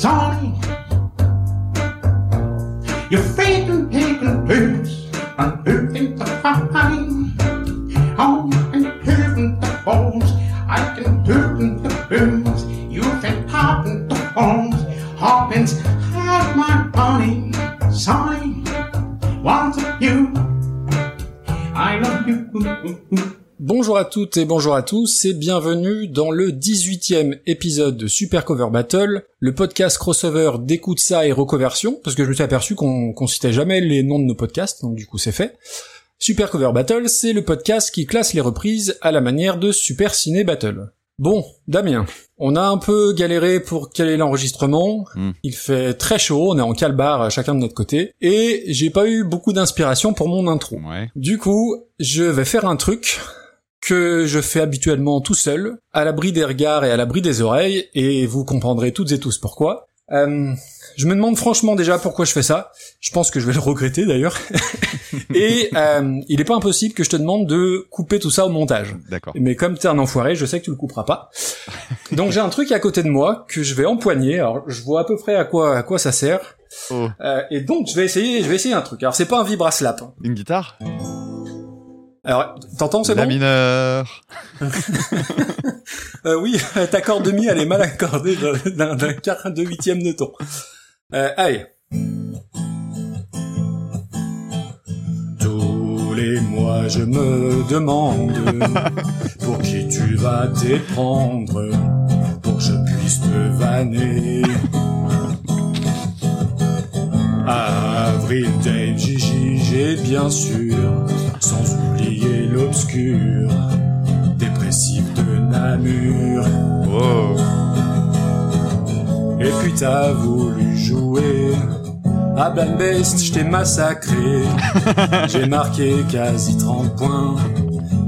Sonny, you've faith in taking boots and who thinks the fight à toutes et bonjour à tous et bienvenue dans le 18e épisode de Super Cover Battle, le podcast crossover d'écoute ça et reconversion, parce que je me suis aperçu qu'on qu'on citait jamais les noms de nos podcasts, donc du coup c'est fait. Super Cover Battle, c'est le podcast qui classe les reprises à la manière de Super Ciné Battle. Bon, Damien, on a un peu galéré pour caler l'enregistrement. Mm. Il fait très chaud, on est en calbar chacun de notre côté, et j'ai pas eu beaucoup d'inspiration pour mon intro. Ouais. Du coup, je vais faire un truc que je fais habituellement tout seul, à l'abri des regards et à l'abri des oreilles, et vous comprendrez toutes et tous pourquoi. Euh, je me demande franchement déjà pourquoi je fais ça. Je pense que je vais le regretter d'ailleurs. et euh, il est pas impossible que je te demande de couper tout ça au montage. D'accord. Mais comme t'es un enfoiré, je sais que tu le couperas pas. Donc j'ai un truc à côté de moi que je vais empoigner. Alors je vois à peu près à quoi à quoi ça sert. Oh, Euh, et donc je vais essayer je vais essayer un truc. Alors c'est pas un vibraslap. hein. une guitare? Alors t'entends c'est La bon mineur. Euh, oui, ta corde de mi, elle est mal accordée d'un d'un quart de huitième de ton. Euh, allez. Tous les mois, je me demande pour qui tu vas t'éprendre, pour que je puisse te vanner. Avril, Dave, Gigi, j'ai bien sûr, sans oublier l'obscur dépressif de Namur. Oh. Et puis t'as voulu jouer à Blind Best, je t'ai massacré. J'ai marqué quasi 30 points.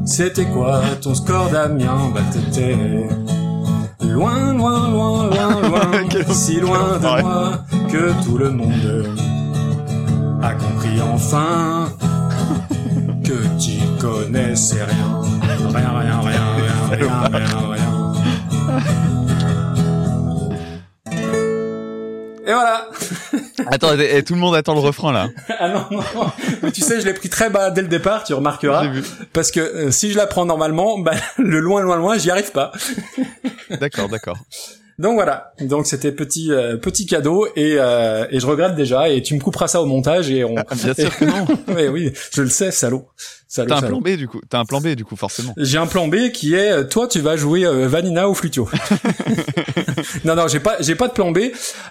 C'était quoi ton score Damien? Bah t'étais loin, loin, loin, loin, loin, si loin de moi que tout le monde a compris enfin que t'y connaissais rien. Rien, rien, rien, rien, rien, rien, rien. Et voilà Attends, et, et tout le monde attend le refrain là. Ah non, non, non. Mais tu sais, je l'ai pris très bas dès le départ, tu remarqueras. Vu. Parce que euh, si je la prends normalement, bah, le loin, loin, loin, j'y arrive pas. D'accord, d'accord. Donc voilà. Donc c'était petit euh, petit cadeau et, euh, et je regrette déjà. Et tu me couperas ça au montage et on. Ah, bien sûr que non. oui, oui, je le sais, salaud. T'as un plan B du coup. T'as un plan B du coup forcément. J'ai un plan B qui est euh, toi tu vas jouer euh, Vanina ou Flutio. non non j'ai pas j'ai pas de plan B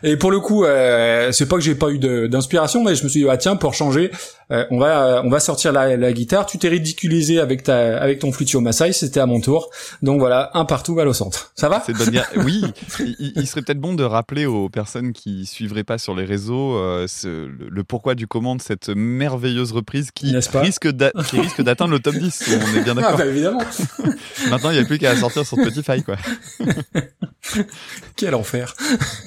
et pour le coup euh, c'est pas que j'ai pas eu d'inspiration mais je me suis dit ah tiens pour changer euh, on va euh, on va sortir la, la guitare tu t'es ridiculisé avec ta avec ton Flutio Masai c'était à mon tour donc voilà un partout balle au centre ça va? C'est bonne. Oui, il, il- serait peut-être bon de rappeler aux personnes qui suivraient pas sur les réseaux euh, ce- le, le pourquoi du comment de cette merveilleuse reprise qui risque risque d'atteindre le top 10. On est bien ah d'accord. bah évidemment Maintenant, il n'y a plus qu'à sortir sur Spotify quoi. quel enfer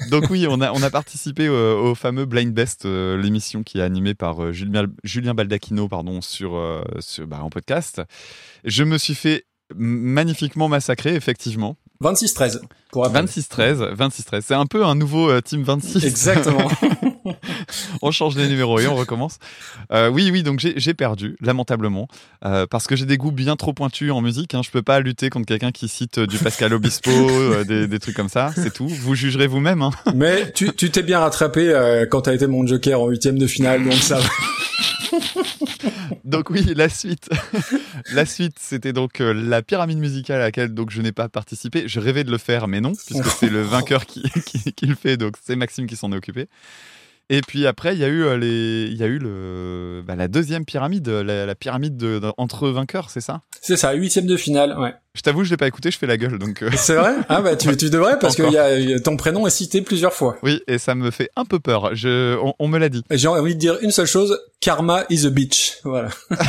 Donc oui, on a, on a participé euh, au fameux Blind Best, euh, l'émission qui est animée par euh, Julien, Julien Baldacchino pardon, sur, euh, sur, bah, en podcast. Je me suis fait magnifiquement massacrer, effectivement. 26-13 pour rappel 26-13, 26-13. C'est un peu un nouveau euh, Team 26. exactement on change les numéros et on recommence. Euh, oui, oui, donc j'ai perdu, lamentablement, euh, parce que j'ai des goûts bien trop pointus en musique. Hein. Je peux pas lutter contre quelqu'un qui cite euh, du Pascal Obispo, euh, des, des trucs comme ça, c'est tout. Vous jugerez vous-même. Hein. mais tu tu t'es bien rattrapé quand t'as été mon joker en huitième de finale donc ça va Donc oui, la suite. la suite, c'était donc euh, la pyramide musicale à laquelle donc je n'ai pas participé. Je rêvais de le faire, mais non, puisque c'est le vainqueur qui, qui, qui le fait, donc c'est Maxime qui s'en est occupé. Et puis après, il y a eu euh, les, il y a eu le, bah, la deuxième pyramide, la, la pyramide de- de- entre vainqueurs, c'est ça? C'est ça huitième de finale ouais Je t'avoue, je l'ai pas écouté, je fais la gueule, donc euh, C'est vrai? Ah bah tu, tu devrais parce que y a, ton prénom est cité plusieurs fois. oui, et ça me fait un peu peur. Je, on, on me l'a dit. J'ai envie de dire une seule chose, karma is a bitch. Voilà.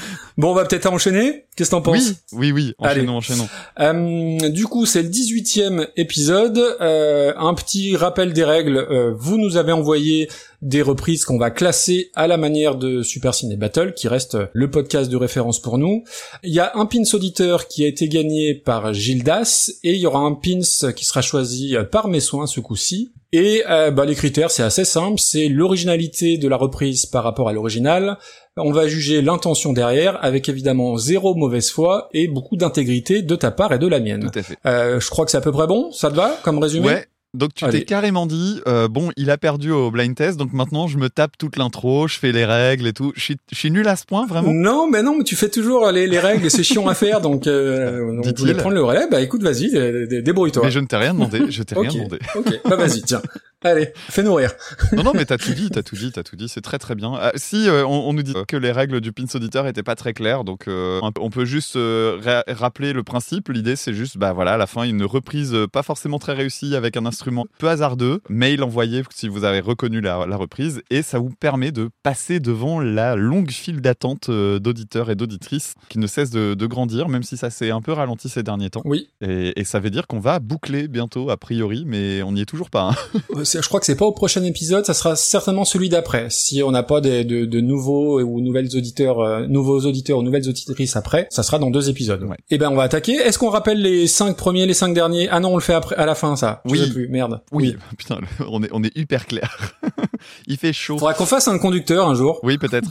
Bon, on va peut-être enchaîner. Qu'est-ce que t'en penses? Oui, oui, oui. Allez. Enchaînons, enchaînons. Euh, du coup, c'est le 18e épisode. Euh, un petit rappel des règles. Euh, vous nous avez envoyé des reprises qu'on va classer à la manière de Super Ciné Battle, qui reste le podcast de référence pour nous. Il y a un pins auditeur qui a été gagné par Gildas, et il y aura un pins qui sera choisi par mes soins ce coup-ci. Et euh, bah, les critères, c'est assez simple. C'est l'originalité de la reprise par rapport à l'original. On va juger l'intention derrière, avec évidemment zéro mauvaise foi et beaucoup d'intégrité de ta part et de la mienne. Tout à fait. Euh, je crois que c'est à peu près bon. Ça te va comme résumé? Ouais. Donc tu t'es carrément dit, euh, bon, il a perdu au blind test, donc maintenant je me tape toute l'intro, je fais les règles et tout. Je suis, je suis nul à ce point, vraiment? Non, mais non, mais tu fais toujours les, les règles, et c'est chiant à faire, donc euh, Dit-il. voulais prendre le relais. Bah écoute, vas-y, dé- dé- débrouille-toi. Mais je ne t'ai rien demandé, je t'ai rien demandé. Ok, bah vas-y, tiens. Allez, fais-nous rire. Non, non, mais t'as tout dit, t'as tout dit, t'as tout dit, c'est très très bien. Ah, si, euh, on, on nous dit que les règles du pins auditeur étaient pas très claires, donc euh, on peut- juste euh, ra- rappeler le principe. L'idée, c'est juste, bah voilà, à la fin, une reprise pas forcément très réussie avec un instrument peu hasardeux, mail envoyé si vous avez reconnu la, la reprise, et ça vous permet de passer devant la longue file d'attente d'auditeurs et d'auditrices qui ne cesse de, de grandir, même si ça s'est un peu ralenti ces derniers temps. Oui, Et, et ça veut dire qu'on va boucler bientôt, a priori, mais on n'y est toujours pas. hein. Je crois que c'est pas au prochain épisode, ça sera certainement celui d'après. Si on n'a pas des- de, de nouveaux ou nouvelles auditeurs, euh, nouveaux auditeurs ou nouvelles auditrices après, ça sera dans deux épisodes. Ouais. Et ben on va attaquer. Est-ce qu'on rappelle les cinq premiers, les cinq derniers? Ah non, on le fait après, à la fin, ça. Je Oui. sais plus, merde. Oui, putain, on est, on est hyper clair. Il fait chaud. Faudra qu'on fasse un conducteur un jour. Oui, peut-être.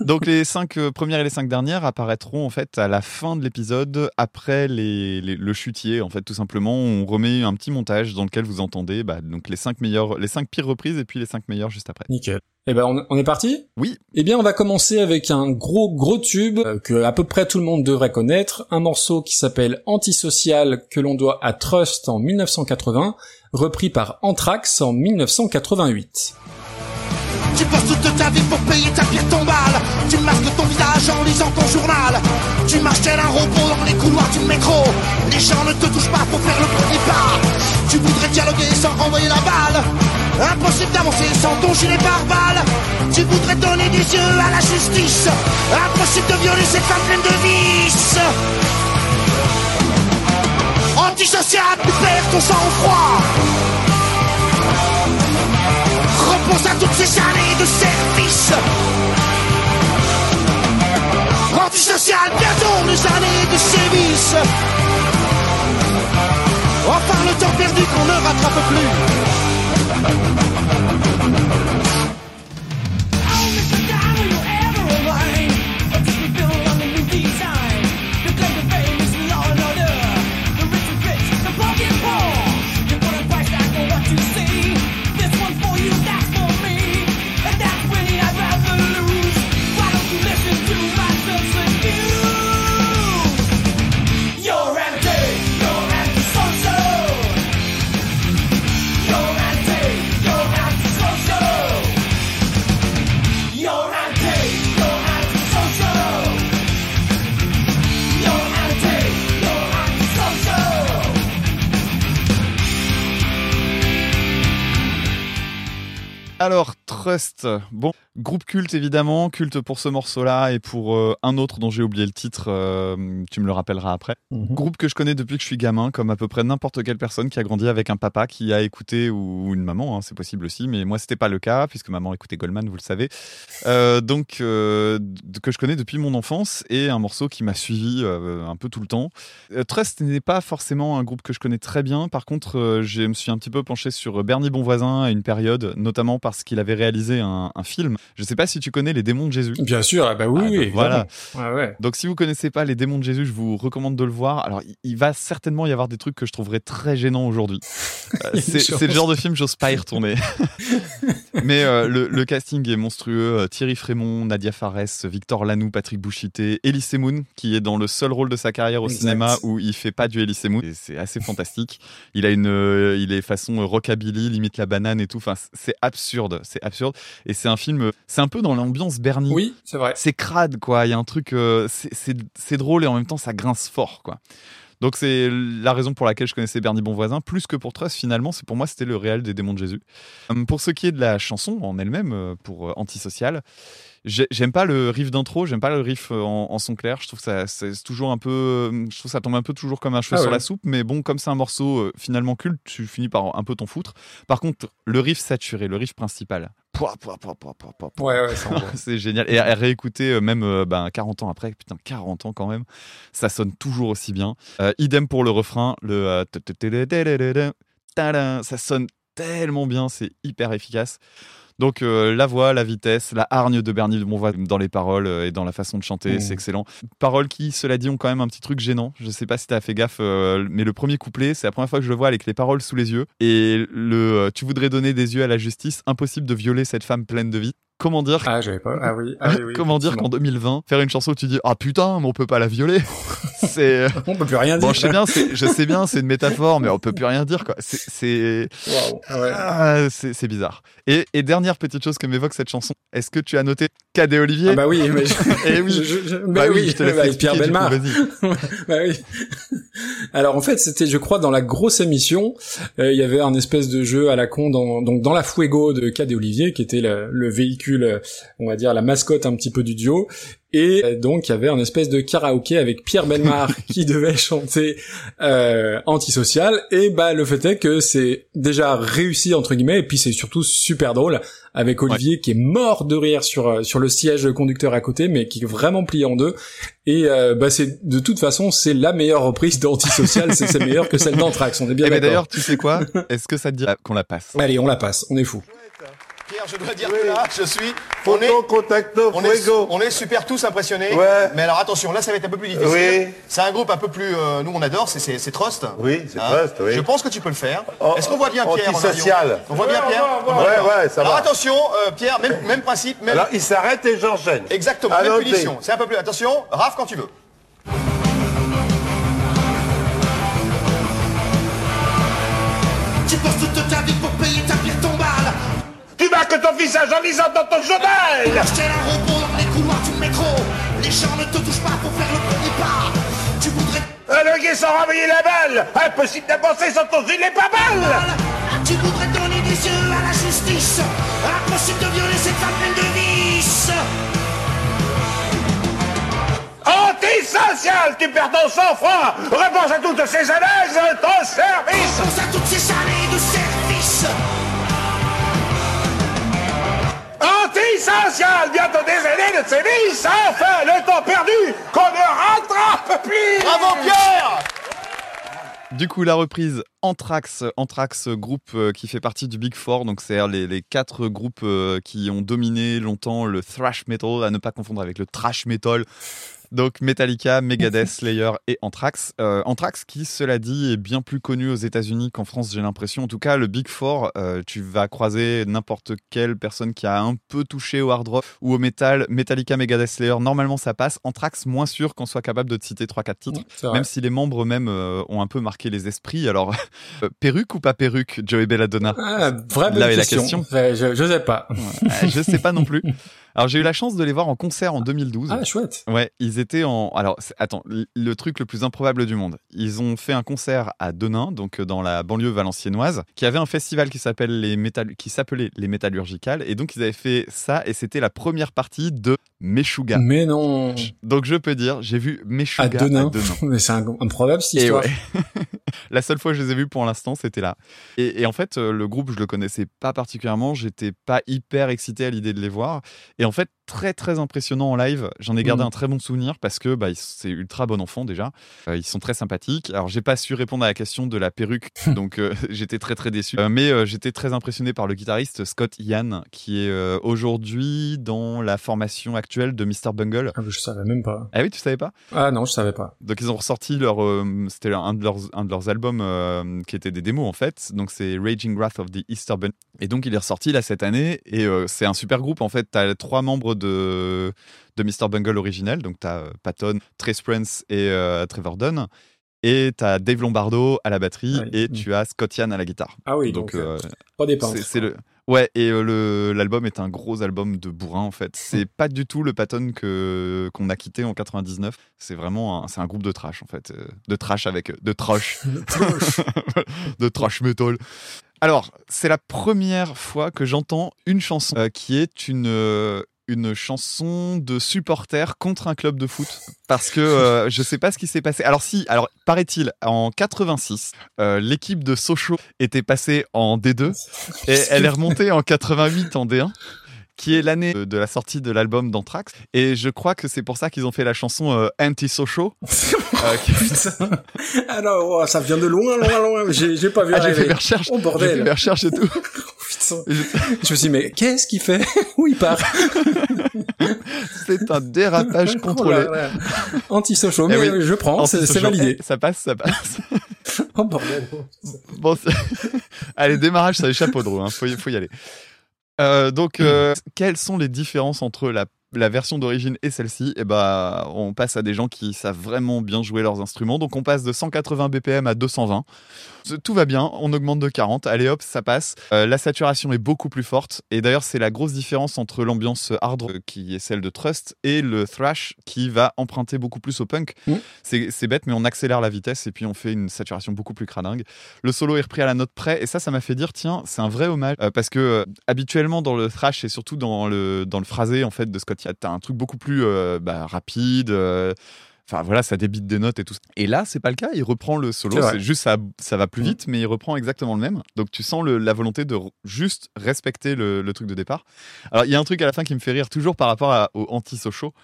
Donc les cinq euh, premières et les cinq dernières apparaîtront en fait à la fin de l'épisode, après les, les- le chutier. En fait, tout simplement, on remet un petit montage dans lequel vous entendez bah, donc les cinq meilleures, les cinq pires reprises et puis les cinq meilleures juste après. Nickel. Eh ben on, on est parti? Oui. Eh bien on va commencer avec un gros gros tube euh, que à peu près tout le monde devrait connaître, un morceau qui s'appelle Antisocial que l'on doit à Trust en 1980, repris par Anthrax en 1988. Tu passes toute ta vie pour payer ta pire tombale. Tu masques ton visage en lisant ton journal. Tu marches tel un robot dans les couloirs du métro. Les gens ne te touchent pas pour faire le premier pas. Tu voudrais dialoguer sans renvoyer la balle. Impossible d'avancer sans ton gilet pare-balles. Tu voudrais donner des yeux à la justice. Impossible de violer cette femme pleine de vices. Antisocial, tu perds ton sang-froid. Repose à toutes ces années de service. Antisocial, bientôt les années de sévices. Enfin le temps perdu qu'on ne rattrape plus. Alors Trust, bon groupe culte évidemment, culte pour ce morceau-là et pour euh, un autre dont j'ai oublié le titre. euh, tu me le rappelleras après. Groupe que je connais depuis que je suis gamin, comme à peu près n'importe quelle personne qui a grandi avec un papa qui a écouté ou une maman, hein, c'est possible aussi, mais moi c'était pas le cas puisque maman écoutait Goldman, vous le savez. Euh, donc que je connais depuis mon enfance et un morceau qui m'a suivi un peu tout le temps. Trust n'est pas forcément un groupe que je connais très bien. Par contre, je me suis un petit peu penché sur Bernie Bonvoisin à une période, notamment parce qu'il avait réalisé un, un film. Je sais pas si tu connais Les Démons de Jésus. Bien sûr, ah bah oui, Ah, oui, voilà. évidemment. Ouais, ouais. Donc si vous connaissez pas les démons de Jésus, je vous recommande de le voir. Alors il- va certainement y avoir des trucs que je trouverais très gênants aujourd'hui. Euh, c'est le genre de film j'ose pas y retourner. Mais euh, le, le casting est monstrueux. Euh, Thierry Frémont, Nadia Fares, Victor Lanoux, Patrick Bouchité, Elise Moon qui est dans le seul rôle de sa carrière au Exact. cinéma où il fait pas du Elise Moon. C'est assez fantastique. Il a une, euh, il est façon rockabilly, limite la banane et tout. Enfin c'est absurde, c'est absurde. Et c'est un film, c'est un peu dans l'ambiance Bernie Oui, c'est vrai. c'est crade quoi il y a un truc euh, c'est drôle et en même temps ça grince fort quoi Donc c'est la raison pour laquelle je connaissais Bernie Bonvoisin, plus que pour Trust finalement, c'est pour moi c'était le réel des démons de Jésus. Hum, Pour ce qui est de la chanson en elle-même, euh, pour euh, Antisocial, j'aime pas le riff d'intro, j'aime pas le riff euh, en, en son clair, je trouve ça c'est toujours un peu, je trouve ça tombe un peu toujours comme un cheveu Ah sur la soupe, mais bon comme c'est un morceau euh, finalement culte, tu finis par un peu t'en foutre. Par contre, le riff saturé, le riff principal, pouah, pouah, pouah, Ouais, c'est génial. Et à réécouter, euh, même euh, ben, 40 ans après, putain, 40 ans quand même, ça sonne toujours aussi bien. Euh, idem pour le refrain, le. euh, ça sonne tellement bien, c'est hyper efficace. Donc euh, la voix, la vitesse, la hargne de Bernie de Bonvois dans les paroles euh, et dans la façon de chanter, Mhm. c'est excellent. Paroles qui, cela dit, ont quand même un petit truc gênant. Je sais pas si t'as fait gaffe, euh, mais le premier couplet, c'est la première fois que je le vois avec les paroles sous les yeux. Et le euh, tu voudrais donner des yeux à la justice, impossible de violer cette femme pleine de vie. Comment dire Ah, j'avais pas. Ah oui. Ah, oui, oui, Comment dire qu'en effectivement. 2020, faire une chanson où tu dis ah putain, mais on peut pas la violer, c'est On peut plus rien dire. bon, je sais bien, c'est- je sais bien, c'est une métaphore, mais on peut plus rien dire quoi. C'est c'est Waouh. Ah ouais. ah, c'est bizarre. Et, et dernière petite chose que m'évoque cette chanson, est-ce que tu as noté Cadet Olivier Ah bah oui, mais je... Eh oui. je- je- je- Bah bah oui, je te laisse bah, expliquer, Pierre coup, Belmar. bah oui. Alors en fait, c'était, je crois, dans la grosse émission, euh, il y avait un espèce de jeu à la con dans donc dans la Fuego de Cad et Olivier, qui était le, le véhicule, on va dire la mascotte un petit peu du duo. Et euh, donc il y avait un espèce de karaoké avec Pierre Belmar qui devait chanter euh, antisocial. Et bah le fait est que c'est déjà réussi entre guillemets, et puis c'est surtout super drôle avec Olivier qui est mort de rire sur euh, sur le siège conducteur à côté, mais qui est vraiment plié en deux. Et euh, bah c'est de toute façon c'est la meilleure reprise d'antisocial, c'est c'est meilleur que celle d'Anthrax. On est bien Eh ben d'accord. d'ailleurs, tu sais quoi? Est-ce que ça te dit qu'on la passe? Allez, on la passe, on est fou. Pierre, je dois dire que là, je suis. On est, contacto, on est, on est super tous impressionnés. Ouais. Mais alors attention, là, ça va être un peu plus difficile. Oui. C'est un groupe un peu plus. euh, nous, on adore, c'est- Trust. Oui, c'est Hein Trust, oui. Je pense que tu peux le faire. Oh, Est-ce qu'on voit bien Pierre antisocial. en avion On voit bien Pierre Ouais, ouais, ça Alors va. attention, euh, Pierre, même, même principe, même. Alors, il s'arrête et j'enchaîne. Exactement, même punition. C'est un peu plus. Attention, Raph quand tu veux. Marques ton visage en lisant dans ton journal. Acheter un robot dans les couloirs du métro. Les gens ne te touchent pas pour faire le premier pas. Tu voudrais Alloguer sans renvoyer la balle. Impossible d'avancer sans ton gilet pas balle. mal. Tu voudrais donner des yeux à la justice. Impossible de violer cette femme pleine de vices. Antisocial, tu perds ton sang-froid. Repense à toutes ces années de ton service. Pense à toutes ces années de Antisocial, bientôt des années de sévices. Enfin, le temps perdu qu'on ne rattrape plus. Bravo Pierre Du coup, la reprise Anthrax, Anthrax, groupe euh, qui fait partie du Big Four, donc c'est les, les quatre groupes euh, qui ont dominé longtemps le thrash metal, à ne pas confondre avec le trash metal. Donc Metallica, Megadeth, Slayer et Anthrax. Euh, Anthrax qui, cela dit, est bien plus connu aux États-Unis qu'en France, j'ai l'impression. En tout cas, le Big Four, euh, tu vas croiser n'importe quelle personne qui a un peu touché au hard rock ou au metal. Metallica, Megadeth, Slayer, normalement ça passe. Anthrax, moins sûr qu'on soit capable de te citer 3-4 titres. Même si les membres eux-mêmes euh, ont un peu marqué les esprits. Alors, euh, perruque ou pas perruque, Joey Belladonna? Ah, vraie bonne Là est la question. je, je sais pas. Je sais pas non plus. Alors, j'ai eu la chance de les voir en concert en 2012. Ah, chouette. Ouais, ils étaient en. Alors, attends, le truc le plus improbable du monde. Ils ont fait un concert à Denain, donc euh, dans la banlieue valenciennoise, qui avait un festival qui s'appelle les métal... qui s'appelait les Métallurgicales, et donc ils avaient fait ça, et c'était la première partie de Meshuga. Mais non. Donc je peux dire, j'ai vu Meshuga À Denain. Denain. Mais c'est improbable cette Et histoire. ouais. La seule fois que je les ai vus pour l'instant, c'était là. Et, et en fait, euh, le groupe, je le connaissais pas particulièrement. J'étais pas hyper excité à l'idée de les voir. Et en fait, très très impressionnant en live. J'en ai gardé Mhm. un très bon souvenir parce que bah, c'est ultra bon enfant déjà. Euh, ils sont très sympathiques. Alors, j'ai pas su répondre à la question de la perruque, donc euh, j'étais très très déçu. Euh, mais j'étais très impressionné par le guitariste Scott Ian, qui est aujourd'hui dans la formation actuelle de Mr. Bungle. Ah, je savais même pas. Ah oui, tu savais pas? Ah non, je savais pas. donc ils ont ressorti leur, c'était un de leurs, un de leurs albums qui était des démos en fait. Donc c'est Raging Wrath of the Easter Bunny. Et donc il est ressorti là cette année et c'est un super groupe en fait. T'as trois membres de de Mr Bungle originel. Donc t'as euh, Patton, Trace Prince et euh, Trevor Dunn. Et t'as Dave Lombardo à la batterie oui. et tu as Scott Ian à la guitare. Ah oui, donc donc, euh, euh, pas des peintres. c'est le Ouais, et euh, l'album est un gros album de bourrin en fait. C'est pas du tout le Patton que qu'on a quitté en 99. C'est vraiment un, c'est un groupe de trash en fait, de trash avec de trash, de trash metal. Alors, c'est la première fois que j'entends une chanson euh, qui est une euh, une chanson de supporter contre un club de foot parce que euh, je sais pas ce qui s'est passé. Alors si, alors paraît-il en 86, euh, l'équipe de Sochaux était passée en D2 et elle est remontée en 88 en D1 qui est l'année de la sortie de l'album d'Anthrax et je crois que c'est pour ça qu'ils ont fait la chanson euh, Anti-Social. euh, qui- Putain. Alors, oh, ça vient de loin, loin, loin. J'ai pas vu Ah, j'ai fait mes recherches. Oh J'ai fait mes recherches et tout. Je- Je me suis dit, mais qu'est-ce qu'il fait? Où il part? C'est un dérapage Oh contrôlé. là là. Anti-social, Eh mais oui. je prends, c'est validé. Eh, Ça passe, ça passe. Oh bordel. Bon, allez, démarrage, ça échappe au drôle, hein. faut, y, faut y aller. Euh, donc, euh, quelles sont les différences entre la, la version d'origine et celle-ci? Eh ben, on passe à des gens qui savent vraiment bien jouer leurs instruments. Donc, on passe de 180 BPM à 220. Tout va bien, on augmente de 40. Allez hop, ça passe. Euh, la saturation est beaucoup plus forte. Et d'ailleurs, c'est la grosse différence entre l'ambiance hard rock, qui est celle de Trust et le thrash qui va emprunter beaucoup plus au punk. Mm. C'est bête, mais on accélère la vitesse et puis on fait une saturation beaucoup plus cradingue. Le solo est repris à la note près et ça, ça m'a fait dire tiens, c'est un vrai hommage Euh, parce que euh, habituellement dans le thrash et surtout dans le dans le phrasé en fait de Scott t'as un truc beaucoup plus euh, bah, rapide. Enfin voilà, ça débite des notes et tout. Et là, c'est pas le cas. Il reprend le solo. C'est juste ça, ça va plus Mm. vite, mais il reprend exactement le même. Donc tu sens le- la volonté de juste respecter le, le truc de départ. Alors il y a un truc à la fin qui me fait rire toujours par rapport à- au anti-socho.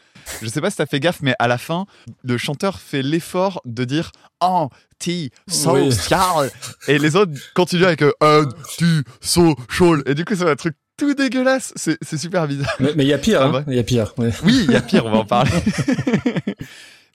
Je sais pas si t'as fait gaffe, mais à la fin, le chanteur fait l'effort de dire anti-social et les autres continuent avec euh, anti-social. Et du coup, c'est un truc tout dégueulasse. C'est super bizarre. Mais il y a pire, Ah hein. ouais. Il y a pire. ouais. Oui, il y a pire, on va en parler.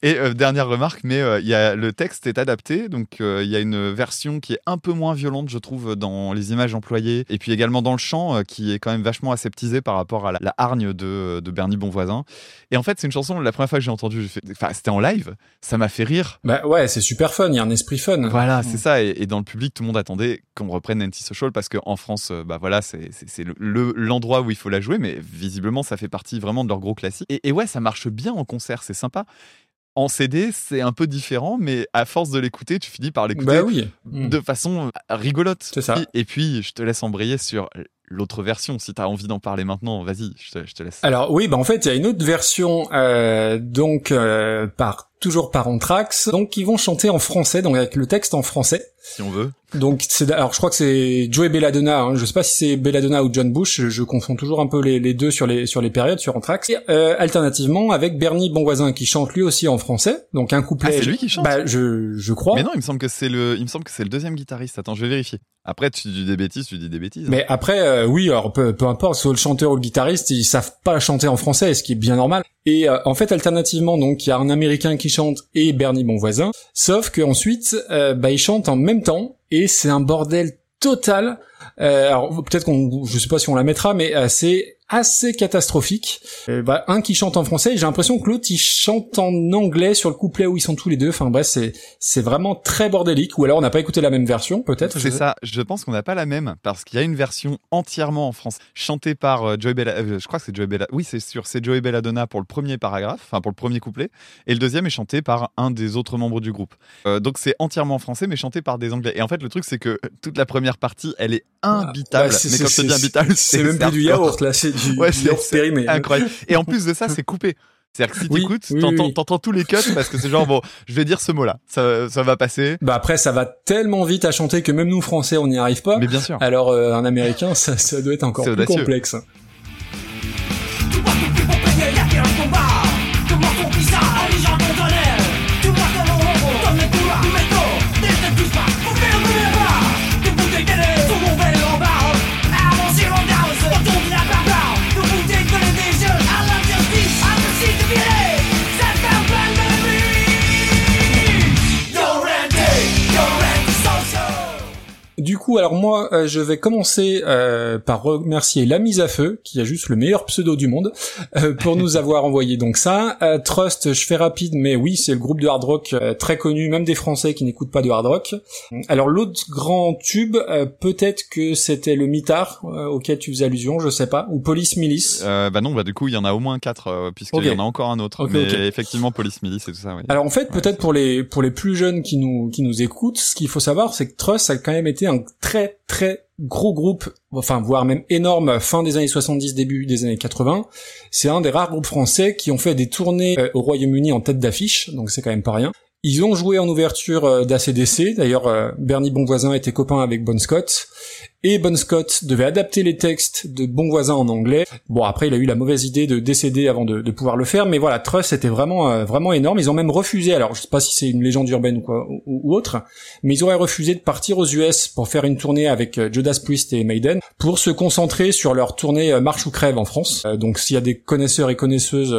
Et euh, dernière remarque, mais euh, il y a, le texte est adapté, donc euh, il y a une version qui est un peu moins violente, je trouve, dans les images employées, et puis également dans le chant, euh, qui est quand même vachement aseptisé par rapport à la, la hargne de, de Bernie Bonvoisin. Et en fait, c'est une chanson, la première fois que j'ai entendu, j'ai fait, enfin, c'était en live, ça m'a fait rire. Bah ouais, c'est super fun. Il y a un esprit fun. Voilà, c'est ça. Et, et dans le public, tout le monde attendait qu'on reprenne Anti-Social parce qu'en France, bah voilà, c'est c'est- c'est le- le- l'endroit où il faut la jouer, mais visiblement, ça fait partie vraiment de leur gros classique. Et, et ouais, ça marche bien en concert, c'est sympa. En CD, c'est un peu différent, mais à force de l'écouter, tu finis par l'écouter Bah oui. Mm. de façon euh, rigolote. C'est ça. Et, et puis, je te laisse embrayer sur l'autre version. Si tu as envie d'en parler maintenant, vas-y, je te, je te laisse. Alors oui, bah en fait, il y a une autre version, euh, donc euh, par toujours par Anthrax, donc qui vont chanter en français, donc avec le texte en français. Si on veut. Donc c'est alors je crois que c'est Joey Belladonna, hein, je sais pas si c'est Belladonna ou John Bush, je, je confonds toujours un peu les, les deux sur les sur les périodes sur Anthrax. Et, euh, alternativement avec Bernie Bonvoisin qui chante lui aussi en français, donc un couplet. Ah, c'est lui qui chante Bah je je crois. Mais non, il me semble que c'est le, il me semble que c'est le deuxième guitariste. Attends, je vais vérifier. Après, tu dis des bêtises, tu dis des bêtises. Mais après, euh, oui, alors peu, peu importe, soit le chanteur ou le guitariste, ils savent pas chanter en français, ce qui est bien normal. Et euh, en fait, alternativement, donc il y a un Américain qui chante et Bernie Bonvoisin, sauf que ensuite, euh, bah ils chantent en même temps et c'est un bordel total. Euh, alors peut-être qu'on, je sais pas si on la mettra, mais euh, c'est assez catastrophique. Euh, bah, un qui chante en français, j'ai l'impression que l'autre il chante en anglais sur le couplet où ils sont tous les deux. Enfin bref, c'est c'est vraiment très bordélique. Ou alors on n'a pas écouté la même version, peut-être. C'est ça. Je pense qu'on n'a pas la même parce qu'il y a une version entièrement en France chantée par euh, Joey Bella. euh, je crois que c'est Joey Bella. Oui, c'est sûr, c'est Joey Belladonna pour le premier paragraphe, enfin pour le premier couplet, et le deuxième est chanté par un des autres membres du groupe. Euh, donc c'est entièrement en français, mais chanté par des Anglais. Et en fait, le truc c'est que toute la première partie, elle est imbitable. Ouais, c'est- mais quand je te dis c'est- imbitable, c'est même plus du yaourt là, c'est du, Ouais, yaourt c'est périmé. Incroyable. Et en plus de ça, c'est coupé. C'est-à-dire que si Oui, t'écoutes, oui, t'entends, oui. t'entends tous les cuts parce que c'est genre bon, je vais dire ce mot-là, ça, ça va passer. Bah après ça va tellement vite à chanter que même nous français on n'y arrive pas. Mais bien sûr. Alors euh, un américain ça, ça doit être encore C'est plus audacieux. complexe. Coup alors moi, euh, je vais commencer euh, par remercier la mise à feu, qui a juste le meilleur pseudo du monde, euh, pour nous avoir envoyé donc ça. Euh, Trust, je fais rapide, mais oui, c'est le groupe de hard rock euh, très connu, même des Français qui n'écoutent pas de hard rock. Alors l'autre grand tube, euh, peut-être que c'était le mitard euh, auquel tu faisais allusion, je sais pas, ou Police Milice. Euh, bah non, bah du coup, il y en a au moins quatre, puisqu'il y en a encore un autre. Ok, mais effectivement, Police Milice et tout ça, oui. Alors en fait, Ouais, peut-être pour les pour les plus jeunes qui nous qui nous écoutent, ce qu'il faut savoir, c'est que Trust a quand même été un très très gros groupe, enfin voire même énorme fin des années 70, début des années 80. C'est un des rares groupes français qui ont fait des tournées euh, au Royaume-Uni en tête d'affiche, donc c'est quand même pas rien. Ils ont joué en ouverture euh, d'ACDC. D'ailleurs, euh, Bernie Bonvoisin était copain avec Bon Scott. Et Bon Scott devait adapter les textes de Bon Voisin en anglais. Bon, après, il a eu la mauvaise idée de décéder avant de, pouvoir le faire. Mais voilà, Trust, c'était vraiment euh, vraiment énorme. Ils ont même refusé, alors je sais pas si c'est une légende urbaine ou quoi ou, autre, mais ils auraient refusé de partir aux US pour faire une tournée avec Judas Priest et Maiden pour se concentrer sur leur tournée Marche ou Crève en France. Donc s'il y a des connaisseurs et connaisseuses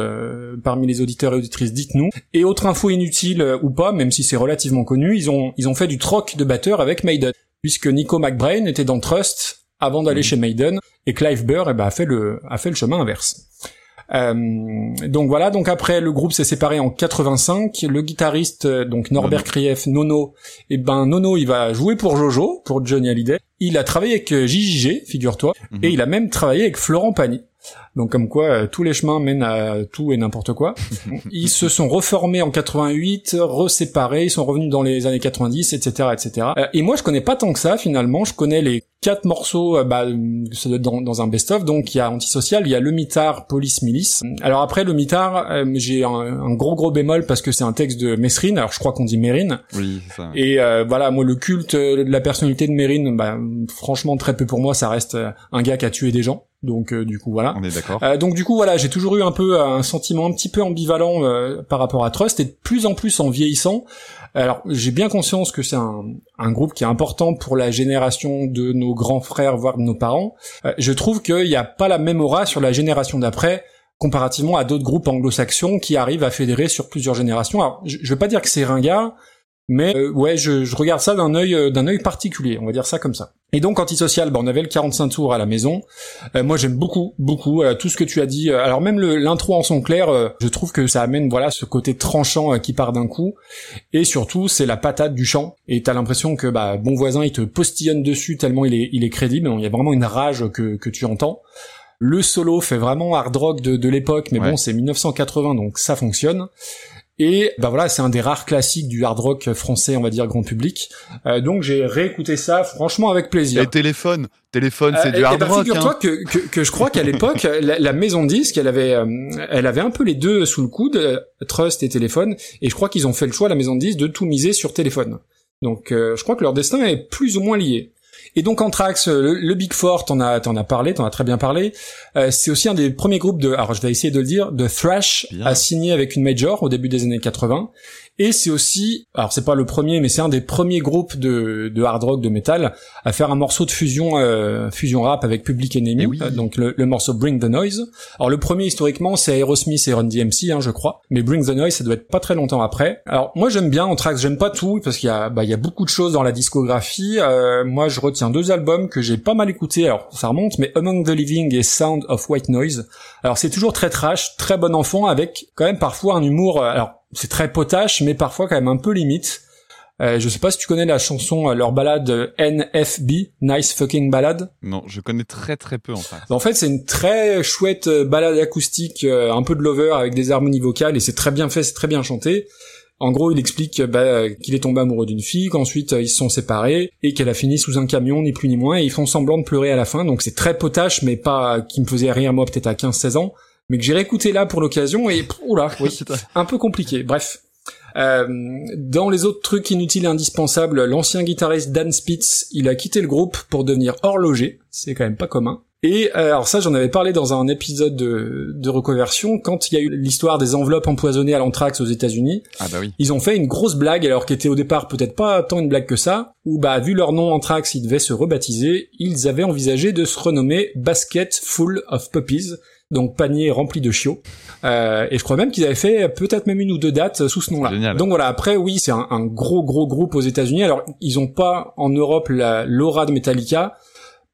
parmi les auditeurs et auditrices, dites-nous. Et autre info inutile ou pas, même si c'est relativement connu, ils ont ils ont fait du troc de batteur avec Maiden, puisque Nico McBrain était dans Trust avant d'aller chez Maiden et Clive Burr eh ben, a fait le a fait le chemin inverse. Euh, donc voilà, donc après le groupe s'est séparé en 85, le guitariste euh, donc Norbert Nono. Krief, Nono, et ben Nono il va jouer pour Jojo, pour Johnny Hallyday. Il a travaillé avec euh, JJG, figure-toi, Mhm. et il a même travaillé avec Florent Pagny. Donc comme quoi euh, tous les chemins mènent à tout et n'importe quoi. ils se sont reformés en 88, reséparés, ils sont revenus dans les années 90, etc., etc. Euh, et moi je connais pas tant que ça finalement. Je connais les quatre morceaux, euh, bah ça doit être dans, dans un best-of. Donc il y a Antisocial, il y a Le Mitard, Police Milice. Alors après Le Mitard, euh, j'ai un, un gros gros bémol parce que c'est un texte de Mesrine. Alors je crois qu'on dit Mérine. Oui, ça. Et euh, voilà, moi le culte euh, de la personnalité de Mérine, bah, franchement très peu pour moi. Ça reste euh, un gars qui a tué des gens. Donc euh, du coup voilà. On est d'accord. Euh, donc du coup voilà, j'ai toujours eu un peu un sentiment un petit peu ambivalent euh, par rapport à Trust et de plus en plus en vieillissant. Alors j'ai bien conscience que c'est un, un groupe qui est important pour la génération de nos grands frères voire de nos parents. Euh, je trouve qu'il n'y a pas la même aura sur la génération d'après comparativement à d'autres groupes anglo-saxons qui arrivent à fédérer sur plusieurs générations. Alors je, je veux pas dire que c'est ringard, mais euh, ouais, je, je regarde ça d'un œil euh, d'un œil particulier, on va dire ça comme ça. Et donc antisocial, bah, on avait le 45 tours à la maison. Euh, moi j'aime beaucoup beaucoup euh, tout ce que tu as dit. Alors même le- l'intro en son clair, euh, je trouve que ça amène voilà ce côté tranchant qui part d'un coup. Et surtout c'est la patate du chant. Et t'as l'impression que bah bon voisin il te postillonne dessus tellement il est il est crédible. Il y a vraiment une rage que que tu entends. Le solo fait vraiment hard rock de, de l'époque, mais Ouais. bon c'est 1980 donc ça fonctionne. Et bah voilà, c'est un des rares classiques du hard rock français, on va dire grand public. Euh, donc j'ai réécouté ça, franchement avec plaisir. Et téléphone, téléphone, c'est Euh, du hard ben, rock. Figure-toi hein. que, que, que je crois qu'à l'époque, la, la maison de disque, elle avait, euh, elle avait un peu les deux sous le coude, euh, Trust et Téléphone, et je crois qu'ils ont fait le choix, la maison de disque, de tout miser sur Téléphone. Donc, euh, je crois que leur destin est plus ou moins lié. Et donc Anthrax, euh, le, le Big Four, t'en as, t'en as parlé, t'en as très bien parlé. Euh, c'est aussi un des premiers groupes de, alors je vais essayer de le dire, de thrash à signer avec une major au début des années 80. Et c'est aussi, alors c'est pas le premier, mais c'est un des premiers groupes de, de hard rock, de métal, à faire un morceau de fusion, euh, fusion rap avec Public Enemy, Eh oui. euh, donc le, le morceau Bring the Noise. Alors le premier historiquement c'est Aerosmith et Run DMC, hein, je crois, mais Bring the Noise ça doit être pas très longtemps après. Alors moi j'aime bien Anthrax, j'aime pas tout parce qu'il y a, bah, il y a beaucoup de choses dans la discographie. Euh, moi je retiens deux albums que j'ai pas mal écoutés, alors ça remonte, mais Among the Living et Sound of White Noise. Alors c'est toujours très trash, très bon enfant, avec quand même parfois un humour. euh, alors c'est très potache, mais parfois quand même un peu limite. Euh, je sais pas si tu connais la chanson, euh, leur balade euh, NFB, Nice Fucking Ballade. Non, je connais très très peu en fait. En fait, c'est une très chouette euh, balade acoustique, un peu de lover avec des harmonies vocales, et c'est très bien fait, c'est très bien chanté. En gros, il explique bah, qu'il est tombé amoureux d'une fille, qu'ensuite ils se sont séparés, et qu'elle a fini sous un camion, ni plus ni moins, et ils font semblant de pleurer à la fin, donc c'est très potache, mais pas qui me faisait rire moi peut-être à 15-16 ans, mais que j'ai réécouté là pour l'occasion, et oula, oui, un peu compliqué, bref. Euh, dans les autres trucs inutiles et indispensables, l'ancien guitariste Dan Spitz, il a quitté le groupe pour devenir horloger, c'est quand même pas commun. Et euh, alors ça, j'en avais parlé dans un épisode de, de reconversion quand il y a eu l'histoire des enveloppes empoisonnées à l'anthrax aux États-Unis. Ah bah oui. Ils ont fait une grosse blague, alors qui était au départ peut-être pas tant une blague que ça, où bah vu leur nom Anthrax, ils devaient se rebaptiser. Ils avaient envisagé de se renommer Basket Full of Puppies, donc panier rempli de chiots. Euh, et je crois même qu'ils avaient fait peut-être même une ou deux dates sous ce nom-là. Donc voilà, après oui, c'est un, un gros gros groupe aux États-Unis. Alors ils ont pas en Europe la- l'aura de Metallica.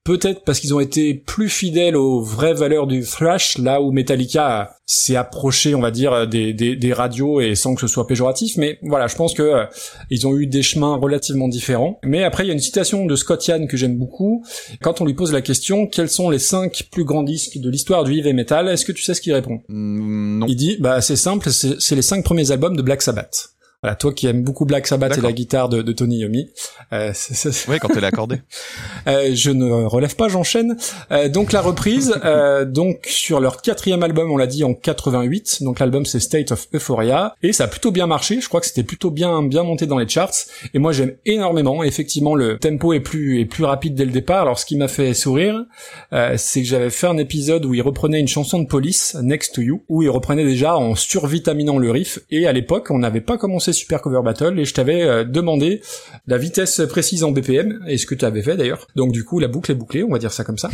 Peut-être parce qu'ils ont été plus fidèles aux vraies valeurs du thrash, là où Metallica s'est approché, on va dire, des, des, des radios et sans que ce soit péjoratif. Mais voilà, je pense que euh, ils ont eu des chemins relativement différents. Mais après, il y a une citation de Scott Yann que j'aime beaucoup. Quand on lui pose la question, quels sont les cinq plus grands disques de l'histoire du heavy metal Est-ce que tu sais ce qu'il répond? Mm, non. Il dit, bah c'est simple, c'est les cinq premiers albums de Black Sabbath. Voilà, toi qui aimes beaucoup Black Sabbath et la guitare de, de Tony Yomi, euh, Ouais, quand elle est accordée. euh, je ne relève pas, j'enchaîne. Euh, donc la reprise, euh, donc sur leur quatrième album, on l'a dit en 88. Donc l'album c'est State of Euphoria et ça a plutôt bien marché. Je crois que c'était plutôt bien bien monté dans les charts. Et moi j'aime énormément. Effectivement, le tempo est plus est plus rapide dès le départ. Alors ce qui m'a fait sourire, euh, c'est que j'avais fait un épisode où il reprenait une chanson de Police, Next to You, où il reprenait déjà en survitaminant le riff. Et à l'époque, on n'avait pas commencé Super Cover Battle et je t'avais euh, demandé la vitesse précise en BPM et ce que tu avais fait d'ailleurs. Donc du coup, la boucle est bouclée, on va dire ça comme ça.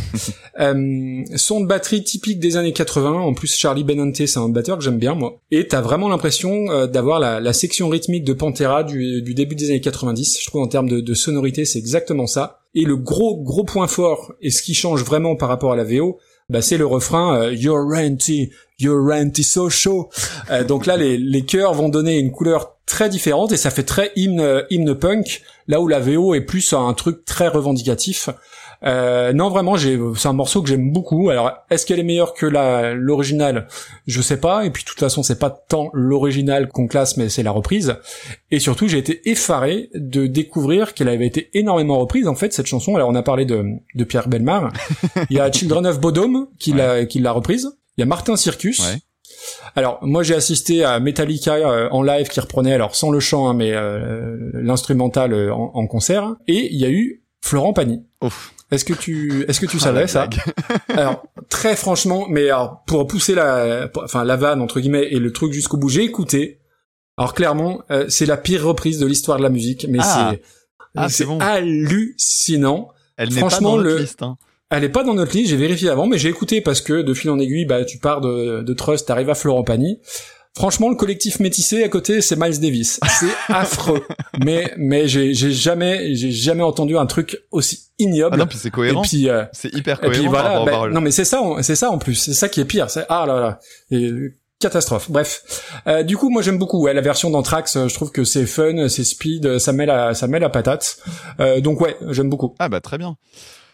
euh, son de batterie typique des années 80. En plus, Charlie Benante, c'est un batteur que j'aime bien moi. Et t'as vraiment l'impression euh, d'avoir la, la section rythmique de Pantera du, du début des années 90. Je trouve en termes de, de sonorité, c'est exactement ça. Et le gros gros point fort et ce qui change vraiment par rapport à la VO, bah c'est le refrain euh, You're renty, you're show. Euh, donc là, les, les chœurs vont donner une couleur très différente et ça fait très hymne hymne punk. Là où la VO est plus un truc très revendicatif. Euh, non, vraiment, j'ai, c'est un morceau que j'aime beaucoup. Alors, est-ce qu'elle est meilleure que la l'original Je sais pas. Et puis, de toute façon, c'est pas tant l'original qu'on classe, mais c'est la reprise. Et surtout, j'ai été effaré de découvrir qu'elle avait été énormément reprise. En fait, cette chanson. Alors, on a parlé de, de Pierre Belmar. Il y a Children of Bodom qui l'a qui l'a reprise. Il y a Martin Circus. Ouais. Alors moi j'ai assisté à Metallica euh, en live qui reprenait alors sans le chant hein, mais euh, l'instrumental euh, en, en concert et il y a eu Florent Pagny. Est-ce que tu est-ce que tu Ah, savais ça. Alors très franchement mais alors pour pousser la pour- enfin la vanne entre guillemets et le truc jusqu'au bout j'ai écouté. Alors clairement euh, c'est la pire reprise de l'histoire de la musique mais Ah. c'est Ah, bon. hallucinant. Elle n'est pas dans le- liste. Hein. Elle est pas dans notre liste, j'ai vérifié avant, mais j'ai écouté parce que de fil en aiguille, bah tu pars de, de Trust, t'arrives à Florent Pagny. Franchement, le collectif métissé à côté, c'est Miles Davis. C'est affreux. Mais mais j'ai j'ai jamais j'ai jamais entendu un truc aussi ignoble. Ah non, puis c'est cohérent. et puis euh, C'est hyper et cohérent puis par voilà. bah, paroles. non mais c'est ça, c'est ça en plus. C'est ça qui est pire. C'est ah là là. Et, catastrophe. Bref. Euh, du coup, moi j'aime beaucoup ouais, la version d'Anthrax. euh, Je trouve que c'est fun, c'est speed, ça met la ça met la patate. Euh, donc ouais, j'aime beaucoup. Ah bah très bien.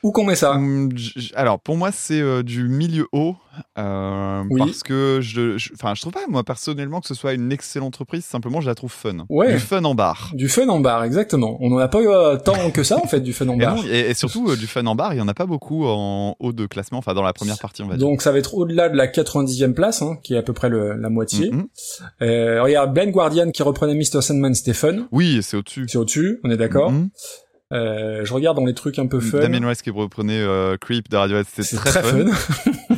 Où qu'on met ça? J- Alors pour moi c'est euh, du milieu haut euh, Oui. parce que je, enfin je trouve pas moi personnellement que ce soit une excellente reprise. Simplement je la trouve fun. Ouais. Du fun en bar. Du fun en bar, exactement. On n'en a pas eu euh, tant que ça, en fait, du fun en bar. et- et surtout euh, du fun en bar, il y en a pas beaucoup en haut de classement. Enfin dans la première partie on va dire. Donc ça va être au-delà de la 90e place, hein, qui est à peu près le- la moitié. Mhm. Euh, regarde, Ben Guardian qui reprenait Mr. Sandman, fun. Oui c'est au-dessus. C'est au-dessus, on est d'accord. Mhm. Euh, je regarde dans les trucs un peu fun. Damien Rice qui reprenait euh, Creep de Radiohead, c'était C'est très, très, fun. fun.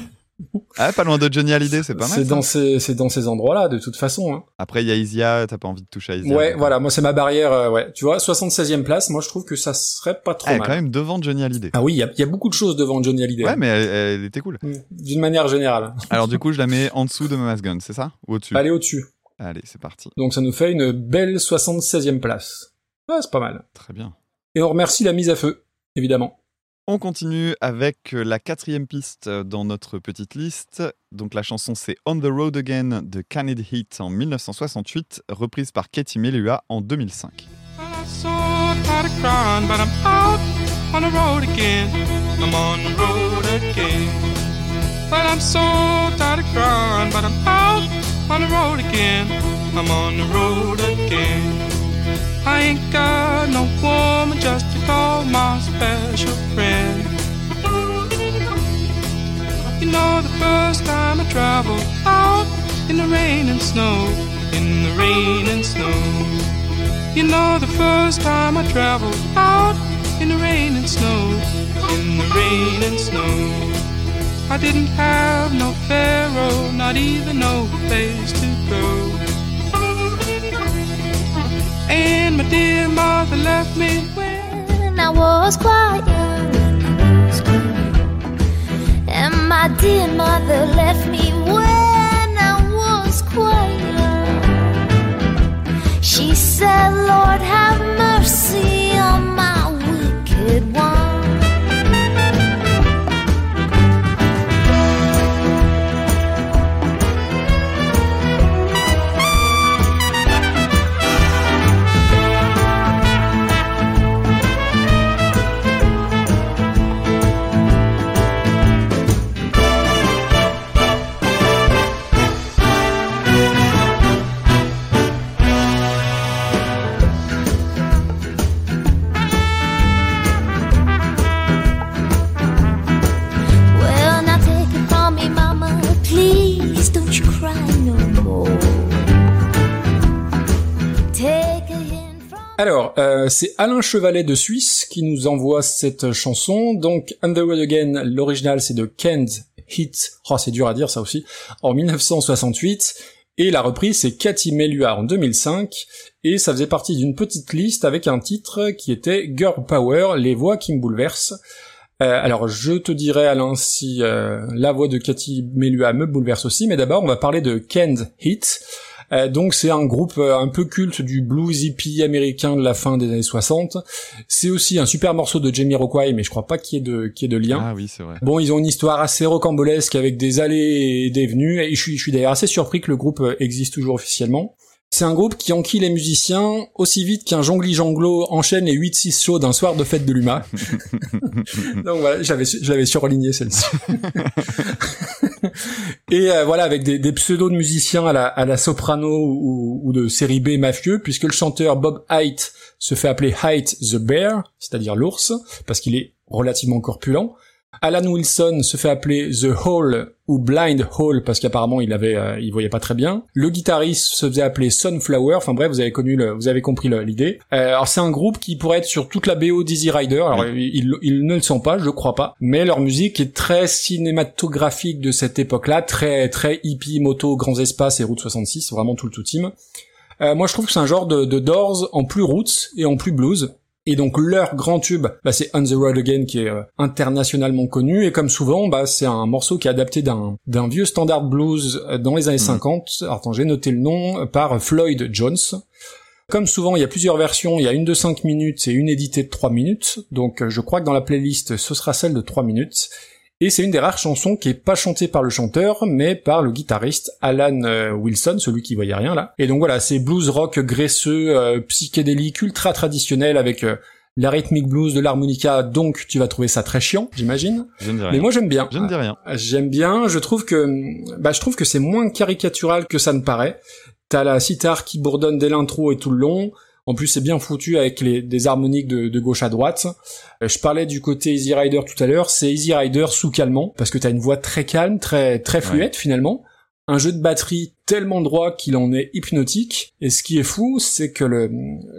Ah pas loin de Johnny Hallyday, c'est pas mal. C'est dans ces, c'est dans ces endroits-là, de toute façon. Hein. Après il y a Isia, t'as pas envie de toucher à Isia. Ouais, voilà, moi c'est ma barrière. euh, ouais, tu vois, 76e place. Moi je trouve que ça serait pas trop Elle est mal. quand même devant Johnny Hallyday. Ah oui, il y a, il y a beaucoup de choses devant Johnny Hallyday. Ouais mais elle, elle était cool. Mm. D'une manière générale. Alors du coup je la mets en dessous de Mama's Gun, c'est ça? Ou au-dessus? Allez au-dessus. Allez c'est parti. Donc ça nous fait une belle 76e place. Ouais, c'est pas mal. Très bien. Et on remercie la mise à feu, évidemment. On continue avec euh, la quatrième piste euh, dans notre petite liste. Donc la chanson c'est On the Road Again de Canid Heat en 1968, reprise par Katie Melua en 2005. I'm I ain't got no woman just to call my special friend. You know, the first time I traveled out in the rain and snow, in the rain and snow. You know the first time I traveled out in the rain and snow, in the rain and snow. I didn't have no pharaoh, not even no place to go. And my dear mother left me when I was quite young. And my dear mother left me when I was quite young. She said, Lord, have mercy euh, c'est Alain Chevalet de Suisse qui nous envoie cette chanson. Donc, Road Again, l'original c'est de Kent Hit, oh c'est dur à dire ça aussi, en 1968. Et la reprise c'est Cathy Melua en 2005. Et ça faisait partie d'une petite liste avec un titre qui était Girl Power, les voix qui me bouleversent. Euh, alors je te dirai Alain si euh, la voix de Cathy Melua me bouleverse aussi, mais d'abord on va parler de Kent Hit. Euh, donc c'est un groupe euh, un peu culte du blues hippie américain de la fin des années 60. C'est aussi un super morceau de Jamie Rockway, mais je crois pas qu'il y ait de qu'il y ait de lien. Ah oui, c'est vrai. Bon, ils ont une histoire assez rocambolesque avec des allées et des venues, et je suis, je suis d'ailleurs assez surpris que le groupe euh, existe toujours officiellement. C'est un groupe qui enquille les musiciens aussi vite qu'un jongli janglo enchaîne les 8-6 shows d'un soir de fête de l'UMA. Donc voilà, j'avais, je l'avais surligné celle-ci. Et euh, voilà, avec des, des pseudos de musiciens à la, à la soprano ou, ou de série B mafieux, puisque le chanteur Bob Height se fait appeler Height the Bear, c'est-à-dire l'ours, parce qu'il est relativement corpulent. Alan Wilson se fait appeler The Hole ou Blind Hole parce qu'apparemment il avait, euh, il voyait pas très bien. Le guitariste se faisait appeler Sunflower. Enfin bref, vous avez connu, le, vous avez compris l'idée. Euh, alors c'est un groupe qui pourrait être sur toute la BO d'Easy Rider. Alors ils, ils ne le sont pas, je crois pas. Mais leur musique est très cinématographique de cette époque-là, très très hippie, moto, grands espaces et Route 66, vraiment tout le tout team. Euh, moi je trouve que c'est un genre de, de Doors en plus roots et en plus blues. Et donc leur grand tube, bah, c'est On the Road Again qui est euh, internationalement connu et comme souvent, bah, c'est un morceau qui est adapté d'un d'un vieux standard blues euh, dans les années 50. Alors, attends, j'ai noté le nom euh, par Floyd Jones. Comme souvent, il y a plusieurs versions. Il y a une de 5 minutes et une éditée de 3 minutes. Donc je crois que dans la playlist, ce sera celle de 3 minutes. Et c'est une des rares chansons qui est pas chantée par le chanteur, mais par le guitariste Alan euh, Wilson, celui qui voyait rien là. Et donc voilà, c'est blues rock graisseux, euh, psychédélique, ultra traditionnel avec euh, la rythmique blues de l'harmonica. Donc tu vas trouver ça très chiant, j'imagine. Je ne dis rien. Mais moi j'aime bien. je ne dis rien. J'aime bien. Je trouve que, bah, je trouve que c'est moins caricatural que ça ne paraît. T'as la sitar qui bourdonne dès l'intro et tout le long. En plus, c'est bien foutu avec les, des harmoniques de, de gauche à droite. Euh, Je parlais du côté Easy Rider tout à l'heure. C'est Easy Rider sous calmant parce que t'as une voix très calme, très très fluette finalement. Un jeu de batterie tellement droit qu'il en est hypnotique. Et ce qui est fou, c'est que le,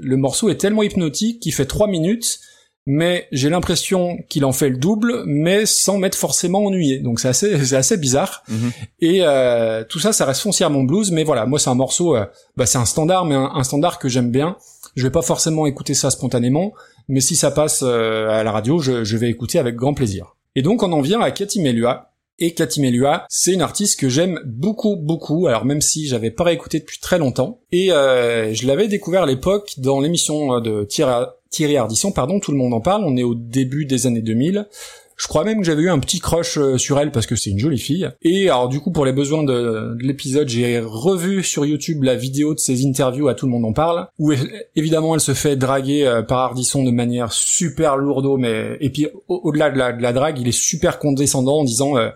le morceau est tellement hypnotique qu'il fait trois minutes mais j'ai l'impression qu'il en fait le double, mais sans m'être forcément ennuyé. Donc c'est assez, c'est assez bizarre. Mhm. Et euh, tout ça, ça reste foncièrement blues, mais voilà, moi c'est un morceau, euh, bah, c'est un standard, mais un, un standard que j'aime bien. Je vais pas forcément écouter ça spontanément, mais si ça passe euh, à la radio, je, vais écouter avec grand plaisir. Et donc on en vient à Cathy Melua. Et Cathy Melua, c'est une artiste que j'aime beaucoup, beaucoup. Alors même si j'avais pas réécouté depuis très longtemps, et euh, je l'avais découvert à l'époque dans l'émission de Thierry, Thierry Ardisson, pardon, tout le monde en parle. On est au début des années 2000. Je crois même que j'avais eu un petit crush euh, sur elle parce que c'est une jolie fille. Et alors du coup pour les besoins de, de l'épisode, j'ai revu sur YouTube la vidéo de ses interviews à tout le monde en parle, où évidemment elle se fait draguer euh, par Ardisson de manière super lourdeau, mais et puis au- au-delà de la, de la drague, il est super condescendant en disant euh,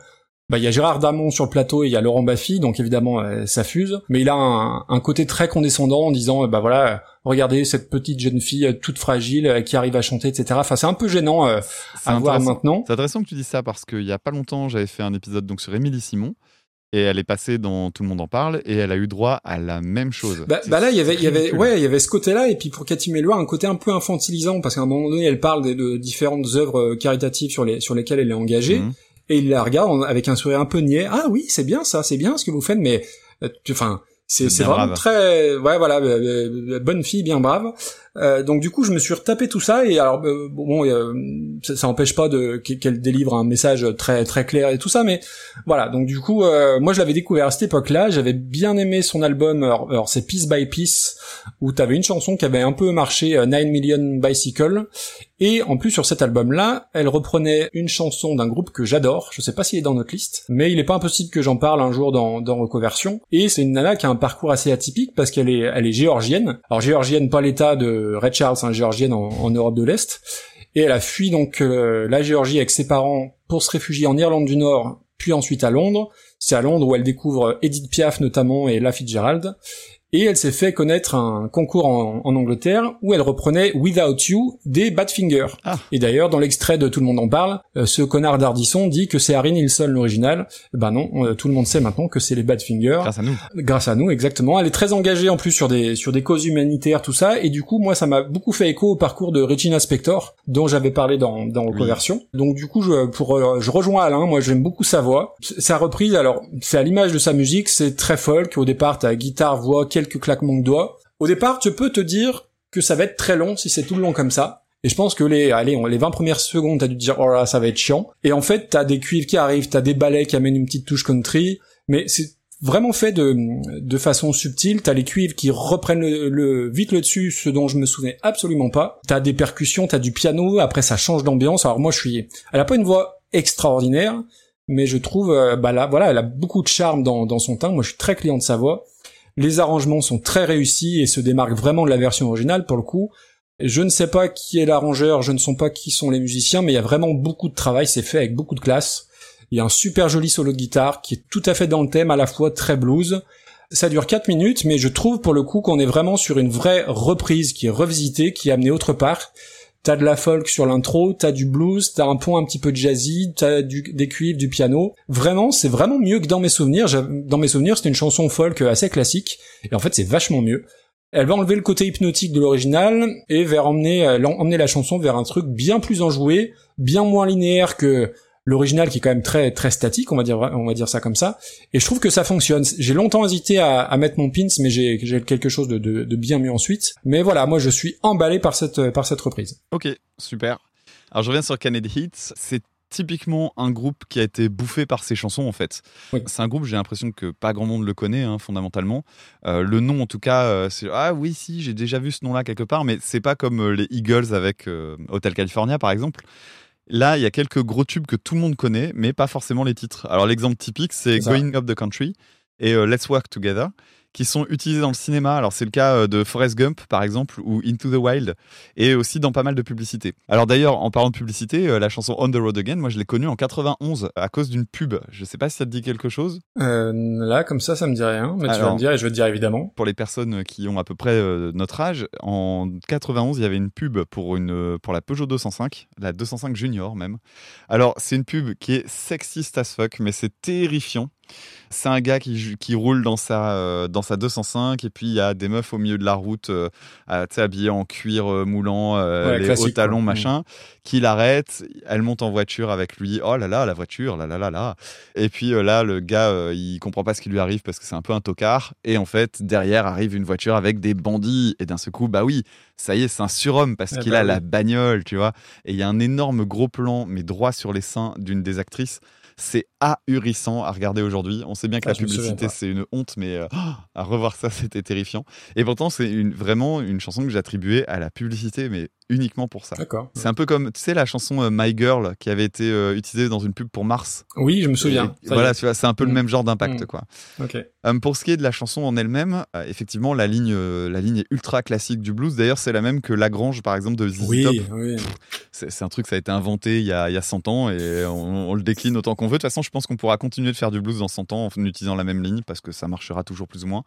bah il y a Gérard Damon sur le plateau et il y a Laurent Baffy, donc évidemment euh, ça fuse, mais il a un, un côté très condescendant en disant bah voilà, euh, regardez cette petite jeune fille euh, toute fragile qui arrive à chanter, etc. Enfin c'est un peu gênant euh, à voir maintenant. C'est intéressant que tu dises ça parce qu'il y a pas longtemps, j'avais fait un épisode donc sur Émilie Simon et elle est passée dans Tout le monde en parle et elle a eu droit à la même chose. Bah, bah là, il y avait, il y avait, ouais, il y avait ce côté-là, et puis pour Cathy Melua, un côté un peu infantilisant, parce qu'à un moment donné, elle parle de, de différentes œuvres caritatives sur les, sur lesquelles elle est engagée, Mhm. Et il la regarde avec un sourire un peu niais. Ah oui, c'est bien ça, c'est bien ce que vous faites, mais euh, enfin. C'est vraiment brave. très ouais voilà euh, euh, bonne fille bien brave Euh, donc du coup je me suis retapé tout ça et alors euh, bon euh, ça, ça empêche pas de qu'elle délivre un message très très clair et tout ça mais voilà donc du coup euh, moi je l'avais découvert à cette époque-là j'avais bien aimé son album alors, alors, c'est Piece by Piece où t'avais une chanson qui avait un peu marché 9 Million Bicycle et en plus sur cet album-là elle reprenait une chanson d'un groupe que j'adore je sais pas s'il est dans notre liste mais il est pas impossible que j'en parle un jour dans dans Recoversion et c'est une nana qui a un parcours assez atypique parce qu'elle est géorgienne alors géorgienne pas l'état de Red Charles hein, géorgienne en, en Europe de l'Est et elle a fui donc euh, la Géorgie avec ses parents pour se réfugier en Irlande du Nord, puis ensuite à Londres. C'est à Londres où elle découvre Edith Piaf notamment et La Fitzgerald. Et elle s'est fait connaître un concours en, en Angleterre où elle reprenait Without You des Badfinger. Ah. Et d'ailleurs, dans l'extrait de Tout le monde en parle, euh, ce connard d'Ardisson dit que c'est Harry Nilsson l'original. Ben non, euh, tout le monde sait maintenant que c'est les Badfinger. Grâce à nous. grâce à nous exactement. Elle est très engagée en plus sur des sur des causes humanitaires tout ça. Et du coup moi ça m'a beaucoup fait écho au parcours de Regina Spector dont j'avais parlé dans dans Reconversion donc du coup je pour euh, je rejoins Alain. Moi j'aime beaucoup sa voix. Sa reprise alors c'est à l'image de sa musique. C'est très folk. Au départ t'as guitare voix quelques claquements de doigts au départ tu peux te dire que ça va être très long si c'est tout le long comme ça et je pense que les, allez, les 20 premières secondes, t'as dû te dire, oh là, ça va être chiant. Et en fait, t'as des cuivres qui arrivent, t'as des ballets qui amènent une petite touche country, mais c'est vraiment fait de, de façon subtile. T'as les cuivres qui reprennent le, le- vite le dessus, ce dont je me souvenais absolument pas. T'as des percussions, t'as du piano, après ça change d'ambiance. Alors moi, je suis, elle a pas une voix extraordinaire, mais je trouve, euh, bah là, voilà, elle a beaucoup de charme dans, dans son teint. Moi, je suis très client de sa voix. Les arrangements sont très réussis et se démarquent vraiment de la version originale pour le coup. Je ne sais pas qui est l'arrangeur, je ne sais pas qui sont les musiciens, mais il y a vraiment beaucoup de travail, c'est fait avec beaucoup de classe. Il y a un super joli solo de guitare qui est tout à fait dans le thème, à la fois très blues. Ça dure 4 minutes, mais je trouve pour le coup qu'on est vraiment sur une vraie reprise qui est revisitée, qui est amenée autre part. T'as de la folk sur l'intro, t'as du blues, t'as un pont un petit peu jazzy, t'as des cuivres, du piano. Vraiment, c'est vraiment mieux que dans mes souvenirs. Dans mes souvenirs, c'était une chanson folk assez classique, et en fait, c'est vachement mieux. Elle va enlever le côté hypnotique de l'original et vers emmener, euh, emmener la chanson vers un truc bien plus enjoué, bien moins linéaire que l'original qui est quand même très très statique, on va dire on va dire ça comme ça. Et je trouve que ça fonctionne. J'ai longtemps hésité à, à mettre mon pins, mais j'ai j'ai quelque chose de, de, de bien mieux ensuite. Mais voilà, moi je suis emballé par cette par cette reprise. Ok, super. Alors je reviens sur Kennedy Hits. C'est typiquement un groupe qui a été bouffé par ses chansons en fait. Oui. C'est un groupe, j'ai l'impression que pas grand monde le connaît hein, fondamentalement. Euh, le nom en tout cas, euh, c'est ah oui si j'ai déjà vu ce nom-là quelque part, mais c'est pas comme euh, les Eagles avec euh, Hotel California par exemple. Là, il y a quelques gros tubes que tout le monde connaît, mais pas forcément les titres. Alors l'exemple typique, c'est. Going Up the Country et euh, Let's Work Together, qui sont utilisés dans le cinéma. Alors c'est le cas euh, de Forrest Gump par exemple ou Into the Wild, et aussi dans pas mal de publicités. Alors d'ailleurs, en parlant de publicité, euh, la chanson On the Road Again, moi je l'ai connue en 91 à cause d'une pub. Je sais pas si ça te dit quelque chose. Euh, là, comme ça, ça me dit rien, mais tu vas me dire et je vais te dire évidemment. Pour les personnes qui ont à peu près notre âge, en 91, il y avait une pub pour une pour la Peugeot 205, la 205 Junior même. Alors c'est une pub qui est sexiste as fuck, mais c'est terrifiant. C'est un gars qui, roule dans sa, euh, dans sa 205 et puis il y a des meufs au milieu de la route euh, habillées en cuir euh, moulant, euh, Ouais, les hauts talons, quoi. machin, qui l'arrêtent. Elle monte en voiture avec lui. Oh là là, la voiture, là là là là. Et puis là, le gars, il comprend pas ce qui lui arrive parce que c'est un peu un tocard. Et en fait, derrière arrive une voiture avec des bandits. Et d'un seul coup, bah oui, ça y est, c'est un surhomme parce Eh qu'il bah a oui. la bagnole, tu vois. Et il y a un énorme gros plan, mais droit sur les seins d'une des actrices. C'est ahurissant à regarder aujourd'hui. On sait bien que Ah, la publicité, c'est une honte, mais euh, à revoir ça, c'était terrifiant. Et pourtant, c'est une, vraiment une chanson que j'attribuais à la publicité, mais uniquement pour ça. D'accord. C'est un peu comme, tu sais, la chanson euh, My Girl qui avait été euh, utilisée dans une pub pour Mars. Oui, je me souviens. Et voilà, est. tu vois, c'est un peu le Mm. même genre d'impact, Mm. quoi. Ok. Euh, pour ce qui est de la chanson en elle-même, euh, effectivement, la ligne, euh, la ligne est ultra classique du blues. D'ailleurs, c'est la même que Lagrange, par exemple, de ZZ Oui, Top. oui. C'est un truc, ça a été inventé il y a, il y a 100 ans et on, on le décline autant qu'on veut. De toute façon, je pense qu'on pourra continuer de faire du blues dans 100 ans en utilisant la même ligne parce que ça marchera toujours plus ou moins.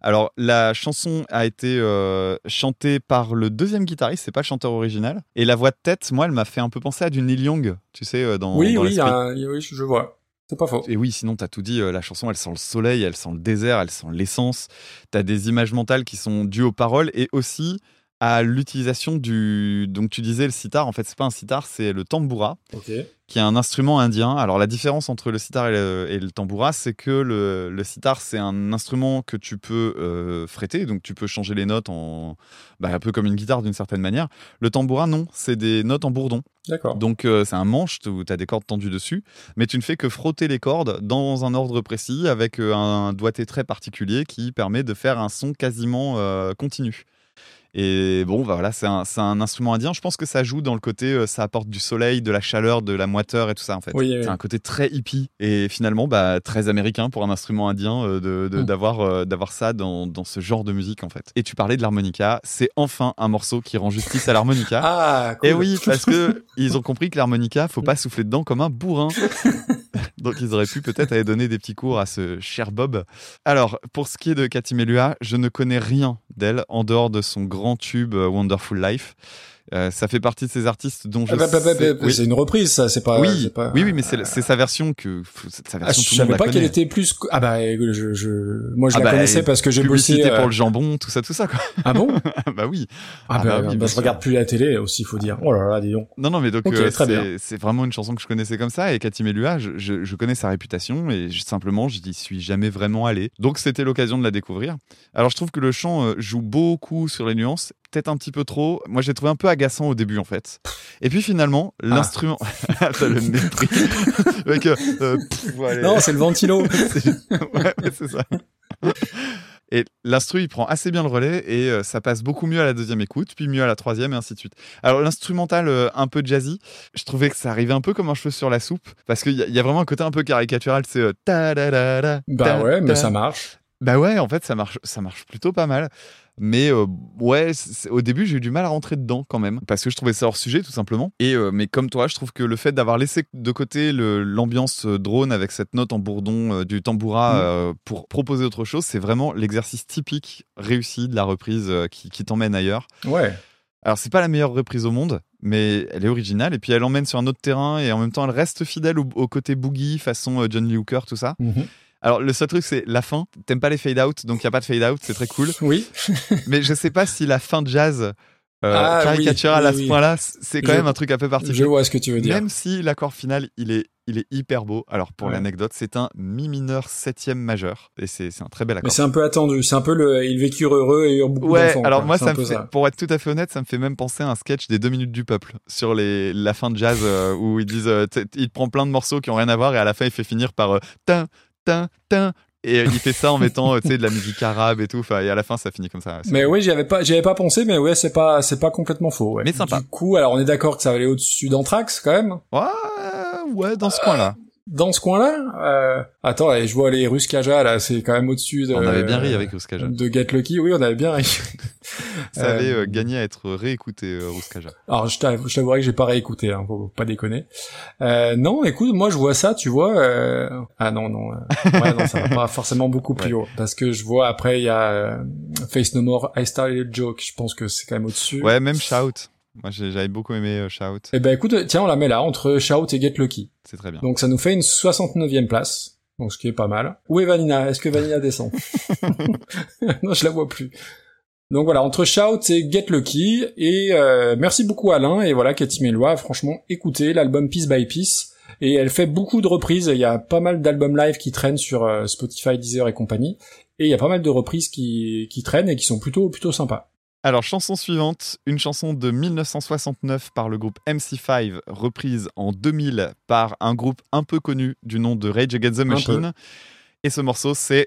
Alors, la chanson a été euh, chantée par le deuxième guitariste, c'est pas le chanteur original. Et la voix de tête, moi, elle m'a fait un peu penser à du Neil Young, tu sais, dans, oui, dans oui, a oui, je vois. C'est pas faux. Et oui, sinon, t'as tout dit. euh, la chanson, elle sent le soleil, elle sent le désert, elle sent l'essence. T'as des images mentales qui sont dues aux paroles et aussi à l'utilisation du. Donc tu disais le sitar, en fait c'est pas un sitar, c'est le tambura, Ok. qui est un instrument indien. Alors la différence entre le sitar et le, et le tambura, c'est que le, le sitar c'est un instrument que tu peux euh, fréter, donc tu peux changer les notes en bah, un peu comme une guitare d'une certaine manière. Le tambura non, c'est des notes en bourdon. D'accord. Donc euh, c'est un manche où tu as des cordes tendues dessus, mais tu ne fais que frotter les cordes dans un ordre précis avec euh, un doigté très particulier qui permet de faire un son quasiment euh, continu. Et bon, bah voilà, c'est un, un instrument indien. Je pense que ça joue dans le côté, euh, ça apporte du soleil, de la chaleur, de la moiteur et tout ça en fait. Oui, oui. C'est un côté très hippie et finalement bah, très américain pour un instrument indien euh, de, de- Mm. d'avoir, euh, d'avoir ça dans, dans ce genre de musique en fait. Et tu parlais de l'harmonica, c'est enfin un morceau qui rend justice à l'harmonica. Ah, cool. Et oui, parce que ils ont compris que l'harmonica, faut pas souffler dedans comme un bourrin. Donc ils auraient pu peut-être aller donner des petits cours à ce cher Bob. Alors, pour ce qui est de Cathy je ne connais rien d'elle en dehors de son grand tube euh, Wonderful Life. Euh, ça fait partie de ces artistes dont je Ah, bah, bah, bah, bah, oui. C'est une reprise, ça. C'est pas. oui, pas- oui, oui, mais c'est sa version que Ah, je tout savais pas qu'elle était plus. Ah bah, je, je... moi je Ah la bah, connaissais parce que j'ai bossé. Publicité euh, pour le jambon, tout ça, tout ça quoi. Ah bon? Bah oui. Ah, Ah bah, bah oui, bah, bien je regarde plus la télé aussi, il faut dire. Oh là là, dis donc. Non, non, mais donc euh, c'est- vraiment une chanson que je connaissais comme ça. Et Cathy Melua, je, je- je connais sa réputation et simplement, je n'y suis jamais vraiment allé. Donc c'était l'occasion de la découvrir. Alors je trouve que le chant euh, joue beaucoup sur les nuances, peut-être un petit peu trop. Moi, j'ai trouvé un peu agaçant au début en fait. Et puis finalement, Ah. l'instrument. T'as le mépris. Avec, euh, euh, pff, ouais. Non, c'est le ventilo. C'est- ouais, ouais, c'est ça. Et l'instru, il prend assez bien le relais et euh, ça passe beaucoup mieux à la deuxième écoute, puis mieux à la troisième et ainsi de suite. Alors l'instrumental euh, un peu jazzy, je trouvais que ça arrivait un peu comme un cheveu sur la soupe parce qu'il y, y a vraiment un côté un peu caricatural, c'est euh, ta da da da. bah ouais, mais ça marche. Bah ouais, en fait ça marche, ça marche plutôt pas mal. Mais euh, ouais, au début j'ai eu du mal à rentrer dedans quand même parce que je trouvais ça hors sujet tout simplement. Et euh, mais comme toi, je trouve que le fait d'avoir laissé de côté l'ambiance euh, drone avec cette note en bourdon euh, du tamboura Mm. pour proposer autre chose, c'est vraiment l'exercice typique réussi de la reprise qui, qui t'emmène ailleurs. Ouais. Alors c'est pas la meilleure reprise au monde, mais elle est originale et puis elle emmène sur un autre terrain et en même temps elle reste fidèle au, au côté boogie façon John Lee Hooker tout ça. Mhm. Alors le seul truc c'est la fin. T'aimes pas les fade out donc il y a pas de fade out, c'est très cool. Oui. Mais je sais pas si la fin de jazz euh, Ah, caricaturale oui, à ce oui. point-là, c'est quand Je- même un truc un peu Je particulier. vois ce que tu veux dire. Même si l'accord final, il est, il est hyper beau. Alors pour Ouais. l'anecdote, c'est un mi mineur septième majeur et c'est un très bel Mais accord. c'est un peu attendu. C'est un peu le. Ils vécurent heureux et eurent beaucoup Ouais, alors quoi. moi, ça me fait, pour être tout à fait honnête, ça me fait même penser à un sketch des deux minutes du peuple sur les, la fin de jazz euh, où ils disent, euh, il prend plein de morceaux qui ont rien à voir et à la fin il fait finir par euh, tin, tin, tin. Et euh, il fait ça en mettant, euh, tu sais, de la musique arabe et tout. Enfin, et à la fin, ça finit comme ça. Mais oui, j'y avais pas, j'y avais pas pensé, mais ouais, c'est pas, c'est pas complètement faux. Ouais. Mais sympa. Du coup, alors on est d'accord que ça va aller au-dessus d'Anthrax quand même? Ouais, ouais, dans ce coin-là. Dans ce coin-là, euh... attends, et je vois les Ruskaja là, c'est quand même au-dessus de. On avait bien ri avec Ruskaja. De Get Lucky, oui, on avait bien ri. Ça avait Euh, euh, gagné à être réécouté, euh, Ruskaja. Alors je t'avoue- je t'avouerai que j'ai pas réécouté, hein, faut pas déconner. Euh, non, écoute, moi je vois ça, tu vois. euh, Ah non, non, euh, ouais, non, ça va pas forcément beaucoup plus haut, parce que je vois après il y a euh, Face No More, I Started a Joke. Je pense que c'est quand même au-dessus. Ouais, même Shout. Moi, j'ai- j'avais beaucoup aimé euh, Shout. Eh ben écoute, tiens, on la met là entre Shout et Get Lucky. C'est très bien. Donc ça nous fait une 69e place. Donc ce qui est pas mal. Où est Vanina? Est-ce que Vanina descend? Non, je la vois plus. Donc voilà, entre Shout et Get Lucky. Et euh, merci beaucoup Alain. Et voilà, Cathy Melua, franchement, écoutez l'album Piece by Piece. Et elle fait beaucoup de reprises. Il y a pas mal d'albums live qui traînent sur euh, Spotify, Deezer et compagnie. Et il y a pas mal de reprises qui, qui traînent et qui sont plutôt plutôt sympas. Alors, chanson suivante, une chanson de 1969 par le groupe MC5, reprise en 2000 par un groupe un peu connu du nom de Rage Against the Machine. Et ce morceau, c'est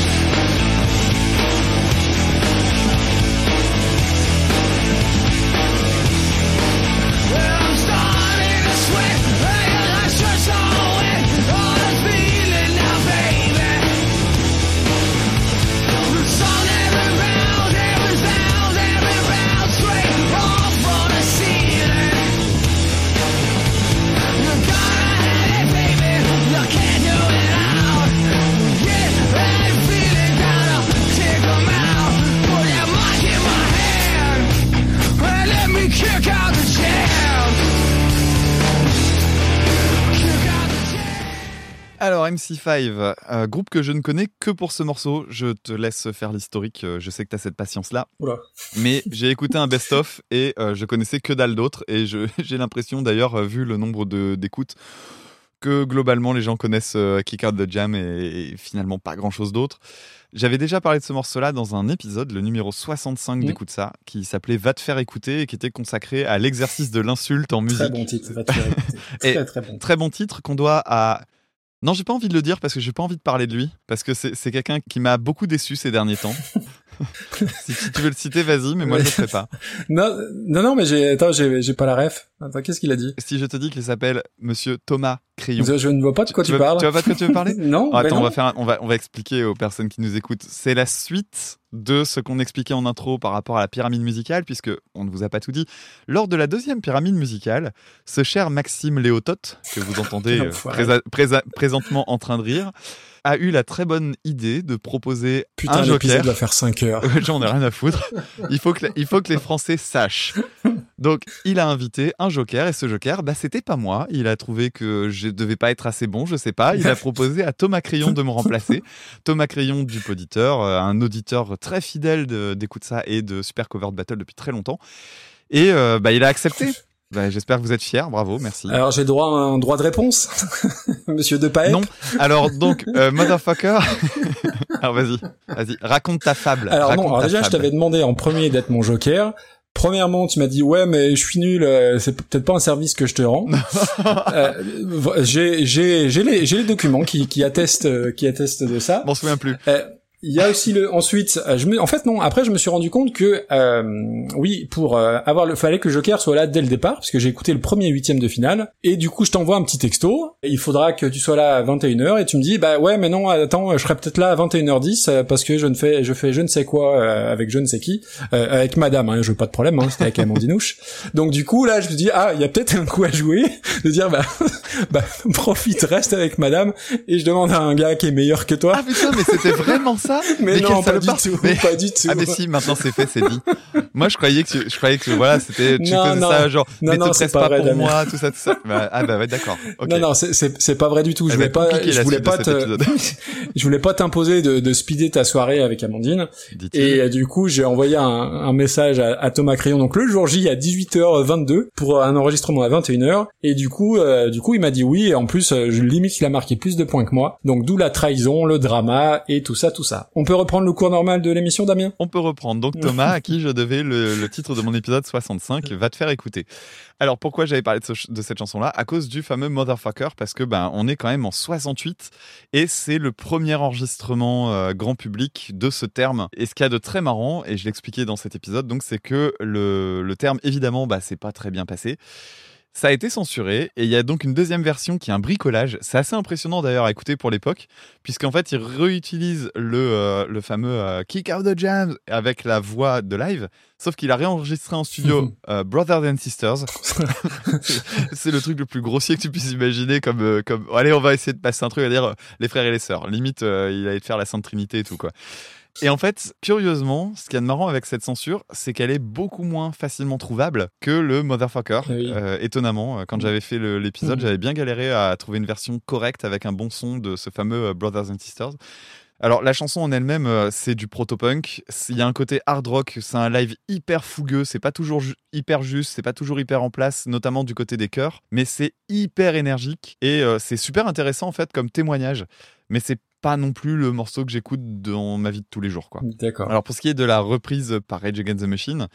Alors MC5, euh, groupe que je ne connais que pour ce morceau. Je te laisse faire l'historique. euh, Je sais que tu as cette patience-là. Mais j'ai écouté un best-of et euh, je connaissais que dalle d'autres. Et j'ai l'impression d'ailleurs, vu le nombre de- d'écoutes, que globalement les gens connaissent euh, Kick Out the Jam et, et finalement pas grand-chose d'autre. J'avais déjà parlé de ce morceau-là dans un épisode, le numéro 65 Mhm. d'Écoute ça, qui s'appelait Va te faire écouter et qui était consacré à l'exercice de l'insulte en musique. Très bon titre, va te faire écouter. Et- Très très bon. Très bon titre qu'on doit à. Non, j'ai pas envie de le dire parce que j'ai pas envie de parler de lui. Parce que c'est quelqu'un qui m'a beaucoup déçu ces derniers temps. si, tu veux le citer, vas-y, mais moi je le ferai pas. Non, non, non, mais j'ai, attends, j'ai, j'ai pas la ref. Attends, qu'est-ce qu'il a dit? Si je te dis qu'il s'appelle Monsieur Thomas Crayon. je, je ne vois pas de quoi tu, vas, parles. tu vas pas de quoi tu veux parler? Non, Oh, ben Attends, non. on va faire, un- on va, on va expliquer aux personnes qui nous écoutent. C'est la suite de ce qu'on expliquait en intro par rapport à la pyramide musicale, puisque on ne vous a pas tout dit. Lors de la deuxième pyramide musicale, ce cher Maxime Léotote, que vous entendez euh, présentement en train de rire, a eu la très bonne idée de proposer Putain, un joker. va faire 5 heures. J'en ai rien à foutre. Il faut que, il faut que les Français sachent. Donc, il a invité un joker et ce joker, bah, c'était pas moi. Il a trouvé que je devais pas être assez bon, je sais pas. Il a proposé à Thomas Crayon de me remplacer. Thomas Crayon du Poditeur, euh, un auditeur très fidèle d'écoute ça et de Super Covered Battle depuis très longtemps. Et euh, bah, il a accepté. Bah, J'espère que vous êtes fiers, bravo, merci. Alors j'ai droit à un droit de réponse, Monsieur Depaep. Non. Alors donc, euh, motherfucker. alors vas-y, vas-y, raconte ta fable. Alors raconte non, alors déjà je t'avais demandé en premier d'être mon joker. Premièrement, tu m'as dit ouais, mais je suis nul. euh, C'est peut-être pas un service que je te rends. Euh, j'ai j'ai j'ai les j'ai les documents qui qui attestent qui attestent de ça. Je m'en souviens plus. Il y a aussi le ensuite euh, je me en fait non après je me suis rendu compte que euh, oui pour euh, avoir le fallait que le Joker soit là dès le départ parce que j'ai écouté le premier huitième de finale. Et du coup je t'envoie un petit texto. Il faudra que tu sois là à 21h et tu me dis bah ouais mais non attends je serai peut-être là à 21h10 euh, parce que je ne fais je fais je ne sais quoi euh, avec je ne sais qui euh, avec madame hein, je veux pas de problème hein, c'était avec Amandinouche donc du coup là je me dis ah il y a peut-être un coup à jouer de dire bah bah profite reste avec madame et je demande à un gars qui est meilleur que toi. Ah putain, mais c'était vraiment ça mais, non, quel pas du tout, Mais- pas du tout. Ah mais si, maintenant c'est fait, c'est dit. Moi je croyais que tu, je croyais que voilà, c'était tu Non, faisais non. ça genre Non, mais non, te c'est presse pas pas, vrai, pour moi, tout ça tout ça. Bah, ah bah ouais, d'accord. Non, non, c'est- c'est pas vrai du tout. Je Elle voulais va être pas, je la voulais pas te, je voulais pas t'imposer de, de speeder ta soirée avec Amandine. Et euh, du coup, j'ai envoyé un, un message à, à Thomas Crayon, donc le jour J à 18h22 pour un enregistrement à 21h. Et du coup, euh, du coup, il m'a dit oui. Et en plus, euh, je limite, il a marqué plus de points que moi. Donc d'où la trahison, le drama et tout ça, tout ça. On peut reprendre le cours normal de l'émission, Damien? On peut reprendre. Donc Thomas, à qui je devais le, titre de mon épisode 65, va te faire écouter. Alors pourquoi j'avais parlé de, cette chanson-là? À cause du fameux Motherfucker, parce que ben on est quand même en 68 et c'est le premier enregistrement euh, grand public de ce terme. Et ce qu'il y a de très marrant, et je l'expliquais dans cet épisode, donc c'est que le, le terme évidemment, bah c'est pas très bien passé. Ça a été censuré et il y a donc une deuxième version qui est un bricolage. C'est assez impressionnant d'ailleurs à écouter pour l'époque, puisqu'en fait ils réutilisent le, euh, le fameux euh, Kick Out the Jam avec la voix de live, sauf qu'il a réenregistré en studio euh, Brothers and Sisters. C'est- le truc le plus grossier que tu puisses imaginer comme, euh, comme allez on va essayer de passer un truc à dire les frères et les sœurs. Limite il allait te faire la Sainte Trinité et tout quoi. Et en fait, curieusement, ce qu'il y a de marrant avec cette censure, c'est qu'elle est beaucoup moins facilement trouvable que le Motherfucker. Oui. Euh, étonnamment, euh, quand j'avais fait l'épisode, Mhm. j'avais bien galéré à trouver une version correcte avec un bon son de ce fameux euh, Brothers and Sisters. Alors la chanson en elle-même, c'est du proto-punk. Il y a un côté hard rock, c'est un live hyper fougueux, c'est pas toujours ju- hyper juste, c'est pas toujours hyper en place, notamment du côté des chœurs, mais c'est hyper énergique et euh, c'est super intéressant en fait comme témoignage. Mais c'est pas non plus le morceau que j'écoute dans ma vie de tous les jours, quoi. D'accord. Alors pour ce qui est de la reprise par Rage Against the Machine,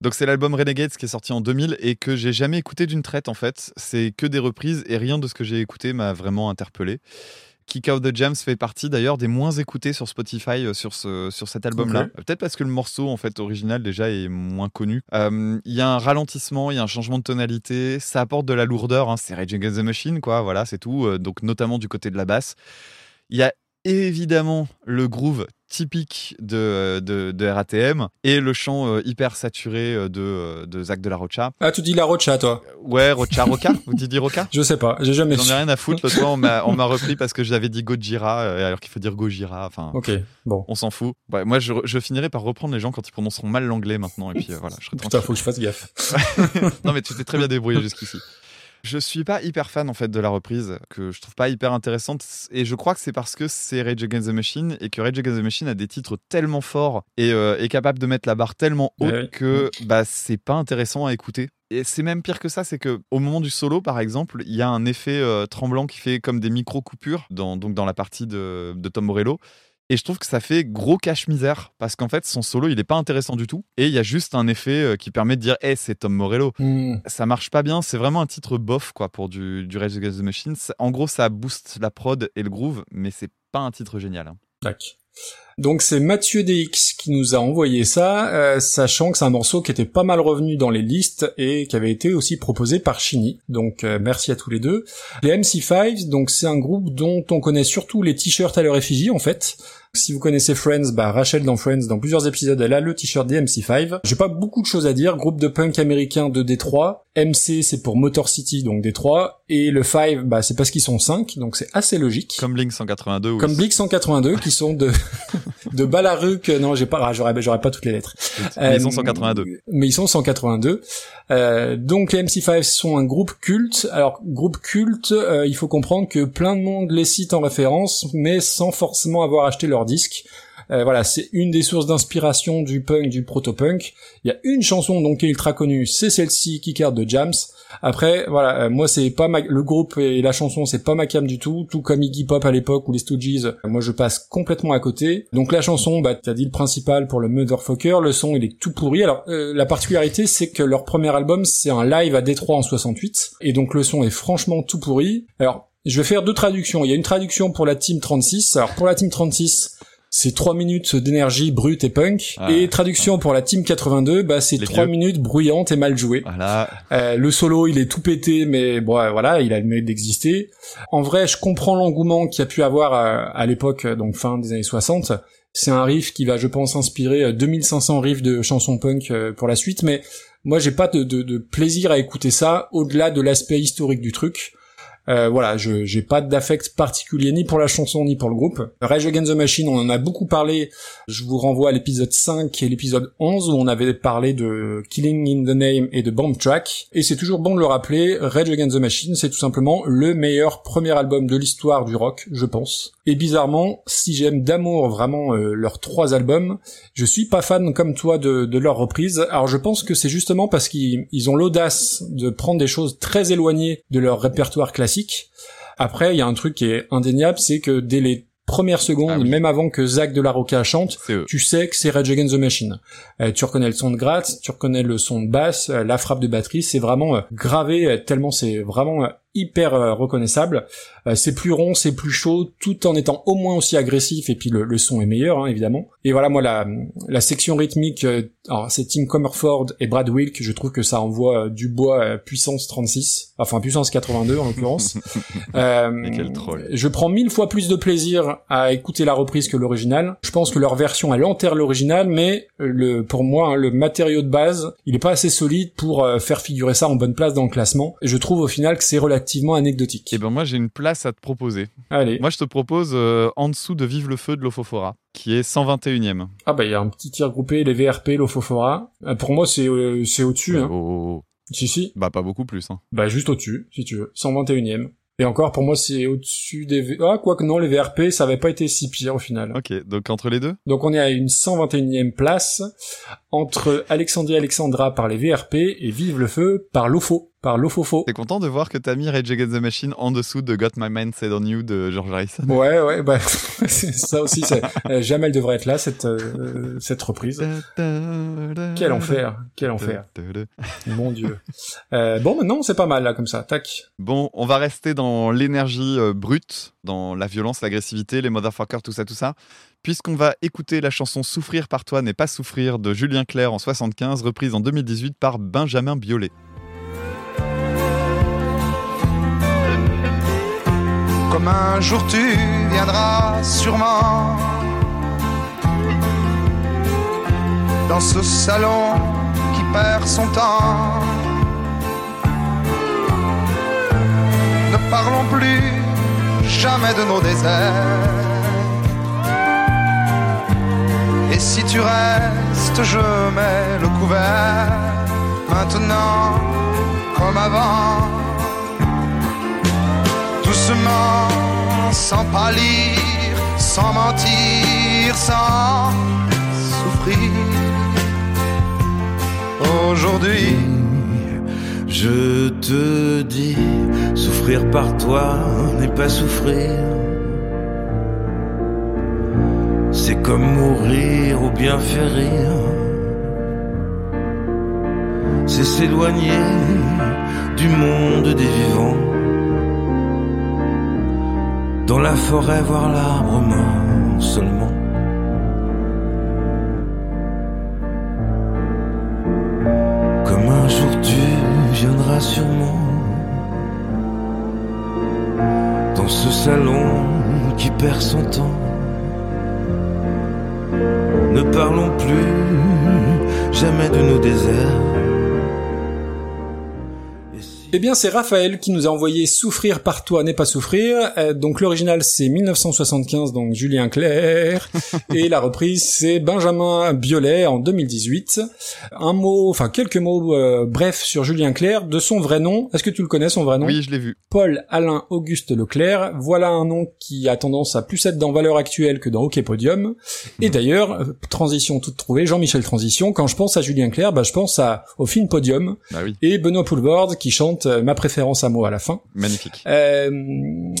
donc c'est l'album Renegades qui est sorti en 2000 et que j'ai jamais écouté d'une traite en fait. C'est que des reprises et rien de ce que j'ai écouté m'a vraiment interpellé. Kick Out the Jams fait partie d'ailleurs des moins écoutés sur Spotify euh, sur, ce, sur cet album-là. Peut-être parce que le morceau en fait original déjà est moins connu. Euh, Il y a un ralentissement, il y a un changement de tonalité, ça apporte de la lourdeur. hein. C'est Rage Against the Machine, quoi. Voilà, c'est tout. Euh, Donc notamment du côté de la basse. Il y a évidemment le groove typique de, de, de RATM et le chant euh, hyper saturé euh, de, euh, de Zach de la Rocha. Ah, tu dis la Rocha, toi Ouais, Rocha, Roca Vous dites dit Roca Je sais pas, j'ai jamais J'en ai rien à foutre. L'autre fois, on m'a repris parce que j'avais dit Gojira euh, alors qu'il faut dire Gojira. Enfin, Ok, bon. on s'en fout. Ouais, moi, je, je finirai par reprendre les gens quand ils prononceront mal l'anglais maintenant. Et puis euh, voilà, je serai Putain, faut que je fasse gaffe. non, mais tu t'es très bien débrouillé jusqu'ici. Je suis pas hyper fan en fait de la reprise, que je trouve pas hyper intéressante. Et je crois que c'est parce que c'est Rage Against the Machine et que Rage Against the Machine a des titres tellement forts et euh, est capable de mettre la barre tellement haute Ouais. que bah c'est pas intéressant à écouter. Et c'est même pire que ça, c'est que au moment du solo, par exemple, il y a un effet euh, tremblant qui fait comme des micro coupures dans donc dans la partie de, de Tom Morello. Et je trouve que ça fait gros cache-misère parce qu'en fait, son solo, il est pas intéressant du tout. Et il y a juste un effet euh, qui permet de dire, hey, c'est Tom Morello. Hmm. Ça marche pas bien. C'est vraiment un titre bof, quoi, pour du, du Rage Against the Machine. En gros, ça booste la prod et le groove, mais c'est pas un titre génial. hein. Tac. Donc c'est Mathieu DX qui nous a envoyé ça, euh, sachant que c'est un morceau qui était pas mal revenu dans les listes et qui avait été aussi proposé par Chini. Donc euh, merci à tous les deux. Les MC5, donc c'est un groupe dont on connaît surtout les t-shirts à leur effigie en fait. Si vous connaissez Friends, bah Rachel dans Friends, dans plusieurs épisodes, elle a le t-shirt des MC5. J'ai pas beaucoup de choses à dire. Groupe de punk américain de Détroit. MC c'est pour Motor City, donc Détroit. Et le 5, bah c'est parce qu'ils sont 5, donc c'est assez logique. Comme Blink 182. ou- Comme Blink 182 qui sont de de Balaruc. Non, j'ai pas, ah, j'aurais, j'aurais pas toutes les lettres. Mais ils sont Euh, 182. Mais ils sont 182. Euh, donc les MC5 sont un groupe culte. Alors groupe culte, euh, il faut comprendre que plein de monde les cite en référence, mais sans forcément avoir acheté leur Euh, voilà, c'est une des sources d'inspiration du punk, du proto-punk. Il y a une chanson donc qui est ultra connue, c'est celle-ci, Kickard de Jams. Après, voilà, euh, moi c'est pas ma... le groupe et la chanson, c'est pas ma cam du tout, tout comme Iggy Pop à l'époque ou les Stooges. euh, Moi je passe complètement à côté. Donc la chanson, bah t'as dit le principal pour le Motherfucker, le son il est tout pourri. Alors euh, la particularité c'est que leur premier album c'est un live à Détroit en 68 et donc le son est franchement tout pourri. Alors je vais faire deux traductions. Il y a une traduction pour la Team 36. Alors pour la Team 36, c'est 3 minutes d'énergie brute et punk. Ah. et traduction pour la Team 82, bah c'est Les 3 vieux. minutes bruyantes et mal jouées. Voilà. Euh, le solo, il est tout pété, mais bon, voilà, il a le mérite d'exister. En vrai, je comprends l'engouement qu'il y a pu avoir euh, à l'époque, euh, donc fin des années 60. C'est un riff qui va, je pense, inspirer euh, 2500 riffs de chansons punk pour la suite, mais moi, j'ai pas de, de- de plaisir à écouter ça au-delà de l'aspect historique du truc. Euh, voilà, je j'ai pas d'affect particulier ni pour la chanson ni pour le groupe. Rage Against the Machine, on en a beaucoup parlé. Je vous renvoie à l'épisode 5 et l'épisode 11 où on avait parlé de Killing in the Name et de Bomb Track. Et c'est toujours bon de le rappeler, Rage Against the Machine, c'est tout simplement le meilleur premier album de l'histoire du rock, je pense. Et bizarrement, si j'aime d'amour vraiment euh, leurs trois albums, je suis pas fan comme toi de, de leur reprise. Alors je pense que c'est justement parce qu'ils ils ont l'audace de prendre des choses très éloignées de leur répertoire classique. Après, il y a un truc qui est indéniable, c'est que dès les premières secondes, Ah oui. même avant que Zach de la Rocca chante, tu sais que c'est Rage Against the Machine. Euh, tu reconnais le son de gratte, tu reconnais le son de basse, euh, la frappe de batterie, c'est vraiment euh, gravé tellement c'est vraiment hyper euh, reconnaissable. Euh, c'est plus rond, c'est plus chaud, tout en étant au moins aussi agressif et puis le, le son est meilleur hein, évidemment. Et voilà moi la la section rythmique, euh, alors c'est Tim Comerford et Brad Wilk, je trouve que ça envoie du bois puissance 36, enfin puissance 82 en l'occurrence. Quel troll. je prends mille fois plus de plaisir à écouter la reprise que l'original. Je pense que leur version elle enterre l'original, mais le pour moi hein, le matériau de base il est pas assez solide pour faire figurer ça en bonne place dans le classement. Et je trouve au final que c'est relativement anecdotique. Et ben moi j'ai une place à te proposer. Allez, Moi je te propose euh, en dessous de Vive le feu de l'Ofofora, qui est 121ème. ah bah il y a un petit tir groupé, les VRP, l'Ofofora. Euh, pour moi c'est euh, c'est au-dessus. Hein. Oh, oh, oh. Si si, Bah pas beaucoup plus. Hein. bah juste au-dessus si tu veux, 121ème. Et encore pour moi c'est au-dessus des V... ah quoi que non les VRP ça avait pas été si pire au final. Ok, donc entre les deux? Donc on est à une 121e place entre Alexandrie Alexandra par les VRP et Vive le Feu par l'OFO, par l'OFOFO. T'es content de voir que t'as mis Rage Against the Machine en dessous de Got My Mind Set on You de George Harrison? Ouais, ouais, bah, ça aussi, euh, jamais elle devrait être là, cette, euh, cette reprise. Quel enfer, quel enfer, mon dieu. Euh, bon, maintenant, c'est pas mal, là, comme ça, tac. Bon, on va rester dans l'énergie euh, brute, dans la violence, l'agressivité, les motherfuckers, tout ça, tout ça. Puisqu'on va écouter la chanson Souffrir par toi n'est pas souffrir de Julien Clerc en 75, reprise en 2018 par Benjamin Biolay. Comme un jour tu viendras sûrement dans ce salon qui perd son temps. Ne parlons plus jamais de nos déserts. Et si tu restes, je mets le couvert maintenant comme avant. Sans pâlir, sans mentir, sans souffrir. Aujourd'hui, Je te dis, souffrir par toi n'est pas souffrir. C'est comme mourir ou bien faire rire. C'est s'éloigner du monde des vivants. Dans la forêt voir l'arbre mort seulement. Comme un jour tu viendras sûrement dans ce salon qui perd son temps. Ne parlons plus jamais de nos déserts. Eh bien, c'est Raphaël qui nous a envoyé Souffrir par toi n'est pas souffrir. Euh, donc l'original c'est 1975, donc Julien Clerc, et la reprise c'est Benjamin Biolay en 2018. Un mot, enfin quelques mots euh, brefs sur Julien Clerc, de son vrai nom. Est-ce que tu le connais son vrai nom? Oui, je l'ai vu. Paul Alain Auguste Leclerc. Voilà un nom qui a tendance à plus être dans Valeur Actuelle que dans Hockey Podium. Et d'ailleurs, euh, transition toute trouvée, Jean-Michel Transition. Quand je pense à Julien Clerc, bah, je pense à au film Podium Bah oui, et Benoît Poulvord qui chante euh, ma préférence à moi à la fin. magnifique. Euh,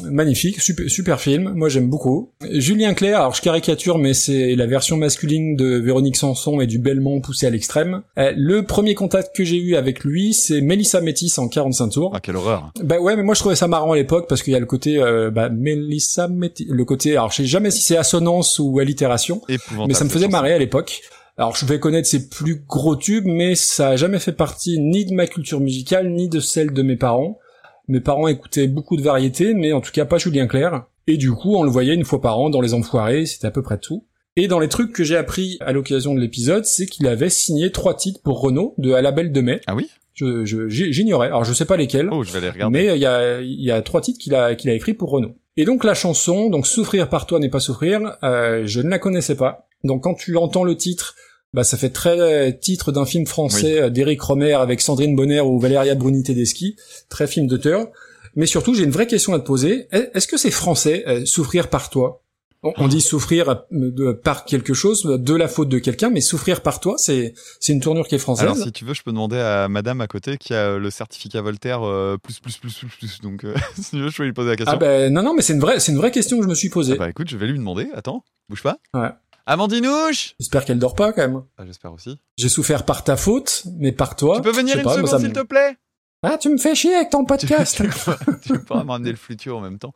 magnifique, super, super film. Moi, j'aime beaucoup. Julien Clerc, alors je caricature, mais c'est la version masculine de Véronique Sanson et du Belmont poussé à l'extrême. Euh, le premier contact que j'ai eu avec lui, c'est Mélissa Métis en 45 tours. Ah, quelle horreur. Bah ouais, mais moi je trouvais ça marrant à l'époque parce qu'il y a le côté euh, bah, Mélissa Métis, le côté, alors je sais jamais si c'est assonance ou allitération, mais ça me faisait marrer à l'époque. Alors je vais connaître ses plus gros tubes, mais ça a jamais fait partie ni de ma culture musicale, ni de celle de mes parents. Mes parents écoutaient beaucoup de variétés, mais en tout cas pas Julien Clerc. Et du coup, on le voyait une fois par an dans Les Enfoirés, c'était à peu près tout. Et dans les trucs que j'ai appris à l'occasion de l'épisode, c'est qu'il avait signé trois titres pour Renault de À la Belle de Mai. Ah oui? Je, je- j'ai- j'ignorais. Alors je sais pas lesquels. Oh, je vais les regarder. Mais il y a, il y a trois titres qu'il a, qu'il a écrit pour Renault. Et donc la chanson, donc Souffrir par toi n'est pas souffrir, euh, je ne la connaissais pas. Donc quand tu entends le titre, bah ça fait très euh, titre d'un film français euh, d'Éric Romer avec Sandrine Bonner ou Valéria Bruni Tedeschi, très film d'auteur. Mais surtout, j'ai une vraie question à te poser. Est- Est-ce que c'est français, euh, Souffrir par toi on, on dit souffrir de, par quelque chose, de la faute de quelqu'un, mais souffrir par toi, c'est c'est une tournure qui est française. Alors, si tu veux, je peux demander à madame à côté qui a le certificat Voltaire euh, plus, plus, plus, plus, plus. Donc, euh, si tu veux, je peux lui poser la question. ah ben non non, mais c'est une vraie c'est une vraie question que je me suis posée. Ah bah, écoute, je vais lui demander. Attends, bouge pas. Ouais. Amandinouche J'espère qu'elle dort pas quand même. ah, J'espère aussi. J'ai souffert par ta faute, mais par toi. tu peux venir une pas, seconde, me- s'il te plaît? Ah, tu me fais chier avec ton podcast. Tu peux pas m'amener le flutio en même temps.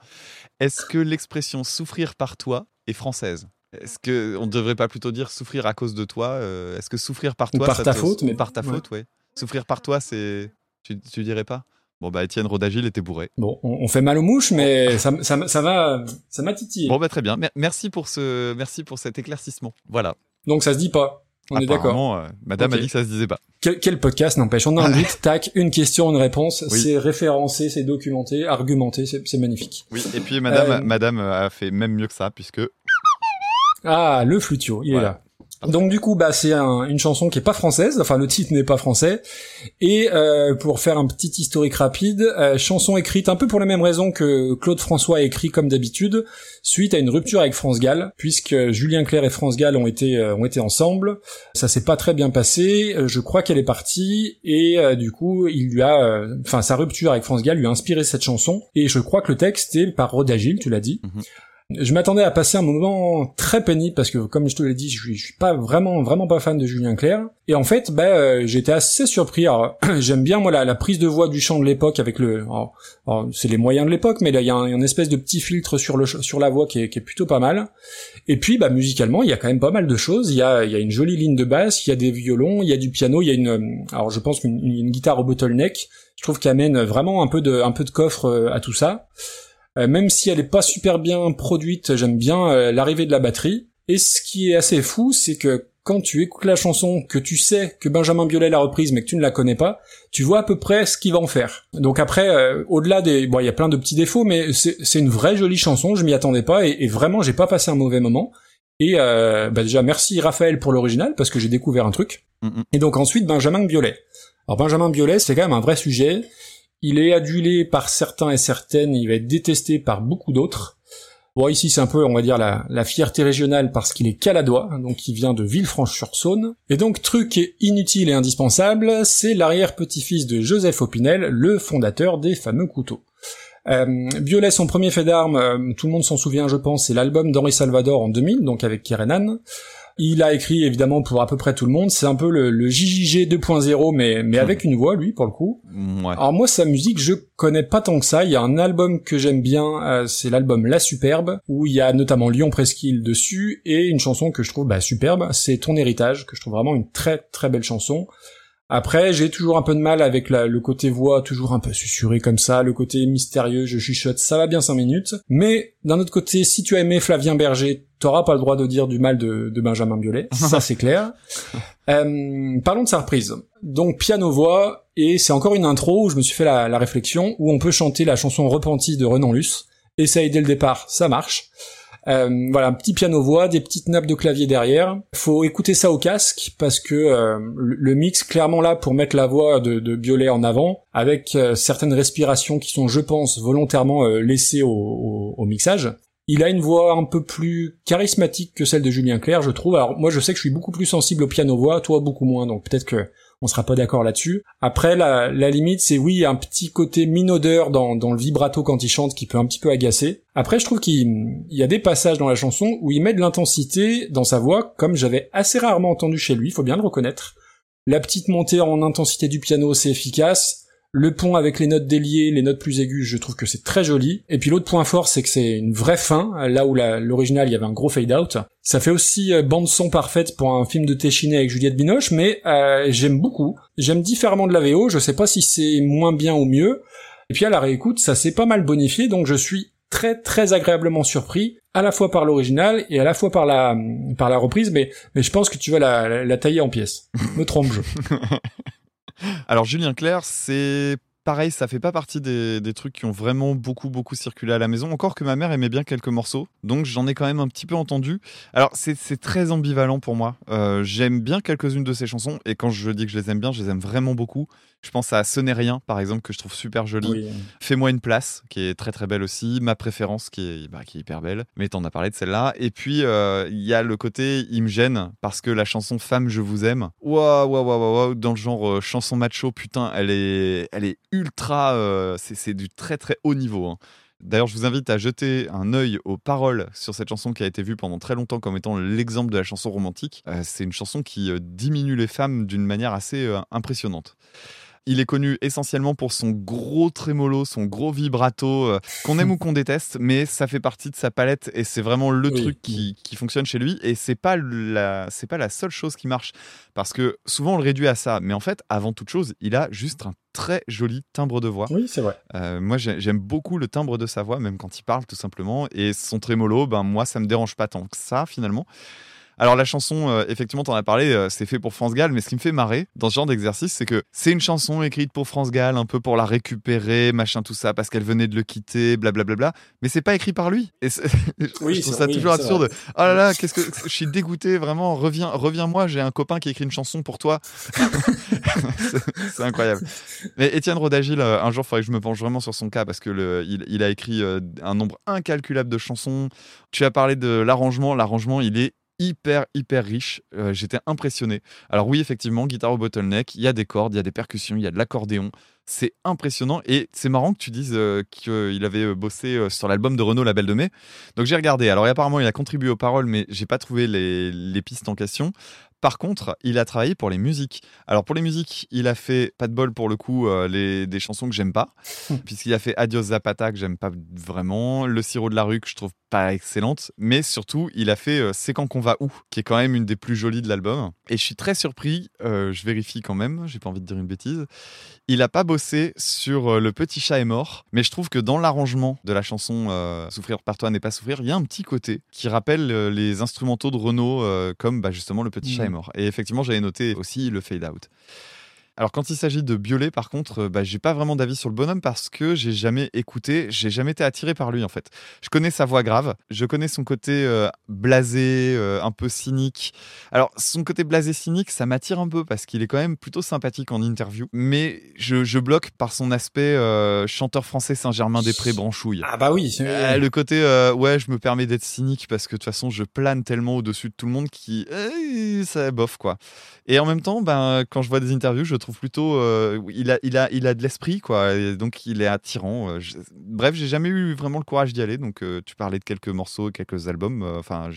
Est-ce que l'expression souffrir par toi est française? Est-ce que on ne devrait pas plutôt dire souffrir à cause de toi euh, Est-ce que souffrir par Ou toi par ça ta te- faute, mais- par ta ouais. faute, ouais. Souffrir par toi, c'est tu, tu dirais pas? Bon bah Étienne Rodagil était bourré. bon, on, fait mal aux mouches, mais ça, ça, va, ça m'a titillé. Bon bah très bien. Mer- Merci pour ce merci pour cet éclaircissement. Voilà. Donc ça se dit pas. On est d'accord. Euh, Madame a dit que ça se disait pas. Quel, quel podcast n'empêche On a un doute, tac, une question, une réponse. Oui. C'est référencé, c'est documenté, argumenté, c'est magnifique. Oui. Et puis Madame Euh, Madame a fait même mieux que ça puisque Ah, le flutio, il est là. Donc du coup, bah c'est un- une chanson qui est pas française, enfin le titre n'est pas français. Et euh, pour faire un petit historique rapide, euh, chanson écrite un peu pour la même raison que Claude François a écrit comme d'habitude, suite à une rupture avec France Gall, puisque Julien Clerc et France Gall ont été euh, ont été ensemble. Ça s'est pas très bien passé. Je crois qu'elle est partie et euh, du coup, il lui a, euh, enfin sa rupture avec France Gall lui a inspiré cette chanson. Et je crois que le texte est par Rodagil, tu l'as dit. Je m'attendais à passer un moment très pénible parce que, comme je te l'ai dit, je suis, suis pas vraiment, vraiment pas fan de Julien Clerc. Et en fait, bah, j'étais assez surpris. J'aime bien moi la, prise de voix du chant de l'époque avec le, c'est les moyens de l'époque, mais il y a un, une espèce de petit filtre sur la voix qui est, plutôt pas mal. Et puis, bah, musicalement, il y a quand même pas mal de choses. Il y a, une jolie ligne de basse, il y a des violons, il y a du piano, il y a une, alors je pense qu'une une, une guitare au bottleneck. Je trouve qu'elle amène vraiment un peu de, un peu de coffre euh, à tout ça. Euh, même si elle est pas super bien produite, j'aime bien euh, l'arrivée de la batterie. Et ce qui est assez fou, c'est que quand tu écoutes la chanson, que tu sais que Benjamin Biolay l'a reprise, mais que tu ne la connais pas, tu vois à peu près ce qu'il va en faire. Donc après, euh, au-delà des, bon, il y a plein de petits défauts, mais c'est une vraie jolie chanson. Je m'y attendais pas et, et vraiment, j'ai pas passé un mauvais moment. Et euh, bah déjà, merci Raphaël pour l'original parce que j'ai découvert un truc. Mhm. Et donc ensuite, Benjamin Biolay. Alors Benjamin Biolay, c'est quand même un vrai sujet. Il est adulé par certains et certaines, il va être détesté par beaucoup d'autres. Bon, ici, c'est un peu, on va dire, la, fierté régionale parce qu'il est caladois, donc il vient de Villefranche-sur-Saône. Et donc, truc inutile et indispensable, c'est l'arrière-petit-fils de Joseph Opinel, le fondateur des fameux couteaux. Euh, Biolay, son premier fait d'armes, euh, tout le monde s'en souvient, je pense, c'est l'album d'Henri Salvador en 2000, donc avec Kerenan. Il a écrit évidemment pour à peu près tout le monde. C'est un peu le, le JJG 2.0, mais mais avec une voix lui pour le coup. Ouais. Alors moi sa musique je connais pas tant que ça. Il y a un album que j'aime bien, euh, c'est l'album La Superbe où il y a notamment Lyon Presqu'île dessus et une chanson que je trouve bah, superbe, c'est Ton héritage que je trouve vraiment une très très belle chanson. Après, j'ai toujours un peu de mal avec la- le côté voix, toujours un peu susurré comme ça, le côté mystérieux, je chuchote, ça va bien 5 minutes. Mais d'un autre côté, si tu as aimé Flavien Berger, t'auras pas le droit de dire du mal de, de Benjamin Biolay, ça c'est clair. Euh, parlons de sa reprise. Donc piano-voix, et c'est encore une intro où je me suis fait la, la réflexion, où on peut chanter la chanson Repentie de Renan Luce. Essaye dès le départ, ça marche. Euh, voilà, un petit piano-voix, des petites nappes de clavier derrière. Faut écouter ça au casque parce que euh, le mix clairement là pour mettre la voix de, de Biolay en avant, avec euh, certaines respirations qui sont, je pense, volontairement euh, laissées au, au- au mixage. Il a une voix un peu plus charismatique que celle de Julien Clerc, je trouve. Alors moi, je sais que je suis beaucoup plus sensible au piano-voix, toi beaucoup moins, donc peut-être que on sera pas d'accord là-dessus. Après, la, limite, c'est oui, un petit côté minaudeur dans, dans le vibrato quand il chante qui peut un petit peu agacer. Après, je trouve qu'il il y a des passages dans la chanson où il met de l'intensité dans sa voix, comme j'avais assez rarement entendu chez lui, faut bien le reconnaître. La petite montée en intensité du piano, c'est efficace. Le pont avec les notes déliées, les notes plus aiguës, je trouve que c'est très joli. Et puis l'autre point fort, c'est que c'est une vraie fin, là où l'original, il y avait un gros fade-out. Ça fait aussi euh, bande-son parfaite pour un film de Téchiné avec Juliette Binoche, mais euh, j'aime beaucoup. J'aime différemment de la VO, je sais pas si c'est moins bien ou mieux. Et puis à la réécoute, ça s'est pas mal bonifié, donc je suis très très agréablement surpris, à la fois par l'original et à la fois par la par la reprise, mais mais je pense que tu vas la, la, la tailler en pièces. Me trompe-je. Alors Julien Clerc, c'est pareil, ça fait pas partie des, trucs qui ont vraiment beaucoup beaucoup circulé à la maison. Encore que ma mère aimait bien quelques morceaux, donc j'en ai quand même un petit peu entendu. Alors c'est c'est très ambivalent pour moi. Euh, J'aime bien quelques-unes de ses chansons et quand je dis que je les aime bien, je les aime vraiment beaucoup. Je pense à Ce n'est rien par exemple que je trouve super joli. Oui. Fais-moi une place, qui est très très belle aussi. Ma préférence, qui est, bah, qui est hyper belle. Mais t'en as parlé de celle-là. Et puis, euh, il y a le côté, il me gêne, parce que la chanson Femme, je vous aime, waouh, waouh, waouh, waouh, dans le genre euh, chanson macho, putain, elle est, elle est ultra. euh, c'est c'est du très très haut niveau. hein. D'ailleurs, je vous invite à jeter un œil aux paroles sur cette chanson qui a été vue pendant très longtemps comme étant l'exemple de la chanson romantique. Euh, c'est une chanson qui diminue les femmes d'une manière assez euh, impressionnante. Il est connu essentiellement pour son gros trémolo, son gros vibrato, euh, qu'on aime ou qu'on déteste, mais ça fait partie de sa palette et c'est vraiment le Oui. truc qui, qui fonctionne chez lui. Et c'est pas la, c'est pas la seule chose qui marche, parce que souvent on le réduit à ça, mais en fait, avant toute chose, il a juste un très joli timbre de voix. Oui, c'est vrai. Euh, moi, j'ai- j'aime beaucoup le timbre de sa voix, même quand il parle, tout simplement. Et son trémolo, ben moi, ça me dérange pas tant que ça, finalement. Alors la chanson, euh, effectivement, t'en as parlé, euh, c'est fait pour France Gall, mais ce qui me fait marrer dans ce genre d'exercice, c'est que c'est une chanson écrite pour France Gall, un peu pour la récupérer, machin, tout ça, parce qu'elle venait de le quitter, blablabla. Mais c'est pas écrit par lui. Et c'est- Oui, je trouve ça oui, toujours absurde. Oh là là, qu'est-ce que je suis dégoûté, vraiment. Reviens, reviens-moi. J'ai un copain qui écrit une chanson pour toi. C'est- incroyable. Mais Étienne Rodagil, euh, un jour, il faudrait que je me penche vraiment sur son cas parce que le, il, il a écrit euh, un nombre incalculable de chansons. Tu as parlé de l'arrangement. L'arrangement, il est hyper, hyper riche. Euh, J'étais impressionné. Alors oui, effectivement, guitare au bottleneck, il y a des cordes, il y a des percussions, il y a de l'accordéon. C'est impressionnant et c'est marrant que tu dises euh, qu'il avait euh, bossé sur l'album de Renault, La Belle de Mai. Donc j'ai regardé. Alors apparemment, il a contribué aux paroles, mais j'ai pas trouvé les, les pistes en question. Par contre, il a travaillé pour les musiques. Alors pour les musiques, il a fait, pas de bol pour le coup, euh, les, des chansons que j'aime pas, puisqu'il a fait Adios Zapata que j'aime pas vraiment, Le sirop de la rue que je trouve pas excellente, mais surtout il a fait euh, C'est quand qu'on va où, qui est quand même une des plus jolies de l'album. Et je suis très surpris, euh, je vérifie quand même, j'ai pas envie de dire une bêtise. Il a pas bossé sur Le petit chat est mort, mais je trouve que dans l'arrangement de la chanson Souffrir par toi n'est pas souffrir, il y a un petit côté qui rappelle les instrumentaux de Renault, comme bah, justement Le petit chat est mort. Et effectivement, j'avais noté aussi le fade out. Alors quand il s'agit de Biolay, par contre, euh, bah, j'ai pas vraiment d'avis sur le bonhomme parce que j'ai jamais écouté, j'ai jamais été attiré par lui en fait. Je connais sa voix grave, je connais son côté euh, blasé, euh, un peu cynique. Alors son côté blasé cynique, ça m'attire un peu parce qu'il est quand même plutôt sympathique en interview, mais je, je bloque par son aspect euh, chanteur français Saint-Germain-des-Prés branchouille. Ah bah oui. Le côté ouais je me permets d'être cynique parce que de toute façon je plane tellement au-dessus de tout le monde qui ça bof quoi et en même temps ben quand je vois des interviews je trouve plutôt euh, il a il a il a de l'esprit quoi donc il est attirant euh, bref j'ai jamais eu vraiment le courage d'y aller donc euh, tu parlais de quelques morceaux quelques albums enfin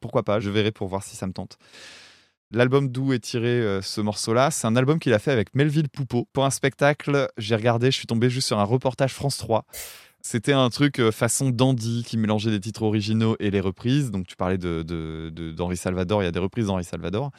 pourquoi pas je verrai pour voir si ça me tente L'album d'où est tiré ce morceau-là, c'est un album qu'il a fait avec Melville Poupeau. Pour un spectacle, j'ai regardé, je suis tombé juste sur un reportage France 3. C'était un truc euh, façon dandy qui mélangeait des titres originaux et les reprises. Donc tu parlais d'Henri Salvador, il y a des reprises d'Henri Salvador.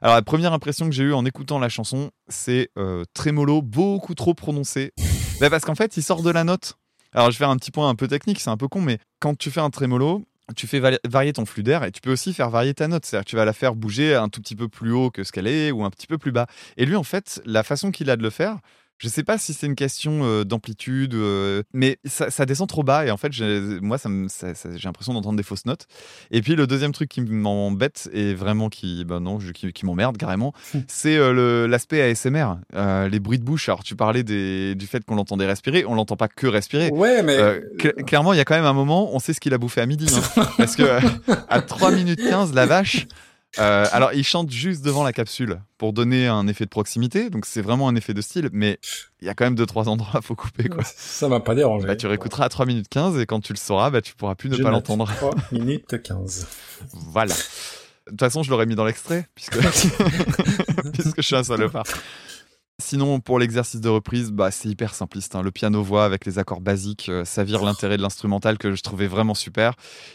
Alors la première impression que j'ai eue en écoutant la chanson, c'est euh, trémolo beaucoup trop prononcé. Bah, parce qu'en fait, il sort de la note. Alors je vais faire un petit point un peu technique, c'est un peu con, mais quand tu fais un trémolo, tu fais vari- varier ton flux d'air et tu peux aussi faire varier ta note. C'est-à-dire que tu vas la faire bouger un tout petit peu plus haut que ce qu'elle est ou un petit peu plus bas. Et lui, en fait, la façon qu'il a de le faire, je sais pas si c'est une question euh, d'amplitude, euh, mais ça, ça descend trop bas et en fait, moi, ça ça- j'ai l'impression d'entendre des fausses notes. Et puis le deuxième truc qui m'embête et vraiment qui, ben non, je- qui, qui m'emmerde carrément, c'est euh, le- l'aspect ASMR, les bruits de bouche. Alors tu parlais des- du fait qu'on l'entendait respirer, on l'entend pas que respirer. Ouais, mais cl- clairement, il y a quand même un moment, on sait ce qu'il a bouffé à midi. hein. parce que à 3 minutes 15, la vache. Euh, alors, il chante juste devant la capsule pour donner un effet de proximité, donc c'est vraiment un effet de style, mais il y a quand même deux trois endroits, faut couper quoi. ça m'a pas dérangé. Bah, tu réécouteras à 3 minutes 15 et quand tu le sauras, bah, tu pourras plus ne Je pas l'entendre. 3 minutes 15. Voilà. De toute façon, je l'aurais mis dans l'extrait, puisque... puisque je suis un salopard. Sinon, pour l'exercice de reprise, bah, c'est hyper simpliste. hein. Le piano-voix avec les accords basiques, euh, ça vire l'intérêt de l'instrumental que je trouvais vraiment super.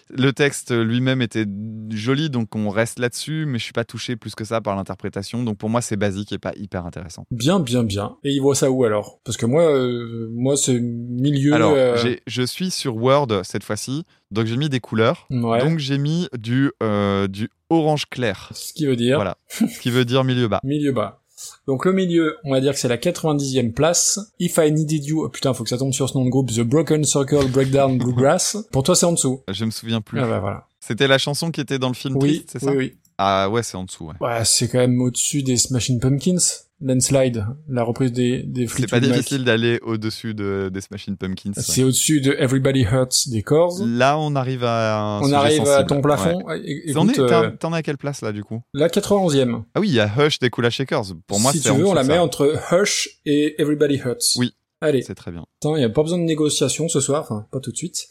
Le texte lui-même était joli, donc on reste là-dessus, mais je suis pas touché plus que ça par l'interprétation. Donc pour moi, c'est basique et pas hyper intéressant. Bien, bien, bien. Et il voit ça où alors? Parce que moi, euh, moi, c'est milieu. Alors, euh, je suis sur Word cette fois-ci, donc j'ai mis des couleurs. Ouais. Donc j'ai mis du, euh, du orange clair. Ce qui veut dire Voilà. Ce qui veut dire milieu bas. milieu bas. Donc le milieu, on va dire que c'est la 90e place. If I Needed You, oh, putain, faut que ça tombe sur ce nom de groupe, The Broken Circle Breakdown Bluegrass. Pour toi, c'est en dessous. Je me souviens plus. Ah bah voilà. C'était la chanson qui était dans le film Oui, c'est ça oui, oui. Ah ouais, c'est en dessous. Ouais. Ouais, c'est quand même au-dessus des Smashing Pumpkins. Landslide, la reprise des, des C'est pas difficile d'aller au-dessus de, des Smashing Pumpkins. C'est au-dessus de Everybody Hurts des Corrs. Là, on arrive à un On sujet arrive à ton plafond. Ouais. T'en euh, t'en es à quelle place là du coup? La 91e. Ah oui, il y a Hush des Kula Shakers. Pour moi, si tu veux, on la met ça. entre Hush et Everybody Hurts. Oui. Allez. C'est très bien. Attends, il n'y a pas besoin de négociation ce soir, enfin, pas tout de suite.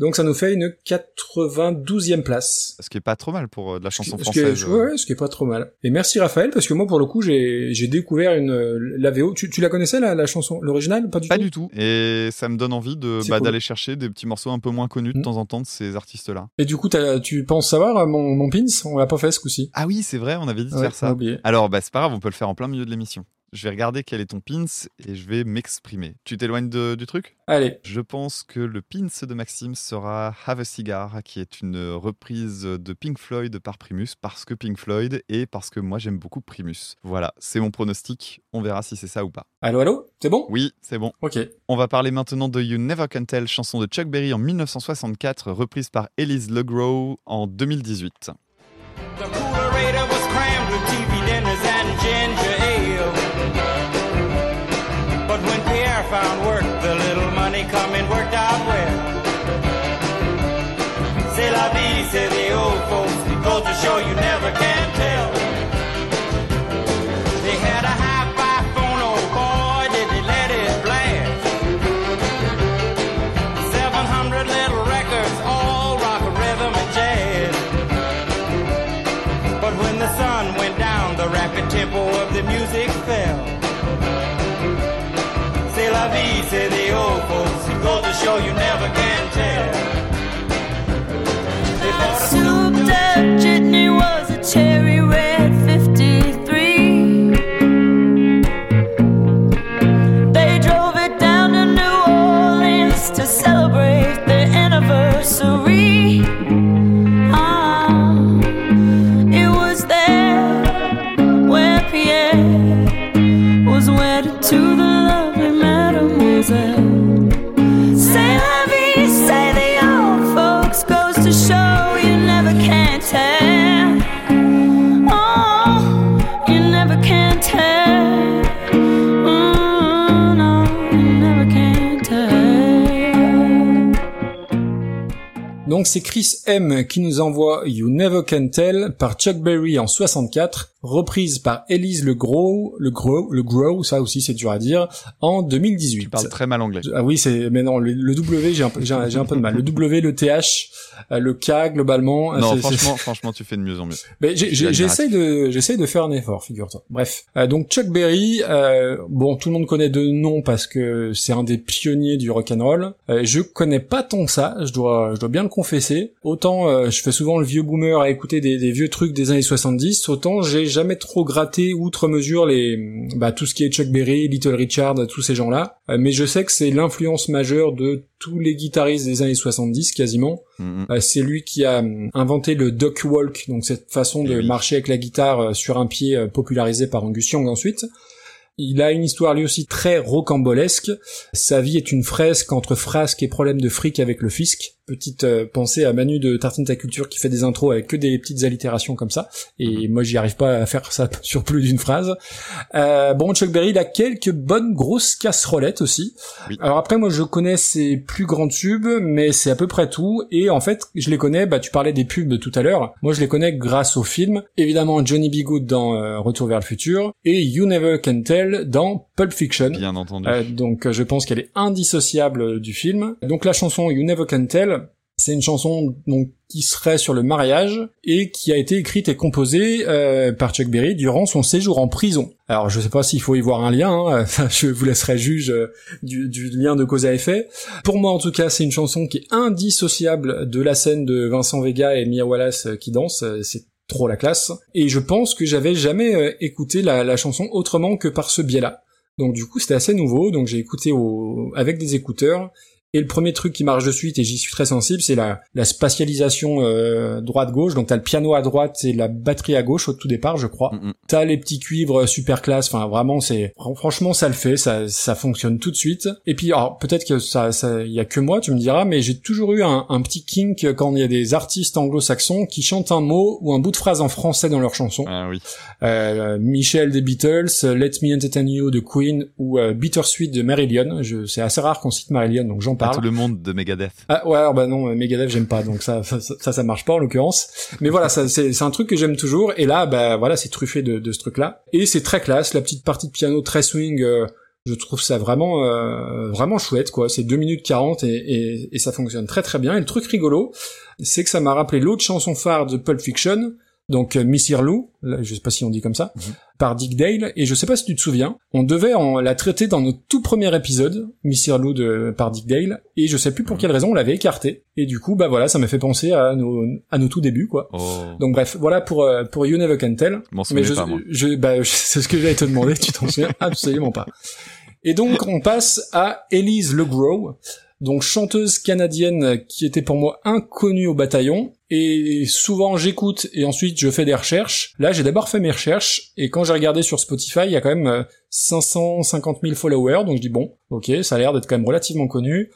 Donc ça nous fait une 92e place. Ce qui est pas trop mal pour euh, de la Ce qui- chanson ce qui est- française. ouais, ce qui est pas trop mal. Et merci Raphaël, parce que moi, pour le coup, j'ai j'ai découvert une euh, la VO. Tu, tu la connaissais, la, la chanson, l'original? Pas du Pas tout? du tout. Et ça me donne envie de bah, cool. d'aller chercher des petits morceaux un peu moins connus de Mm. temps en temps de ces artistes-là. Et du coup, tu penses savoir euh, mon, mon pins? On l'a pas fait ce coup-ci. Ah oui, c'est vrai, on avait dit de Ouais, faire ça. oublié. Alors, bah, c'est pas grave, on peut le faire en plein milieu de l'émission. Je vais regarder quel est ton pins et je vais m'exprimer. Tu t'éloignes de- du truc? Allez. Je pense que le pins de Maxime sera Have a Cigar, qui est une reprise de Pink Floyd par Primus, parce que Pink Floyd et parce que moi j'aime beaucoup Primus. Voilà, c'est mon pronostic. On verra si c'est ça ou pas. Allô, allô? C'est bon? Oui, c'est bon. Ok. On va parler maintenant de You Never Can Tell, chanson de Chuck Berry en 1964, reprise par Elise Legros en 2018. The coming worked out well. C'est la vie, say the old folks. Goes to show you never can tell. They had a hi-fi phone, oh boy, did they let it blast. 700 little records, all rock, rhythm, and jazz. But when the sun went down, the rapid tempo of the music fell. C'est la vie, say the old folks. Goes to show you never can tell. Souped up jitney was a cherry red 53. They drove it down to New Orleans to celebrate Donc c'est Chris M qui nous envoie You Never Can Tell par Chuck Berry en 64, reprise par Elise Le Gros, Le Gros, Le Gros, ça aussi c'est dur à dire, en 2018. Tu parles très mal anglais. Ah oui, c'est mais non, le, le W, j'ai un, peu- j'ai un, peu de mal. Le W, le TH, euh, le K globalement. euh, Non, franchement, franchement, tu fais de mieux en mieux. mais j'essaie de j'essaie de faire un effort, figure-toi. Bref, Euh, donc Chuck Berry, euh, bon, tout le monde connaît de nom parce que c'est un des pionniers du rock and roll. Euh, je connais pas tant que ça, je dois je dois bien le confesser. Autant euh, je fais souvent le vieux boomer à écouter des, des vieux trucs des années 70, autant j'ai jamais trop gratté outre mesure les bah tout ce qui est Chuck Berry, Little Richard, tous ces gens-là. Euh, mais je sais que c'est l'influence majeure de tous les guitaristes des années 70 quasiment. Mhm. Euh, c'est lui qui a hum, inventé le duck walk, donc cette façon de Eh oui. marcher avec la guitare euh, sur un pied euh, popularisé par Angus Young ensuite. Il a une histoire lui aussi très rocambolesque. Sa vie est une fresque entre frasques et problèmes de fric avec le fisc. Petite euh, pensée à Manu de Tartine ta culture qui fait des intros avec que des petites allitérations comme ça. Et moi j'y arrive pas à faire ça sur plus d'une phrase. Euh, bon, Chuck Berry, il a quelques bonnes grosses casserolettes aussi. Oui. Alors après, moi je connais ses plus grands tubes, mais c'est à peu près tout. Et en fait, je les connais, bah tu parlais des pubs tout à l'heure. Moi je les connais grâce au film. Évidemment Johnny B. Good dans euh, Retour vers le futur et You Never Can Tell dans Pulp Fiction. Bien entendu. Euh, donc euh, je pense qu'elle est indissociable du film. Donc la chanson You Never Can Tell, c'est une chanson donc qui serait sur le mariage et qui a été écrite et composée euh, par Chuck Berry durant son séjour en prison. Alors je sais pas s'il faut y voir un lien, hein, je vous laisserai juge euh, du, du lien de cause à effet. Pour moi en tout cas c'est une chanson qui est indissociable de la scène de Vincent Vega et Mia Wallace qui dansent, c'est trop la classe. Et je pense que j'avais jamais écouté la, la chanson autrement que par ce biais-là. Donc du coup c'était assez nouveau, donc j'ai écouté au... avec des écouteurs. Et le premier truc qui marche de suite, et j'y suis très sensible, c'est la, la spatialisation euh, droite-gauche. Donc t'as le piano à droite et la batterie à gauche au tout départ, je crois. Mhm. T'as les petits cuivres super classe. Enfin vraiment, c'est fran- franchement ça le fait, ça, ça fonctionne tout de suite. Et puis alors peut-être que ça, ça, y a que moi, tu me diras, mais j'ai toujours eu un, un petit kink quand il y a des artistes anglo-saxons qui chantent un mot ou un bout de phrase en français dans leur chanson. Ah oui. Euh, Michel des Beatles, euh, Let Me Entertain You de Queen ou euh, Bittersweet de Marillion. Je, c'est assez rare qu'on cite Marillion, donc j'en Pas parle. tout le monde de Megadeth. Ah ouais, bah non, euh, Megadeth j'aime pas, donc ça, ça, ça, ça marche pas en l'occurrence. Mais voilà, ça, c'est, c'est un truc que j'aime toujours. Et là, bah voilà, c'est truffé de, de ce truc-là. Et c'est très classe, la petite partie de piano très swing. euh, je trouve ça vraiment euh, vraiment chouette quoi. C'est 2 minutes 40 et, et, et ça fonctionne très très bien. Et le truc rigolo, c'est que ça m'a rappelé l'autre chanson phare de Pulp Fiction, donc euh, Miss Irlou, là, je sais pas si on dit comme ça, par Dick Dale. Et je sais pas si tu te souviens, on devait en la traiter dans notre tout premier épisode, Miss Irlou de par Dick Dale, et je sais plus pour quelle raison on l'avait écarté. Et du coup, bah voilà, ça m'a fait penser à nos à nos tout débuts quoi. Oh. Donc bref, voilà pour euh, pour You Never Can Tell. Mais je, pas, moi. je, bah, c'est ce que j'allais te demander, tu t'en souviens absolument pas. Et donc, on passe à Elise LeGros, donc chanteuse canadienne qui était pour moi inconnue au bataillon. Et souvent, j'écoute et ensuite je fais des recherches. Là, j'ai d'abord fait mes recherches et quand j'ai regardé sur Spotify, il y a quand même euh, 550 000 followers. Donc je dis bon, ok, ça a l'air d'être quand même relativement connu.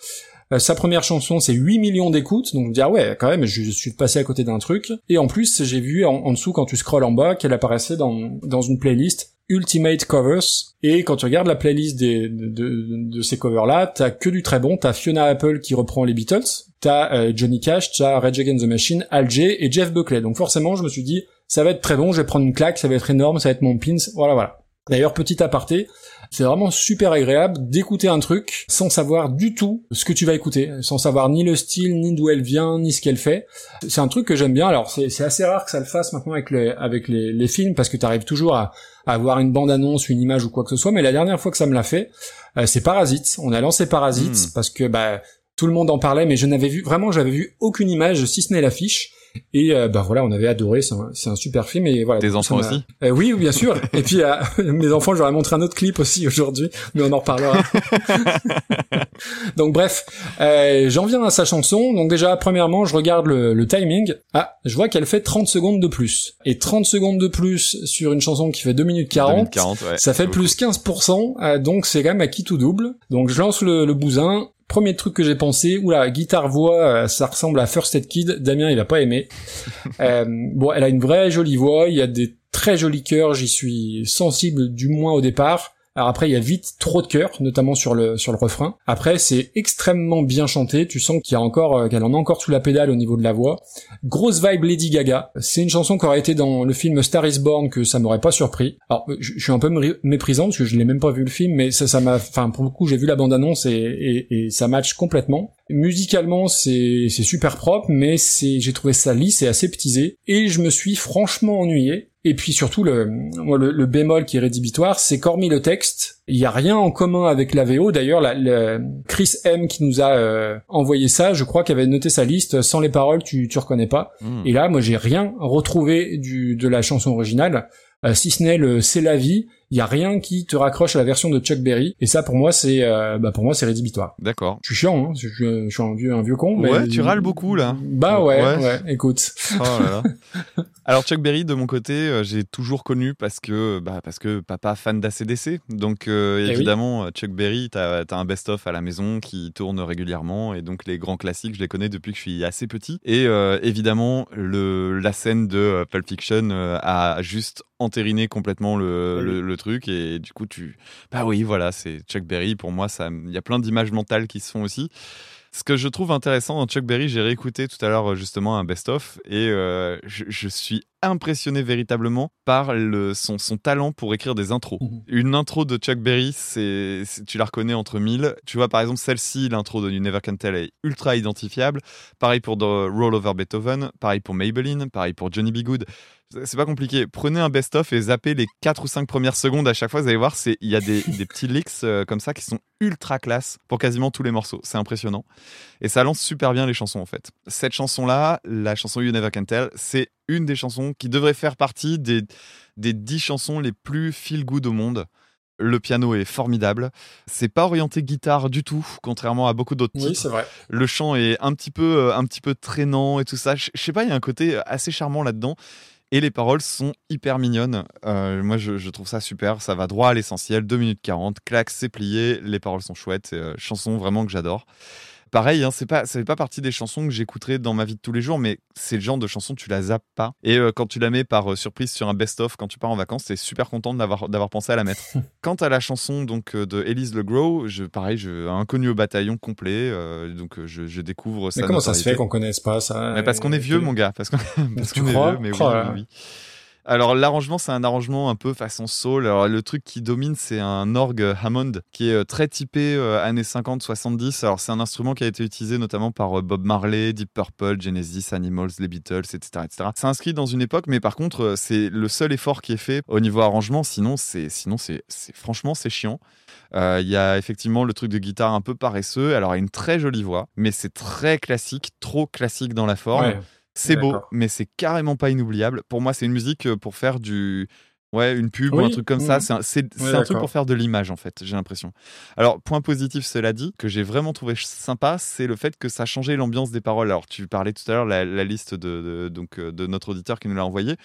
Euh, sa première chanson, c'est 8 millions d'écoutes, donc dis ah ouais, quand même, je suis passé à côté d'un truc. Et en plus, j'ai vu en, en dessous, quand tu scrolles en bas, qu'elle apparaissait dans, dans une playlist Ultimate Covers. Et quand tu regardes la playlist des, de, de, de ces covers-là, t'as que du très bon. T'as Fiona Apple qui reprend les Beatles, t'as euh, Johnny Cash, t'as Rage Against the Machine, Al J et Jeff Buckley. Donc forcément, je me suis dit, ça va être très bon, je vais prendre une claque, ça va être énorme, ça va être mon pins, voilà, voilà. D'ailleurs, petit aparté, c'est vraiment super agréable d'écouter un truc sans savoir du tout ce que tu vas écouter, sans savoir ni le style, ni d'où elle vient, ni ce qu'elle fait. C'est un truc que j'aime bien. Alors c'est assez rare que ça le fasse maintenant avec les avec les, les films parce que tu arrives toujours à avoir une bande annonce, une image ou quoi que ce soit. Mais la dernière fois que ça me l'a fait, euh, c'est Parasite. On a lancé Parasite Mm. parce que bah tout le monde en parlait, mais je n'avais vu vraiment, j'avais vu aucune image si ce n'est l'affiche. Et euh, bah voilà, on avait adoré. C'est un, un super film. Et voilà. Tes coup, enfants aussi euh, oui, bien sûr. Et puis euh, mes enfants, je leur ai montré un autre clip aussi aujourd'hui, mais on en reparlera. Donc bref, euh, j'en viens à sa chanson. Donc déjà, premièrement, je regarde le, le timing. Ah, je vois qu'elle fait 30 secondes de plus. Et 30 secondes de plus sur une chanson qui fait 2 minutes 40, 2 minutes 40, ouais. ça fait plus 15%. euh, donc c'est quand même à qui tout double. Donc je lance le, le bousin. Premier truc que j'ai pensé, oula, guitare-voix, euh, ça ressemble à First Aid Kid. Damien, il a pas aimé. Euh, bon, elle a une vraie jolie voix, il y a des très jolis chœurs, j'y suis sensible du moins au départ. Alors après, il y a vite trop de cœur, notamment sur le sur le refrain. Après, c'est extrêmement bien chanté. Tu sens qu'il y a encore euh, qu'elle en a encore sous la pédale au niveau de la voix. Grosse vibe Lady Gaga. C'est une chanson qui aurait été dans le film Star Is Born que ça m'aurait pas surpris. Alors, je, je suis un peu méprisant parce que je l'ai même pas vu le film, mais ça, ça m'a, enfin pour le coup, j'ai vu la bande annonce et, et, et ça match complètement. Musicalement, c'est c'est super propre, mais c'est j'ai trouvé ça lisse et aseptisé et je me suis franchement ennuyé. Et puis surtout le le, le bémol qui est rédhibitoire, c'est qu'hormis le texte, il y a rien en commun avec la VO. D'ailleurs, la, Chris M qui nous a euh, envoyé ça, je crois qu'il avait noté sa liste sans les paroles, tu tu reconnais pas. Hmm. Et là, moi, j'ai rien retrouvé du de la chanson originale, euh, si ce n'est le c'est la vie. Il y a rien qui te raccroche à la version de Chuck Berry. Et ça, pour moi, c'est euh, bah pour moi, c'est rédhibitoire. D'accord. Je suis chiant, hein, je, je- je suis un vieux un vieux con. mais- Ouais, tu râles beaucoup là. Bah ouais, Ouais. ouais. Écoute. Oh là là. Alors Chuck Berry de mon côté, euh, j'ai toujours connu parce que bah parce que papa fan d'ACDC. Donc euh, Eh oui. évidemment euh, Chuck Berry, t'as as un best-of à la maison qui tourne régulièrement et donc les grands classiques, je les connais depuis que je suis assez petit. Et évidemment le la scène de Pulp Fiction a juste entériné complètement le, oui. le, le truc et du coup tu bah oui voilà c'est Chuck Berry pour moi ça il y a plein d'images mentales qui se font aussi. Ce que je trouve intéressant dans Chuck Berry, j'ai réécouté tout à l'heure justement un best-of et euh, je, je suis impressionné véritablement par le, son, son talent pour écrire des intros. Mhm. Une intro de Chuck Berry, c'est- tu la reconnais entre mille. Tu vois par exemple celle-ci, l'intro de You Never Can Tell est ultra identifiable. Pareil pour The Roll Over Beethoven, pareil pour Maybelline, pareil pour Johnny B. Good. C'est pas compliqué. Prenez un best-of et zappez les 4 ou 5 premières secondes à chaque fois. Vous allez voir, il y a des, des petits licks euh, comme ça qui sont ultra classe pour quasiment tous les morceaux. C'est impressionnant. Et ça lance super bien les chansons en fait. Cette chanson-là, la chanson You Never Can Tell, c'est une des chansons qui devrait faire partie des, des 10 chansons les plus feel good au monde. Le piano est formidable. C'est pas orienté guitare du tout, contrairement à beaucoup d'autres Oui, titres. c'est vrai. Le chant est un petit peu, euh, un petit peu traînant et tout ça. Je sais pas, il y a un côté assez charmant là-dedans. Et les paroles sont hyper mignonnes. Euh, moi, je, trouve ça super. Ça va droit à l'essentiel. 2 minutes 40, claque, c'est plié. Les paroles sont chouettes. Euh, chanson vraiment que j'adore. Pareil, hein, c'est pas, ça fait pas partie des chansons que j'écouterai dans ma vie de tous les jours, mais c'est le genre de chanson tu la zappes pas. Et euh, quand tu la mets par euh, surprise sur un best-of quand tu pars en vacances, t'es super content d'avoir d'avoir pensé à la mettre. Quant à la chanson donc euh, de Elise LeGros, je pareil, je inconnu au bataillon complet, donc je, je découvre sa Mais comment ça se fait qu'on connaisse pas ça Mais parce qu'on est vieux, mon gars. Parce qu'on parce Tu qu'on est vieux, mais Oh oui, oui. Alors l'arrangement, c'est un arrangement un peu façon soul. Alors le truc qui domine, c'est un orgue Hammond qui est euh, très typé euh, années 50-70. Alors c'est un instrument qui a été utilisé notamment par euh, Bob Marley, Deep Purple, Genesis, Animals, les Beatles, etc., etc. C'est inscrit dans une époque, mais par contre, c'est le seul effort qui est fait au niveau arrangement. Sinon, c'est sinon c'est franchement c'est chiant. Il y a effectivement le truc de guitare un peu paresseux. Alors, une très jolie voix, mais c'est très classique, trop classique dans la forme. C'est beau, mais c'est carrément pas inoubliable. Pour moi, c'est une musique euh, pour faire du. Ouais, une pub ou un truc comme ça. C'est un, c'est- c'est Ouais, un truc pour faire de l'image, en fait, j'ai l'impression. Alors, point positif, cela dit, que j'ai vraiment trouvé sympa, c'est le fait que ça a changé l'ambiance des paroles. Alors, tu parlais tout à l'heure, la, la liste de, de- donc, euh, de notre auditeur qui nous l'a envoyé.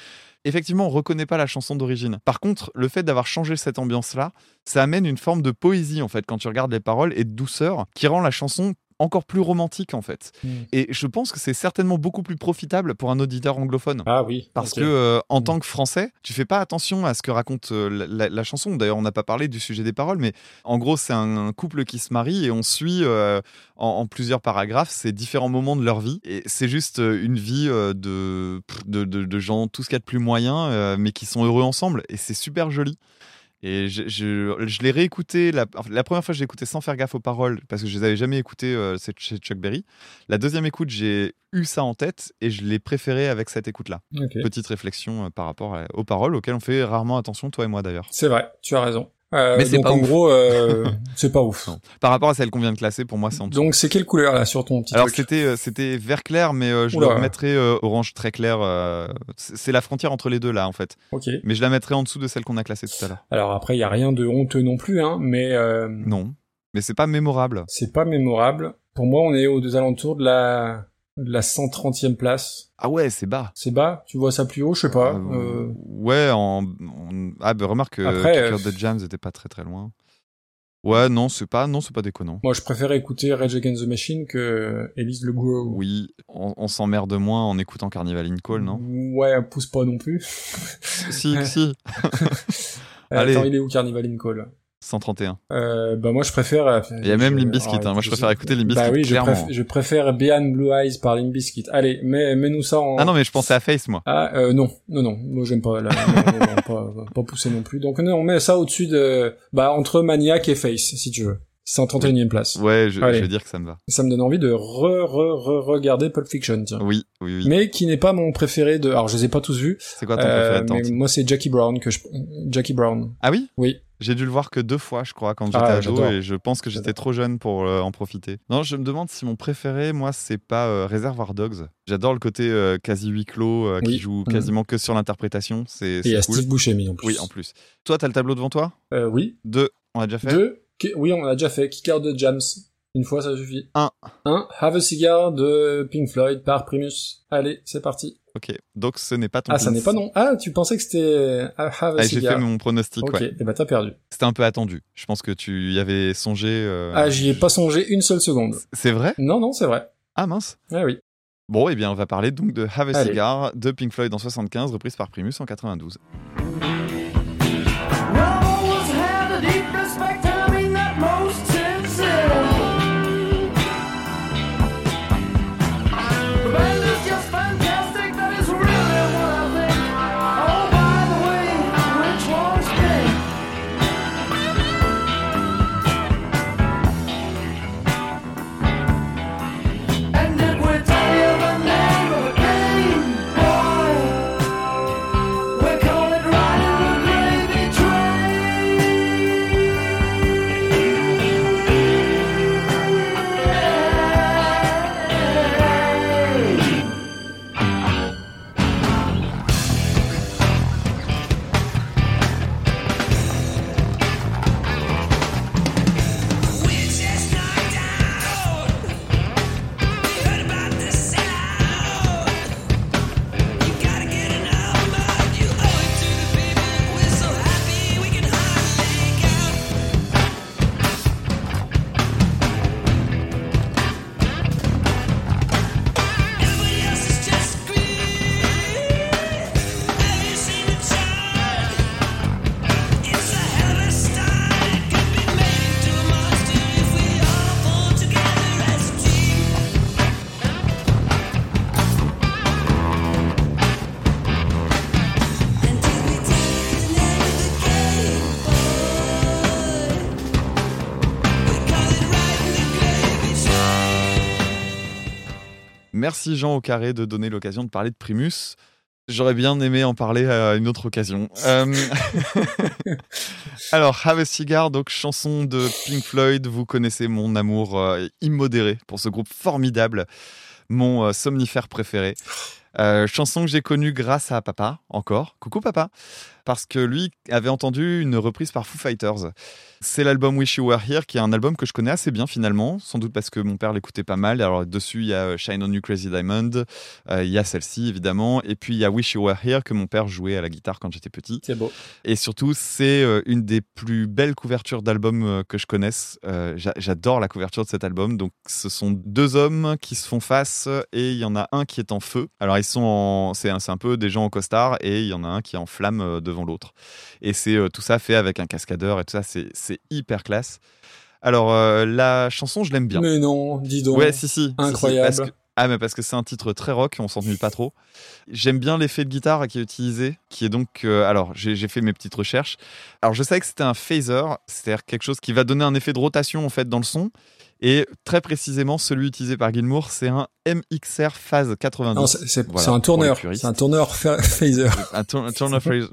Effectivement, on reconnaît pas la chanson d'origine. Par contre, le fait d'avoir changé cette ambiance-là, ça amène une forme de poésie, en fait, quand tu regardes les paroles, et de douceur, qui rend la chanson encore plus romantique, en fait. Mm. Et je pense que c'est certainement beaucoup plus profitable pour un auditeur anglophone. Ah oui. Parce ok. que euh, en Mm. tant que Français, tu fais pas attention à ce que raconte euh, la, la- la chanson. D'ailleurs, on n'a pas parlé du sujet des paroles, mais en gros, c'est un, un couple qui se marie et on suit euh, en, en plusieurs paragraphes ces différents moments de leur vie. Et c'est juste euh, une vie euh, de, de, de- de gens, tout ce qu'il y a de plus moyen, euh, mais qui sont heureux ensemble. Et c'est super joli. Et je, je, je l'ai réécouté, la, première fois, j'ai écouté sans faire gaffe aux paroles, parce que je les avais jamais écoutées euh, chez Chuck Berry. La deuxième écoute, j'ai eu ça en tête et je l'ai préféré avec cette écoute-là. Petite réflexion euh, par rapport à- aux paroles auxquelles on fait rarement attention, toi et moi d'ailleurs. C'est vrai, tu as raison. Euh, Mais c'est pas en ouf. gros, euh, c'est pas ouf. Non. Par rapport à celle qu'on vient de classer, pour moi, c'est en dessous. Donc c'est quelle couleur là sur ton petit Alors c'était euh, c'était vert clair, mais euh, je Oula. le remettrais euh, orange très clair. euh, c'est la frontière entre les deux là en fait. Ok. Mais je la mettrais en dessous de celle qu'on a classée tout à l'heure. Alors après, il y a rien de honteux non plus, hein, mais euh, Non, mais c'est pas mémorable. c'est pas mémorable. Pour moi, on est aux deux alentours de la la 130e place. Ah ouais, c'est bas. C'est bas? Tu vois ça plus haut, je sais pas. Euh, Euh, Ouais, en, en- ah bah remarque que Après, Kicker euh, the Jams était pas très très loin. Ouais, non, c'est pas non, c'est pas déconnant. Moi, je préfère écouter Rage Against the Machine que Elise Le Grow. Oui, on, on s'emmerde moins en écoutant Carnival in Call, non? Ouais, pousse pas non plus. Si, si. Euh, Allez. Attends, il est où Carnival in Call? 131. Euh, bah moi je préfère. euh, Il y a même Bizkit, alors, hein. Moi, je préfère écouter Limp Bah oui, je, préfère, je préfère Beyond Blue Eyes par Limp Bizkit. Allez, mets, mets-nous ça en. Ah non, mais je pensais à Face, moi. Ah euh, non, non, non, moi j'aime pas, non, pas, pas pousser non plus. Donc non, on met ça au-dessus de, bah entre Maniac et Face, si tu veux. 131e place. Ouais, je, je vais dire que ça me va. Ça me donne envie de re, re, re regarder Pulp Fiction, tiens. Oui, oui, oui. Mais qui n'est pas mon préféré de. Alors je les ai pas tous vus. C'est quoi ton Euh, préféré mais moi c'est Jackie Brown que je. Jackie Brown. Ah oui? Oui. J'ai dû le voir que deux fois, je crois, quand j'étais Ah, ado, et je pense que j'étais trop jeune pour euh, en profiter. Non, je me demande si mon préféré, moi, c'est pas euh, Reservoir Dogs. J'adore le côté euh, quasi huis clos, euh, qui Oui. joue Mhm. quasiment que sur l'interprétation. C'est Et il y c'est a cool. Steve Buscemi en plus. Oui, en plus. Toi, t'as le tableau devant toi? Oui. Deux, on a déjà fait? Deux. Oui, on l'a déjà fait. Kick Out de Jams. Une fois, ça suffit. Un. Un. Have a Cigar de Pink Floyd par Primus. Allez, c'est parti. Ok, donc ce n'est pas ton Ah, ça n'est pas non. Ah, tu pensais que c'était Have a Ah, J'ai fait mon pronostic, Ok, ouais. et bah t'as perdu. C'était un peu attendu. Je pense que tu y avais songé. euh, Ah, j'y ai pas songé une seule seconde. C'est vrai? Non, non, c'est vrai. Ah mince. Ah oui. Bon, eh bien, on va parler donc de Have a Allez. Cigar de Pink Floyd en 75, reprise par Primus en 92. Merci Jean au carré de donner l'occasion de parler de Primus. J'aurais bien aimé en parler à une autre occasion. Euh, Alors, Have a Cigar, donc chanson de Pink Floyd. Vous connaissez mon amour euh, immodéré pour ce groupe formidable, mon euh, somnifère préféré. Chanson que j'ai connue grâce à papa, encore. Coucou papa. Parce que lui avait entendu une reprise par Foo Fighters. C'est l'album Wish You Were Here, qui est un album que je connais assez bien finalement, sans doute parce que mon père l'écoutait pas mal. Alors dessus, il y a euh, Shine on You Crazy Diamond, euh, il y a celle-ci évidemment, et puis il y a Wish You Were Here que mon père jouait à la guitare quand j'étais petit. C'est beau. Et surtout, c'est euh, une des plus belles couvertures d'album euh, que je connaisse. Euh, j'a- J'adore la couverture de cet album. Donc, ce sont deux hommes qui se font face et il y en a un qui est en feu. Alors, ils sont en, c'est un, peu des gens en costard et il y en a un qui est en flamme devant l'autre. Et c'est tout ça fait avec un cascadeur et tout ça. C'est c'est hyper classe. Alors, euh, la chanson, je l'aime bien. Mais non, dis donc. Ouais, si, si. si, si, Incroyable. parce que- ah, mais parce que c'est un titre très rock, on s'ennuie pas trop. J'aime bien l'effet de guitare qui est utilisé, qui est donc. euh, alors, j'ai j'ai fait mes petites recherches. Alors, je savais que c'était un phaser, c'est-à-dire quelque chose qui va donner un effet de rotation en fait dans le son. Et très précisément, celui utilisé par Gilmour, c'est un MXR Phase 90. Non, c'est Voilà, un tourneur. C'est un tourneur phaser. Un tour- un tourner phrase.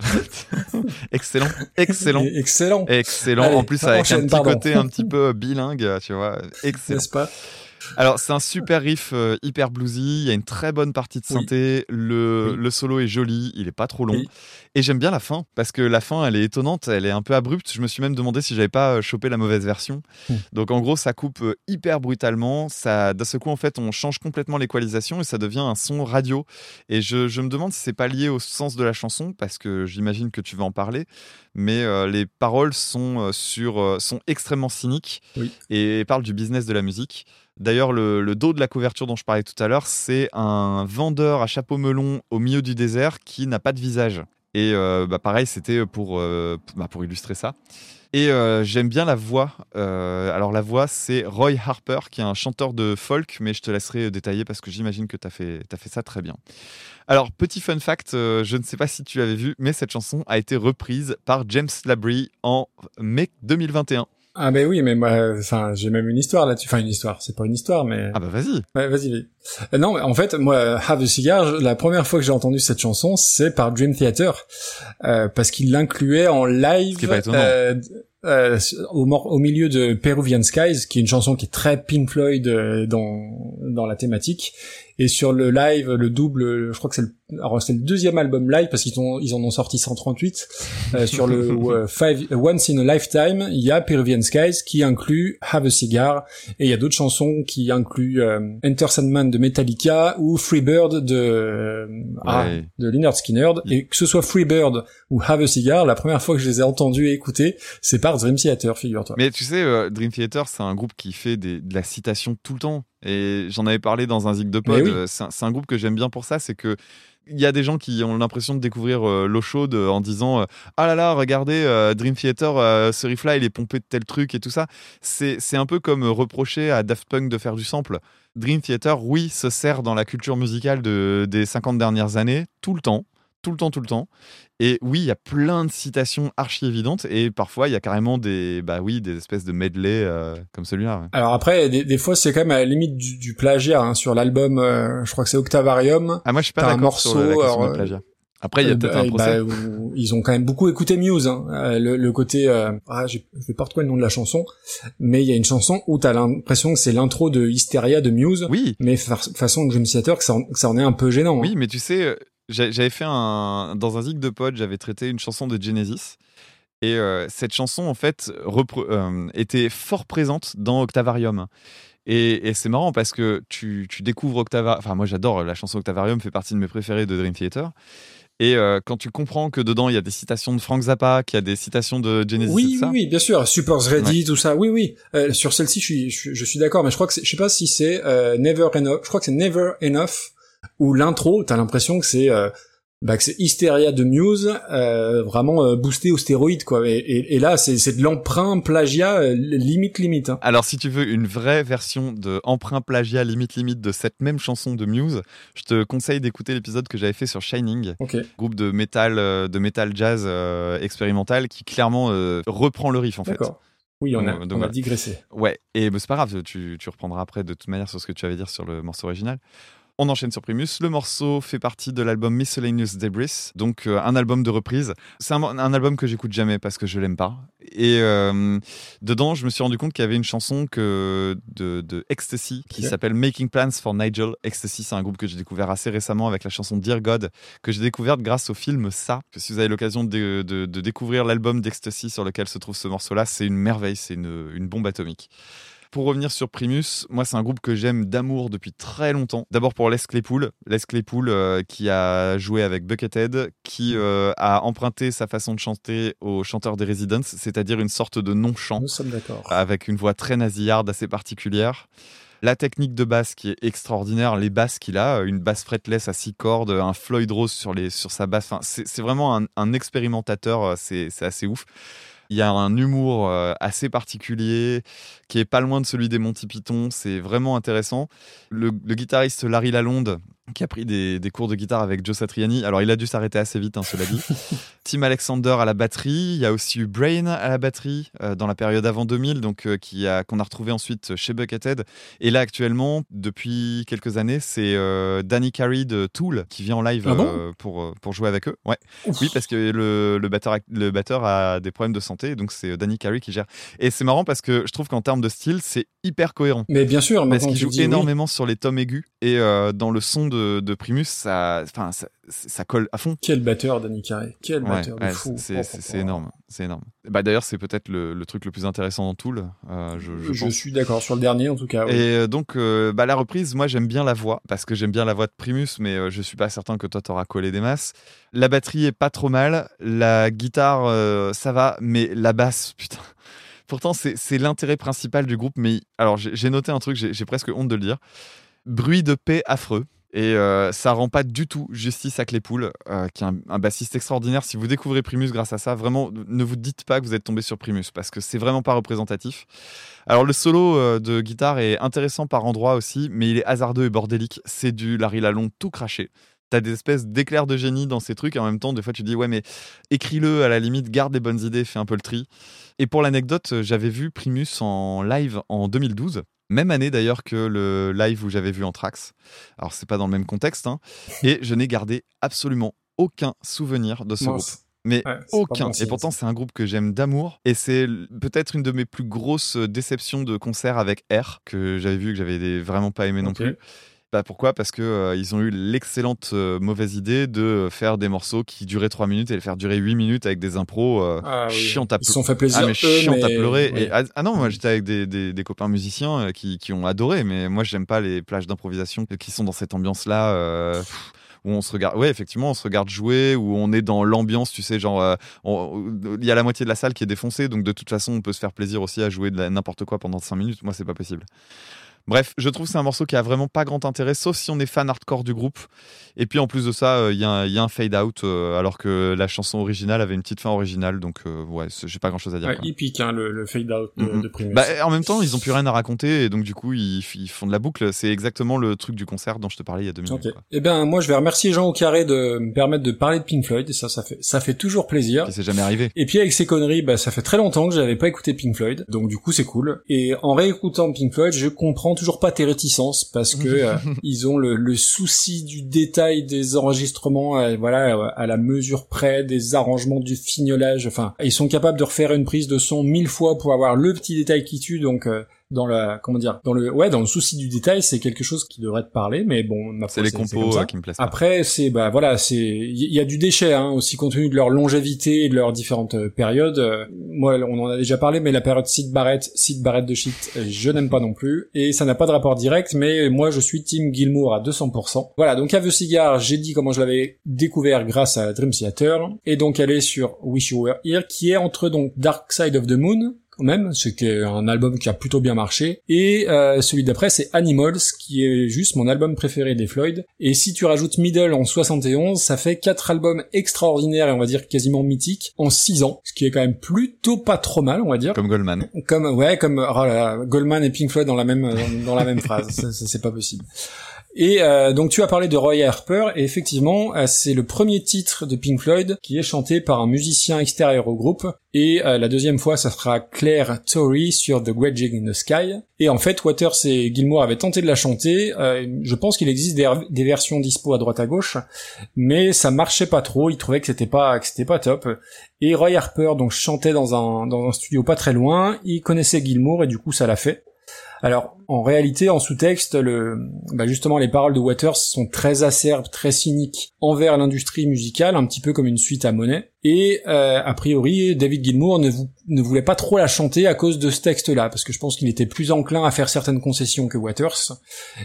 excellent, excellent. Excellent. Excellent. Allez, en plus, avec un petit pardon. côté un petit peu bilingue, tu vois. Excellent. N'est-ce pas? Alors, c'est un super riff euh, hyper bluesy. Il y a une très bonne partie de Oui. synthé. Le, Oui. le solo est joli. Il est pas trop long. Oui. Et j'aime bien la fin parce que la fin, elle est étonnante. Elle est un peu abrupte. Je me suis même demandé si j'avais pas euh, chopé la mauvaise version. Hmm. Donc, en gros, ça coupe euh, hyper brutalement. Ça, d'un seul coup, en fait, on change complètement l'équalisation et ça devient un son radio. Et je, je me demande si c'est pas lié au sens de la chanson parce que j'imagine que tu vas en parler. Mais euh, les paroles sont, sur, sont extrêmement cyniques et parlent du business de la musique. D'ailleurs, le, dos de la couverture dont je parlais tout à l'heure, c'est un vendeur à chapeau melon au milieu du désert qui n'a pas de visage. Et euh, bah, pareil, c'était pour, euh, bah, pour illustrer ça. Et euh, j'aime bien la voix. Alors la voix, c'est Roy Harper, qui est un chanteur de folk, mais je te laisserai détailler parce que j'imagine que tu as fait, fait ça très bien. Alors, petit fun fact, je ne sais pas si tu l'avais vu, mais cette chanson a été reprise par James Labrie en mai 2021. Ah ben oui, mais moi, enfin, j'ai même une histoire là-dessus. Enfin, une histoire, c'est pas une histoire, mais... Ah bah vas-y. Ouais, vas-y, vas-y. Euh, non, mais en fait, moi, Have a Cigar, la première fois que j'ai entendu cette chanson, c'est par Dream Theater, euh, parce qu'il l'incluait en live Ce qui est pas étonnant. euh, euh, au, milieu de Peruvian Skies, qui est une chanson qui est très Pink Floyd euh, dans dans la thématique. Et sur le live, le double, je crois que c'est le, alors c'est le deuxième album live parce qu'ils ont ils en ont sorti 138. Euh, sur le euh, Five, Once in a Lifetime, il y a Peruvian Skies qui inclut Have a Cigar et il y a d'autres chansons qui incluent euh, Enter Sandman de Metallica ou Freebird de euh, ah, Ouais. de Leonard Skinner et que ce soit Freebird ou Have a Cigar, la première fois que je les ai entendus et écoutés, c'est par Dream Theater, figure-toi. Mais tu sais, euh, Dream Theater, c'est un groupe qui fait des- de la citation tout le temps. Et j'en avais parlé dans un zig de pod. Oui. euh, C'est un, c'est un groupe que j'aime bien pour ça. C'est que il y a des gens qui ont l'impression de découvrir euh, l'eau chaude euh, en disant euh, ah là là regardez Dream Theater ce riff là il est pompé de tel truc et tout ça c'est un peu comme reprocher à Daft Punk de faire du sample. Dream Theater oui se sert dans la culture musicale de, des 50 dernières années tout le temps tout le temps tout le temps et oui il y a plein de citations archi évidentes et parfois il y a carrément des bah oui des espèces de medley euh, comme celui-là ouais. Alors après, des, des fois, c'est quand même à la limite du, du plagiat hein, sur l'album. euh, je crois que c'est Octavarium. ah moi je suis pas d'accord sur morceau, la question alors, de plagiat après il y a Euh, peut-être bah, un procès bah, où ils ont quand même beaucoup écouté Muse. Hein. Euh, le, le côté, euh, ah, je vais pas retrouver le nom de la chanson, mais il y a une chanson où t'as l'impression que c'est l'intro de Hysteria de Muse, oui mais fa façon Dream Theater que ça, en, que ça en est un peu gênant. hein. Oui, mais tu sais, euh, j'avais fait un. Dans un zig de pod, j'avais traité une chanson de Genesis. Et euh, cette chanson, en fait, euh, était fort présente dans Octavarium. Et, et c'est marrant parce que tu, tu découvres Octavarium. Enfin, moi, j'adore la chanson Octavarium, fait partie de mes préférés de Dream Theater. Et euh, quand tu comprends que dedans, il y a des citations de Frank Zappa, qu'il y a des citations de Genesis et Oui, tout oui, ça. oui, bien sûr. Supers Ready, tout ça. Oui, oui. Euh, sur celle-ci, je suis, je, suis- je suis d'accord, mais je crois que je sais pas si c'est euh, Never Enough. Je crois que c'est Never Enough où l'intro, t'as l'impression que c'est euh, bah, que c'est Hysteria de Muse, euh, vraiment euh, boosté aux stéroïdes, quoi. Et, et, et là, c'est c'est de l'emprunt plagiat euh, limite limite. Hein. Alors, si tu veux une vraie version de emprunt plagiat limite limite de cette même chanson de Muse, je te conseille d'écouter l'épisode que j'avais fait sur Shining. Ok. groupe de métal, euh, de métal jazz expérimental qui clairement reprend le riff en fait. D'accord. Oui, on a, Donc, a digressé. Ouais, et bah, c'est pas grave, tu, tu reprendras après de toute manière sur ce que tu avais dire sur le morceau original. On enchaîne sur Primus. Le morceau fait partie de l'album Miscellaneous Debris, donc euh, un album de reprise. C'est un, un album que j'écoute jamais parce que je l'aime pas. Et euh, dedans, je me suis rendu compte qu'il y avait une chanson que de, de Ecstasy qui s'appelle Making Plans for Nigel. Ecstasy, c'est un groupe que j'ai découvert assez récemment avec la chanson Dear God, que j'ai découverte grâce au film Ça. Si vous avez l'occasion de, de- de découvrir l'album d'Ecstasy sur lequel se trouve ce morceau-là, c'est une merveille, c'est une, une bombe atomique. Pour revenir sur Primus, moi c'est un groupe que j'aime d'amour depuis très longtemps. D'abord pour Les Claypool, Les Claypool euh, qui a joué avec Buckethead, qui euh, a emprunté sa façon de chanter au chanteur des Residents, c'est-à-dire une sorte de non-chant Nous sommes d'accord. avec une voix très nasillarde, assez particulière. La technique de basse qui est extraordinaire, les basses qu'il a, une basse fretless à six cordes, un Floyd Rose sur, les, sur sa basse, Enfin, c'est vraiment un, un expérimentateur, euh, c'est assez ouf. Il y a un humour euh, assez particulier qui est pas loin de celui des Monty Python, c'est vraiment intéressant. Le, le guitariste Larry Lalonde, qui a pris des, des cours de guitare avec Joe Satriani, alors il a dû s'arrêter assez vite, hein, cela dit. Tim Alexander à la batterie, il y a aussi eu Brain à la batterie euh, dans la période avant 2000, donc euh, qui a qu'on a retrouvé ensuite chez Buckethead. Et là actuellement, depuis quelques années, c'est euh, Danny Carey de Tool qui vient en live Ah bon pour pour jouer avec eux. Ouais. Oui, parce que le, le batteur a- le batteur a des problèmes de santé, donc c'est Danny Carey qui gère. Et c'est marrant parce que je trouve qu'en termes de style, c'est hyper cohérent. Mais bien sûr, Parce qu'il joue oui. énormément sur les tomes aigus et dans le son de, de Primus, ça, enfin, ça, ça colle à fond. Quel batteur, Danny Carey. Quel Ouais, batteur de ouais, fou. c'est- Oh, c'est énorme, c'est énorme. Bah d'ailleurs, c'est peut-être le, le truc le plus intéressant dans Tool, euh, je, je Je, pense. suis d'accord sur le dernier en tout cas. Et euh, donc, euh, bah, la reprise, moi j'aime bien la voix, parce que j'aime bien la voix de Primus, mais je suis pas certain que toi t'auras collé des masses. La batterie est pas trop mal, la guitare euh, ça va, mais la basse, putain. Pourtant, c'est l'intérêt principal du groupe, mais alors j'ai noté un truc, j'ai presque honte de le dire. Bruit de paix affreux. Et euh, ça rend pas du tout justice à Claypool, euh, qui est un, bassiste extraordinaire. Si vous découvrez Primus grâce à ça, vraiment, ne vous dites pas que vous êtes tombé sur Primus, parce que c'est vraiment pas représentatif. Alors le solo euh, de guitare est intéressant par endroits aussi, mais il est hasardeux et bordélique. C'est du Larry Lalonde tout craché. T'as des espèces d'éclairs de génie dans ces trucs, et en même temps, des fois, tu dis, ouais, mais écris-le à la limite, garde les bonnes idées, fais un peu le tri. Et pour l'anecdote, euh, j'avais vu Primus en live en 2012. Même année d'ailleurs que le live où j'avais vu Anthrax. Alors c'est pas dans le même contexte, hein. et je n'ai gardé absolument aucun souvenir de ce Mince. groupe. Mais Ouais, aucun. bon Et pourtant, c'est un groupe que j'aime d'amour. Et c'est peut-être une de mes plus grosses euh, déceptions de concert avec R, que j'avais vu, que j'avais vraiment pas aimé non plus. Bah pourquoi? Parce que euh, ils ont eu l'excellente euh, mauvaise idée de faire des morceaux qui duraient 3 minutes et les faire durer 8 minutes avec des impros euh, Ah oui. chiantes à Ils se pleurer. sont fait plaisir, Ah mais eux, chiantes à pleurer. oui. Et, ah, ah non, moi j'étais avec des, des- des copains musiciens euh, qui, qui ont adoré, mais moi j'aime pas les plages d'improvisation qui sont dans cette ambiance-là. euh, où on se regarde, ouais, effectivement, on se regarde jouer, où on est dans l'ambiance, tu sais, genre, euh, il y a la moitié de la salle qui est défoncée, donc de toute façon, on peut se faire plaisir aussi à jouer de n'importe quoi pendant 5 minutes. Moi, c'est pas possible. Bref, je trouve que c'est un morceau qui a vraiment pas grand intérêt, sauf si on est fan hardcore du groupe. Et puis en plus de ça, euh, il y, a un- il y a un fade out, euh, alors que la chanson originale avait une petite fin originale, donc euh, ouais, c'est- j'ai pas grand chose à dire. Ouais, quoi. il pique hein, le, le fade out de, de Primus. Bah, en même temps, ils ont plus rien à raconter, et donc du coup, ils, ils font de la boucle. C'est exactement le truc du concert dont je te parlais il y a deux minutes. Ok. quoi. Eh bien, moi, je vais remercier Jean au carré de me permettre de parler de Pink Floyd. Et ça, ça fait, ça fait toujours plaisir. S'est jamais arrivé. Et puis avec ces conneries, bah, ça fait très longtemps que j'avais pas écouté Pink Floyd, donc du coup c'est cool. Et en réécoutant Pink Floyd, je comprends toujours pas tes réticences parce que euh, ils ont le, le souci du détail des enregistrements, euh, voilà, euh, à la mesure près, des arrangements, du fignolage. Enfin, ils sont capables de refaire une prise de son mille fois pour avoir le petit détail qui tue. Donc euh, dans la, comment dire, dans le, ouais, dans le souci du détail, c'est quelque chose qui devrait te parler, mais bon, C'est les compos euh, qui me plaisent. Après, c'est bah voilà, c'est il y a du déchet hein, aussi compte tenu de leur longévité et de leurs différentes euh, périodes. Euh, moi, on en a déjà parlé, mais la période Sid Barrett, Sid Barrett de shit, je n'aime pas non plus et ça n'a pas de rapport direct. Mais moi, je suis Team Gilmour à 200%. Voilà, donc Have a Cigar, j'ai dit comment je l'avais découvert grâce à Dream Theater et donc elle est sur Wish You Were Here, qui est entre donc Dark Side of the Moon même, c'est qui est un album qui a plutôt bien marché. Et euh, celui d'après, c'est Animals, qui est juste mon album préféré des Floyd. Et si tu rajoutes Middle en 71, ça fait quatre albums extraordinaires et on va dire quasiment mythiques en six ans, ce qui est quand même plutôt pas trop mal, on va dire. Comme Goldman. Comme ouais, comme oh là là, Goldman et Pink Floyd dans la même dans, dans la même phrase, c'est pas possible. Et euh, donc tu as parlé de Roy Harper et effectivement euh, c'est le premier titre de Pink Floyd qui est chanté par un musicien extérieur au groupe. Et euh, la deuxième fois ça sera Claire Torrey sur The Wedging in the Sky. Et en fait Waters et Gilmour avaient tenté de la chanter. Je pense qu'il existe des, versions dispo à droite à gauche mais ça marchait pas trop. Ils trouvaient que c'était pas que c'était pas top. Et Roy Harper donc chantait dans un dans un studio pas très loin. Il connaissait Gilmour et du coup ça l'a fait alors, en réalité, en sous-texte, le, bah justement, les paroles de Waters sont très acerbes, très cyniques envers l'industrie musicale, un petit peu comme une suite à Monet. Et euh, a priori, David Gilmour ne, vou- ne voulait pas trop la chanter à cause de ce texte-là, parce que je pense qu'il était plus enclin à faire certaines concessions que Waters.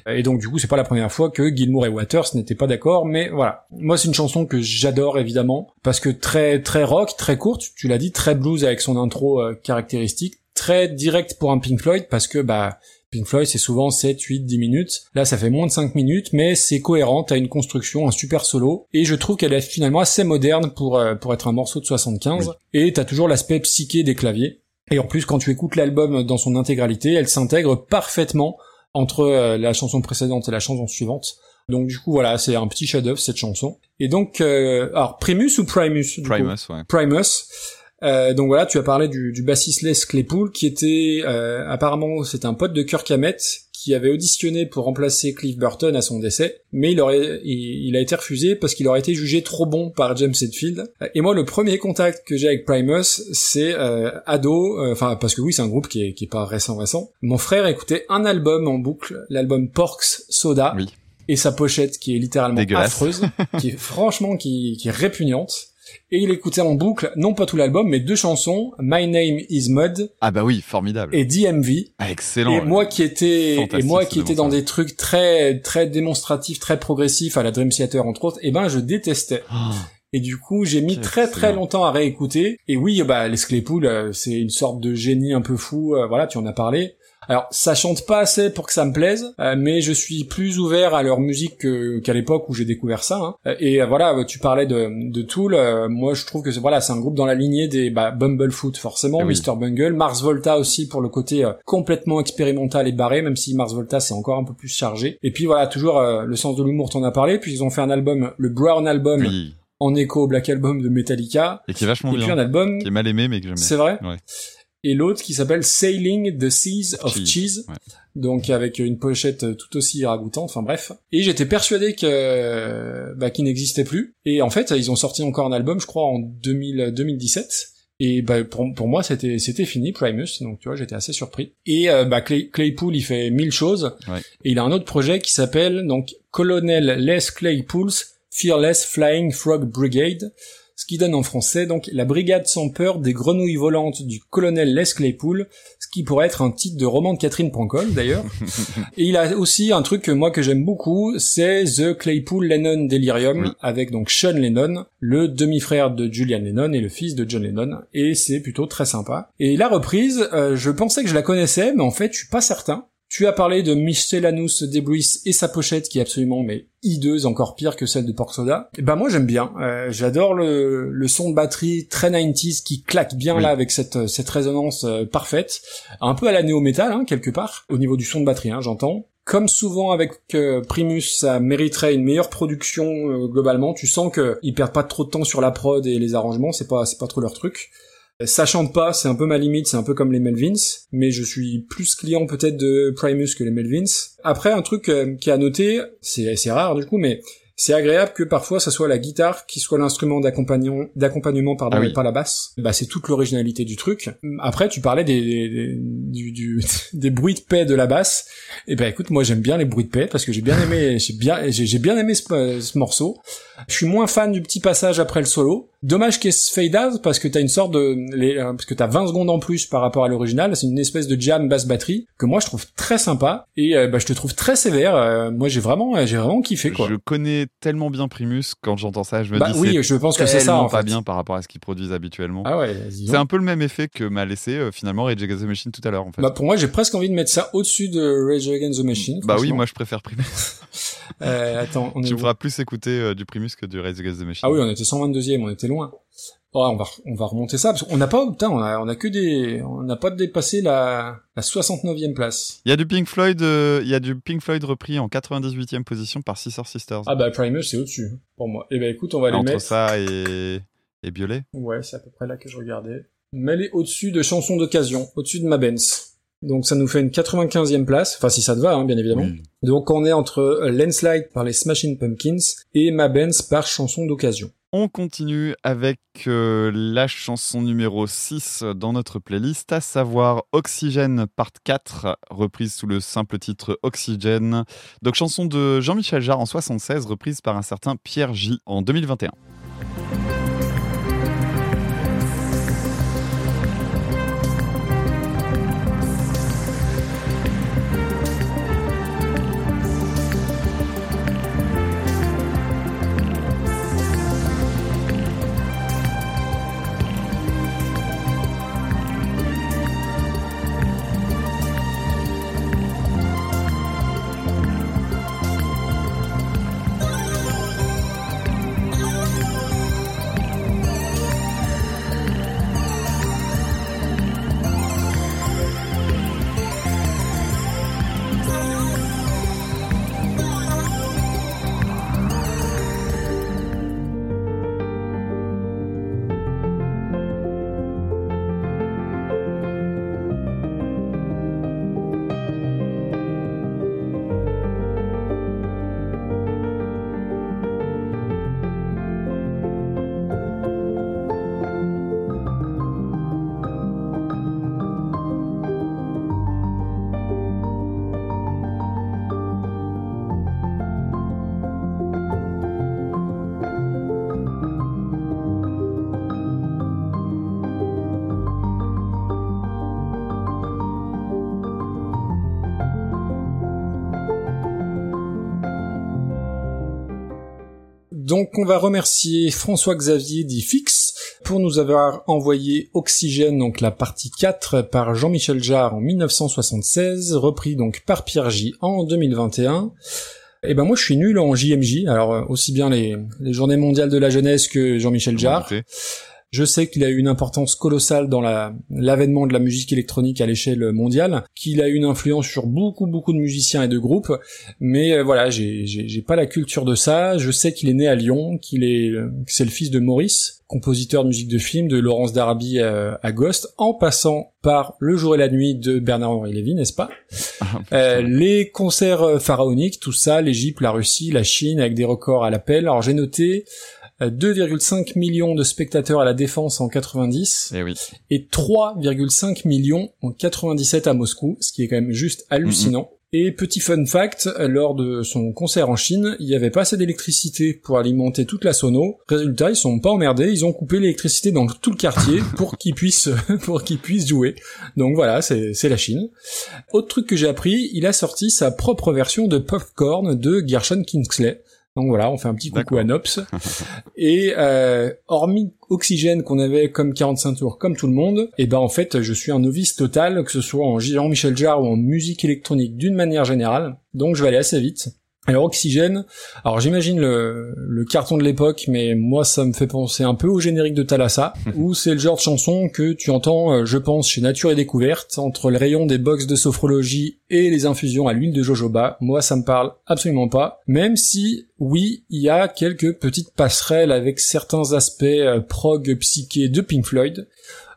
Et donc, du coup, c'est pas la première fois que Gilmour et Waters n'étaient pas d'accord, mais voilà. Moi, c'est une chanson que j'adore évidemment, parce que très très rock, très courte, tu l'as dit, très blues avec son intro euh, caractéristique, très direct pour un Pink Floyd, parce que bah Pink Floyd, c'est souvent 7, 8, 10 minutes. Là, ça fait moins de 5 minutes, mais c'est cohérent, t'as une construction, un super solo, et je trouve qu'elle est finalement assez moderne pour, euh, pour être un morceau de 75, et t'as toujours l'aspect psyché des claviers. Et en plus, quand tu écoutes l'album dans son intégralité, elle s'intègre parfaitement entre euh, la chanson précédente et la chanson suivante. Donc du coup, voilà, c'est un petit chef-d'œuvre, cette chanson. Et donc, euh, alors, Primus ou Primus du coup? Primus, ouais. Primus. Euh, donc voilà, tu as parlé du, du bassiste Les Claypool, qui était euh, apparemment c'est un pote de Kirk Hammett qui avait auditionné pour remplacer Cliff Burton à son décès, mais il aurait il, il a été refusé parce qu'il aurait été jugé trop bon par James Hetfield. Et moi, le premier contact que j'ai avec Primus, c'est euh, ado, euh, enfin parce que oui, c'est un groupe qui est, qui est pas récent récent. Mon frère écoutait un album en boucle, l'album Porks Soda. Oui. Et sa pochette qui est littéralement affreuse, qui est franchement qui, qui est répugnante et il écoutait en boucle, non pas tout l'album, mais deux chansons, My Name is Mud Ah bah oui, formidable. et DMV. Ah, excellent. Et moi qui étais, et moi qui étais dans des trucs très, très démonstratifs, très progressifs à la Dream Theater entre autres, et ben je détestais. Ah, Et du coup, j'ai mis très très longtemps à réécouter. Et oui, bah les Claypool, euh, c'est une sorte de génie un peu fou. euh, voilà, tu en as parlé. Alors, ça chante pas assez pour que ça me plaise, euh, mais je suis plus ouvert à leur musique que- qu'à l'époque où j'ai découvert ça. hein. Euh, Et euh, voilà, tu parlais de, de Tool. euh, moi, je trouve que c'est voilà, c'est un groupe dans la lignée des bah, Bumblefoot forcément, Eh oui. Mr Bungle, Mars Volta aussi pour le côté euh, complètement expérimental et barré, même si Mars Volta c'est encore un peu plus chargé. Et puis voilà, toujours euh, le sens de l'humour, t'en as parlé. Puis ils ont fait un album, le Brown Album, Oui. en écho au Black Album de Metallica. Et qui est vachement Et puis bien. un album Qui est mal aimé, mais que j'aime c'est vrai? Ouais. Et l'autre qui s'appelle Sailing the Seas of Cheese, Cheese, ouais. donc avec une pochette euh, tout aussi ragoûtante, enfin bref. Et j'étais persuadé que euh, bah, qu'il n'existait plus. Et en fait, ils ont sorti encore un album, je crois, en 2000, 2017. Et bah, pour, pour moi, c'était c'était fini, Primus. Donc tu vois, j'étais assez surpris. Et euh, bah, Clay- Claypool, il fait mille choses. Ouais. Et il a un autre projet qui s'appelle donc Colonel Les Claypool's Fearless Flying Frog Brigade ce qui donne en français donc la brigade sans peur des grenouilles volantes du colonel Les Claypool, ce qui pourrait être un titre de roman de Catherine Pancol d'ailleurs. Et il a aussi un truc que moi que j'aime beaucoup, c'est The Claypool Lennon Delirium Oui. avec donc Sean Lennon, le demi-frère de Julian Lennon et le fils de John Lennon, et c'est plutôt très sympa. Et la reprise, euh, je pensais que je la connaissais, mais en fait je suis pas certain. Tu as parlé de Michelanus Debris et sa pochette qui est absolument mais hideuse, encore pire que celle de Pork Soda. Et ben moi j'aime bien. Euh, J'adore le, le son de batterie très 90s qui claque bien Oui. là avec cette, cette résonance euh, parfaite. Un peu à la néo-metal hein, quelque part, au niveau du son de batterie, hein, j'entends. Comme souvent avec euh, Primus, ça mériterait une meilleure production euh, globalement. Tu sens que ils perdent pas trop de temps sur la prod et les arrangements, c'est pas c'est pas trop leur truc. Ça chante pas, c'est un peu ma limite, c'est un peu comme les Melvins, mais je suis plus client peut-être de Primus que les Melvins. Après, un truc euh, qui est à noter, c'est rare du coup, mais c'est agréable que parfois ça soit la guitare qui soit l'instrument d'accompagnement, d'accompagnement pardon, Ah oui. et pas la basse. Bah c'est toute l'originalité du truc. Après, tu parlais des des, des, du- du- des bruits de paix de la basse. Et ben écoute, moi j'aime bien les bruits de paix parce que j'ai bien aimé, j'ai bien, j'ai bien aimé ce, ce morceau. Je suis moins fan du petit passage après le solo. Dommage qu'il y ait ce fade out parce que t'as une sorte de, les, euh, parce que t'as 20 secondes en plus par rapport à l'original. C'est une espèce de jam basse batterie que moi je trouve très sympa et euh, bah, je te trouve très sévère. Euh, moi j'ai vraiment, j'ai vraiment kiffé quoi. Je connais tellement bien Primus quand j'entends ça, je me Bah dis oui, je pense que c'est ça en pas fait. bien par rapport à ce qu'ils produisent habituellement. Ah ouais, c'est donc. un peu le même effet que m'a laissé finalement Rage Against the Machine tout à l'heure en fait. Bah pour moi j'ai presque envie de mettre ça au-dessus de Rage Against the Machine. Bah oui, moi je préfère Primus. Attends, on tu me feras plus écouter du Primus que du Rage Against the Machine. Ah oui, on était 122e, on était loin. Oh, on va on va remonter ça parce qu'on n'a pas putain, on a on a que des on n'a pas dépassé la la 69e place. Il y a du Pink Floyd, euh, il y a du Pink Floyd repris en 98e position par Sister Sisters. Ah bah Primus c'est au-dessus pour moi. Eh ben écoute, on va les Entre mettre. ça et et Violet. Ouais, c'est à peu près là que je regardais. Mais les au-dessus de chansons d'occasion, au-dessus de ma Benz. Donc ça nous fait une 95e place, enfin si ça te va, hein, bien évidemment. Oui. Donc on est entre Landslide par les Smashing Pumpkins et ma Benz par chanson d'occasion. On continue avec euh, la chanson numéro 6 dans notre playlist, à savoir Oxygène Part 4, reprise sous le simple titre Oxygène. Donc chanson de Jean-Michel Jarre en 76, reprise par un certain Pierre J en 2021. Donc on va remercier François-Xavier dit Fix pour nous avoir envoyé Oxygène, donc la partie 4 par Jean-Michel Jarre en 1976, repris donc par Pierre J en 2021. Et ben moi je suis nul en JMJ, alors euh, aussi bien les, les journées mondiales de la jeunesse que Jean-Michel Jarre. Je sais qu'il a eu une importance colossale dans la- l'avènement de la musique électronique à l'échelle mondiale, qu'il a eu une influence sur beaucoup beaucoup de musiciens et de groupes, mais euh, voilà, j'ai pas la culture de ça. Je sais qu'il est né à Lyon, qu'il est euh, c'est le fils de Maurice, compositeur de musique de film, de Laurence Darby euh, à Ghost, en passant par Le jour et la nuit de Bernard-Henri Lévy, n'est-ce pas? Euh, Les concerts pharaoniques, tout ça, l'Égypte, la Russie, la Chine, avec des records à l'appel. Alors j'ai noté 2,5 millions de spectateurs à la Défense en 90 Eh oui. et 3,5 millions en 97 à Moscou, ce qui est quand même juste hallucinant. Et petit fun fact, lors de son concert en Chine, il n'y avait pas assez d'électricité pour alimenter toute la sono. Résultat, ils sont pas emmerdés, ils ont coupé l'électricité dans tout le quartier pour qu'ils puissent pour qu'ils puissent jouer. Donc voilà, c'est c'est la Chine. Autre truc que j'ai appris, il a sorti sa propre version de Popcorn de Gershon Kingsley. Donc voilà, on fait un petit coucou à Nops. Et euh, hormis Oxygène qu'on avait comme 45 tours comme tout le monde, et ben en fait je suis un novice total, que ce soit en Jean-Michel Jarre ou en musique électronique d'une manière générale. Donc je vais aller assez vite. Alors Oxygène, alors j'imagine le, le carton de l'époque, mais moi ça me fait penser un peu au générique de Thalassa, où c'est le genre de chanson que tu entends, euh, je pense, chez Nature et Découverte, entre le rayon des box de sophrologie et les infusions à l'huile de jojoba. Moi ça me parle absolument pas, même si oui, il y a quelques petites passerelles avec certains aspects euh, prog psyché de Pink Floyd.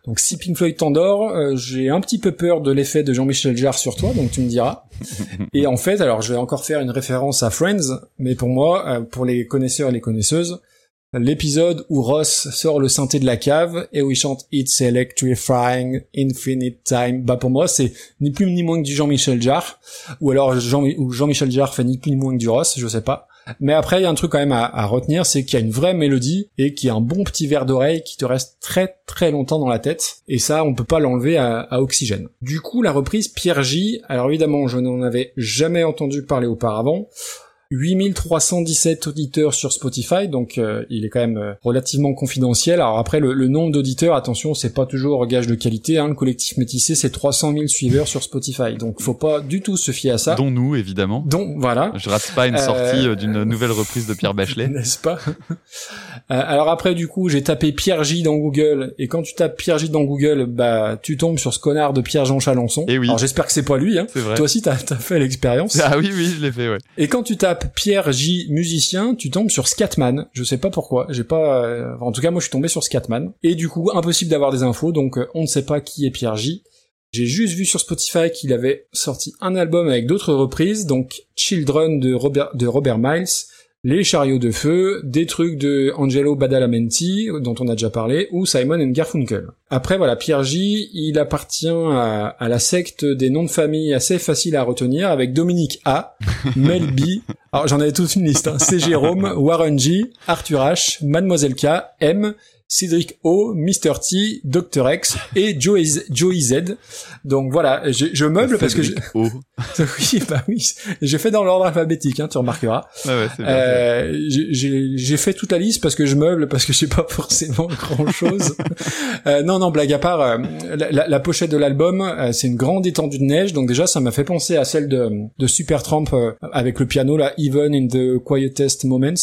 Donc si Pink Floyd t'endort, euh, j'ai un petit peu peur de l'effet de Jean-Michel Jarre sur toi, donc tu me diras. Et en fait, alors je vais encore faire une référence à Friends, mais pour moi, euh, pour les connaisseurs et les connaisseuses, l'épisode où Ross sort le synthé de la cave et où il chante It's Electrifying Infinite Time, bah pour moi c'est ni plus ni moins que du Jean-Michel Jarre, ou alors Jean, ou Jean-Michel Jarre fait ni plus ni moins que du Ross, je sais pas. Mais après, il y a un truc quand même à, retenir, c'est qu'il y a une vraie mélodie et qu'il y a un bon petit verre d'oreille qui te reste très très longtemps dans la tête. Et ça, on peut pas l'enlever à, à Oxygène. Du coup, la reprise Pierre J. Alors évidemment, je n'en avais jamais entendu parler auparavant. 8317 auditeurs sur Spotify, donc euh, il est quand même euh, relativement confidentiel. Alors après, le, le nombre d'auditeurs, attention, c'est pas toujours gage de qualité. Hein. Le collectif métissé, c'est 300 000 suiveurs sur Spotify, donc faut pas du tout se fier à ça. Dont nous, évidemment. Donc voilà. Je rate pas une Euh, sortie euh, d'une nouvelle reprise de Pierre Bachelet. N'est-ce pas? Euh, Alors après, du coup, j'ai tapé Pierre J dans Google, et quand tu tapes Pierre J dans Google, bah tu tombes sur ce connard de Pierre-Jean Chalençon. Eh oui. Alors j'espère que c'est pas lui. Hein. C'est vrai. Toi aussi, t'as as fait l'expérience. Ah oui, oui, je l'ai fait, ouais. Et quand tu tapes Pierre J musicien, tu tombes sur Scatman. Je sais pas pourquoi. J'ai pas. euh, En tout cas, moi, je suis tombé sur Scatman. Et du coup, impossible d'avoir des infos. Donc, euh, on ne sait pas qui est Pierre J. J'ai juste vu sur Spotify qu'il avait sorti un album avec d'autres reprises, donc Children de Robert, de Robert Miles, Les Chariots de Feu, des trucs de Angelo Badalamenti, dont on a déjà parlé, ou Simon and Garfunkel. Après, voilà, Pierre J, il appartient à, à la secte des noms de famille assez faciles à retenir, avec Dominique A, Mel B, alors j'en avais toute une liste, hein, C. Jérôme, Warren G, Arthur H, Mademoiselle K, M, Cédric O, Mr. T, Dr. X et Joey Z. Joey Z. Donc voilà, je, je meuble parce que je... O. oui, bah oui, j'ai fait dans l'ordre alphabétique, hein, tu remarqueras. Ouais, ouais. Euh, j'ai- fait toute la liste parce que je meuble, parce que j'ai pas forcément grand chose. non, non, blague à part, euh, la, la- la pochette de l'album, euh, c'est une grande étendue de neige, donc déjà ça m'a fait penser à celle de, de Supertramp euh, avec le piano là, Even in the Quietest Moments.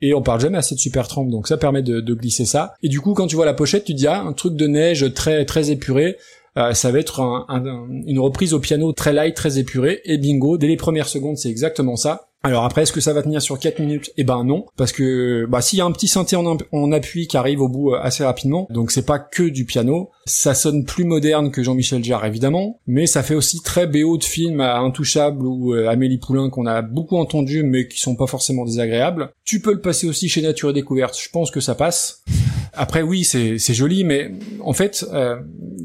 Et on parle jamais assez de Supertramp, donc ça permet de, de glisser ça. Et du coup, quand tu vois la pochette, tu te dis ah, un truc de neige très très épuré. Euh, ça va être un- un- une reprise au piano très light, très épurée, et bingo, dès les premières secondes, c'est exactement ça. Alors après, est-ce que ça va tenir sur 4 minutes? Eh ben non, parce que bah s'il y a un petit synthé en, appui qui arrive au bout euh, assez rapidement, donc c'est pas que du piano, ça sonne plus moderne que Jean-Michel Jarre évidemment, mais ça fait aussi très BO de films à Intouchable ou euh, Amélie Poulain qu'on a beaucoup entendu mais qui sont pas forcément désagréables. Tu peux le passer aussi chez Nature et Découverte, je pense que ça passe. Après oui, c'est joli, mais en fait, euh,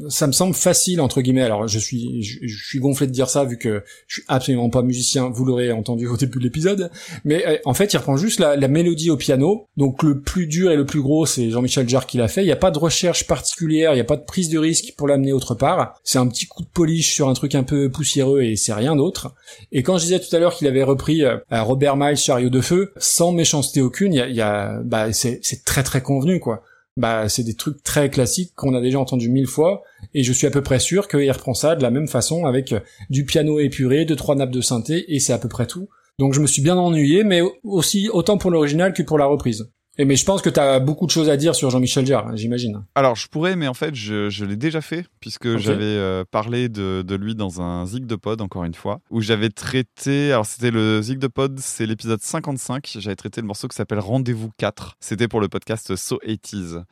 ça me semble facile entre guillemets. Alors je suis je, suis gonflé de dire ça vu que je suis absolument pas musicien. Vous l'aurez entendu au début de l'épisode, mais euh, en fait, il reprend juste la, la mélodie au piano. Donc le plus dur et le plus gros, c'est Jean-Michel Jarre qui l'a fait. Il n'y a pas de recherche particulière, il n'y a pas de prise de risque pour l'amener autre part. C'est un petit coup de polish sur un truc un peu poussiéreux et c'est rien d'autre. Et quand je disais tout à l'heure qu'il avait repris euh, Robert Miles Chariot de feu, sans méchanceté aucune, il y a, y a bah c'est très très convenu quoi. Bah c'est des trucs très classiques qu'on a déjà entendu mille fois, et je suis à peu près sûr qu'il reprend ça de la même façon avec euh, du piano épuré, deux trois nappes de synthé, et c'est à peu près tout. Donc je me suis bien ennuyé, mais aussi autant pour l'original que pour la reprise. Et mais je pense que t'as beaucoup de choses à dire sur Jean-Michel Jarre, j'imagine. Alors, je pourrais, mais en fait, je, je l'ai déjà fait, puisque j'avais euh, parlé de, de lui dans un Zig de Pod, encore une fois, où j'avais traité. Alors, c'était le Zig de Pod, c'est l'épisode 55. J'avais traité le morceau qui s'appelle Rendez-vous 4. C'était pour le podcast So 80s.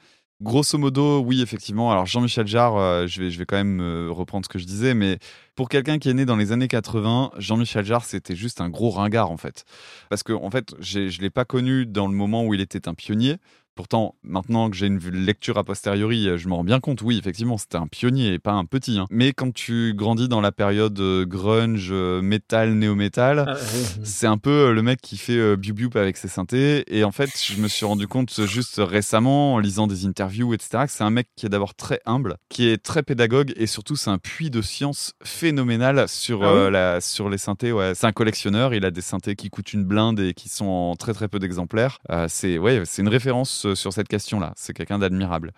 Grosso modo, oui, effectivement. Alors, Jean-Michel Jarre, euh, je, vais, je vais quand même euh, reprendre ce que je disais, mais pour quelqu'un qui est né dans les années 80, Jean-Michel Jarre, c'était juste un gros ringard, en fait. Parce que, en fait, je ne l'ai pas connu dans le moment où il était un pionnier. Pourtant, maintenant que j'ai une lecture a posteriori, euh, je me rends bien compte, oui, effectivement, c'était un pionnier et pas un petit. hein. Mais quand tu grandis dans la période euh, grunge, euh, métal, néo-métal, Ah, c'est un peu le mec qui fait euh, biou avec ses synthés. Et en fait, je me suis rendu compte juste récemment, en lisant des interviews, etc., que c'est un mec qui est d'abord très humble, qui est très pédagogue et surtout, c'est un puits de science phénoménal sur, Ah oui euh, la, sur les synthés. Ouais. C'est un collectionneur, il a des synthés qui coûtent une blinde et qui sont en très très peu d'exemplaires. Euh, c'est ouais, c'est une référence euh, sur cette question-là. C'est quelqu'un d'admirable.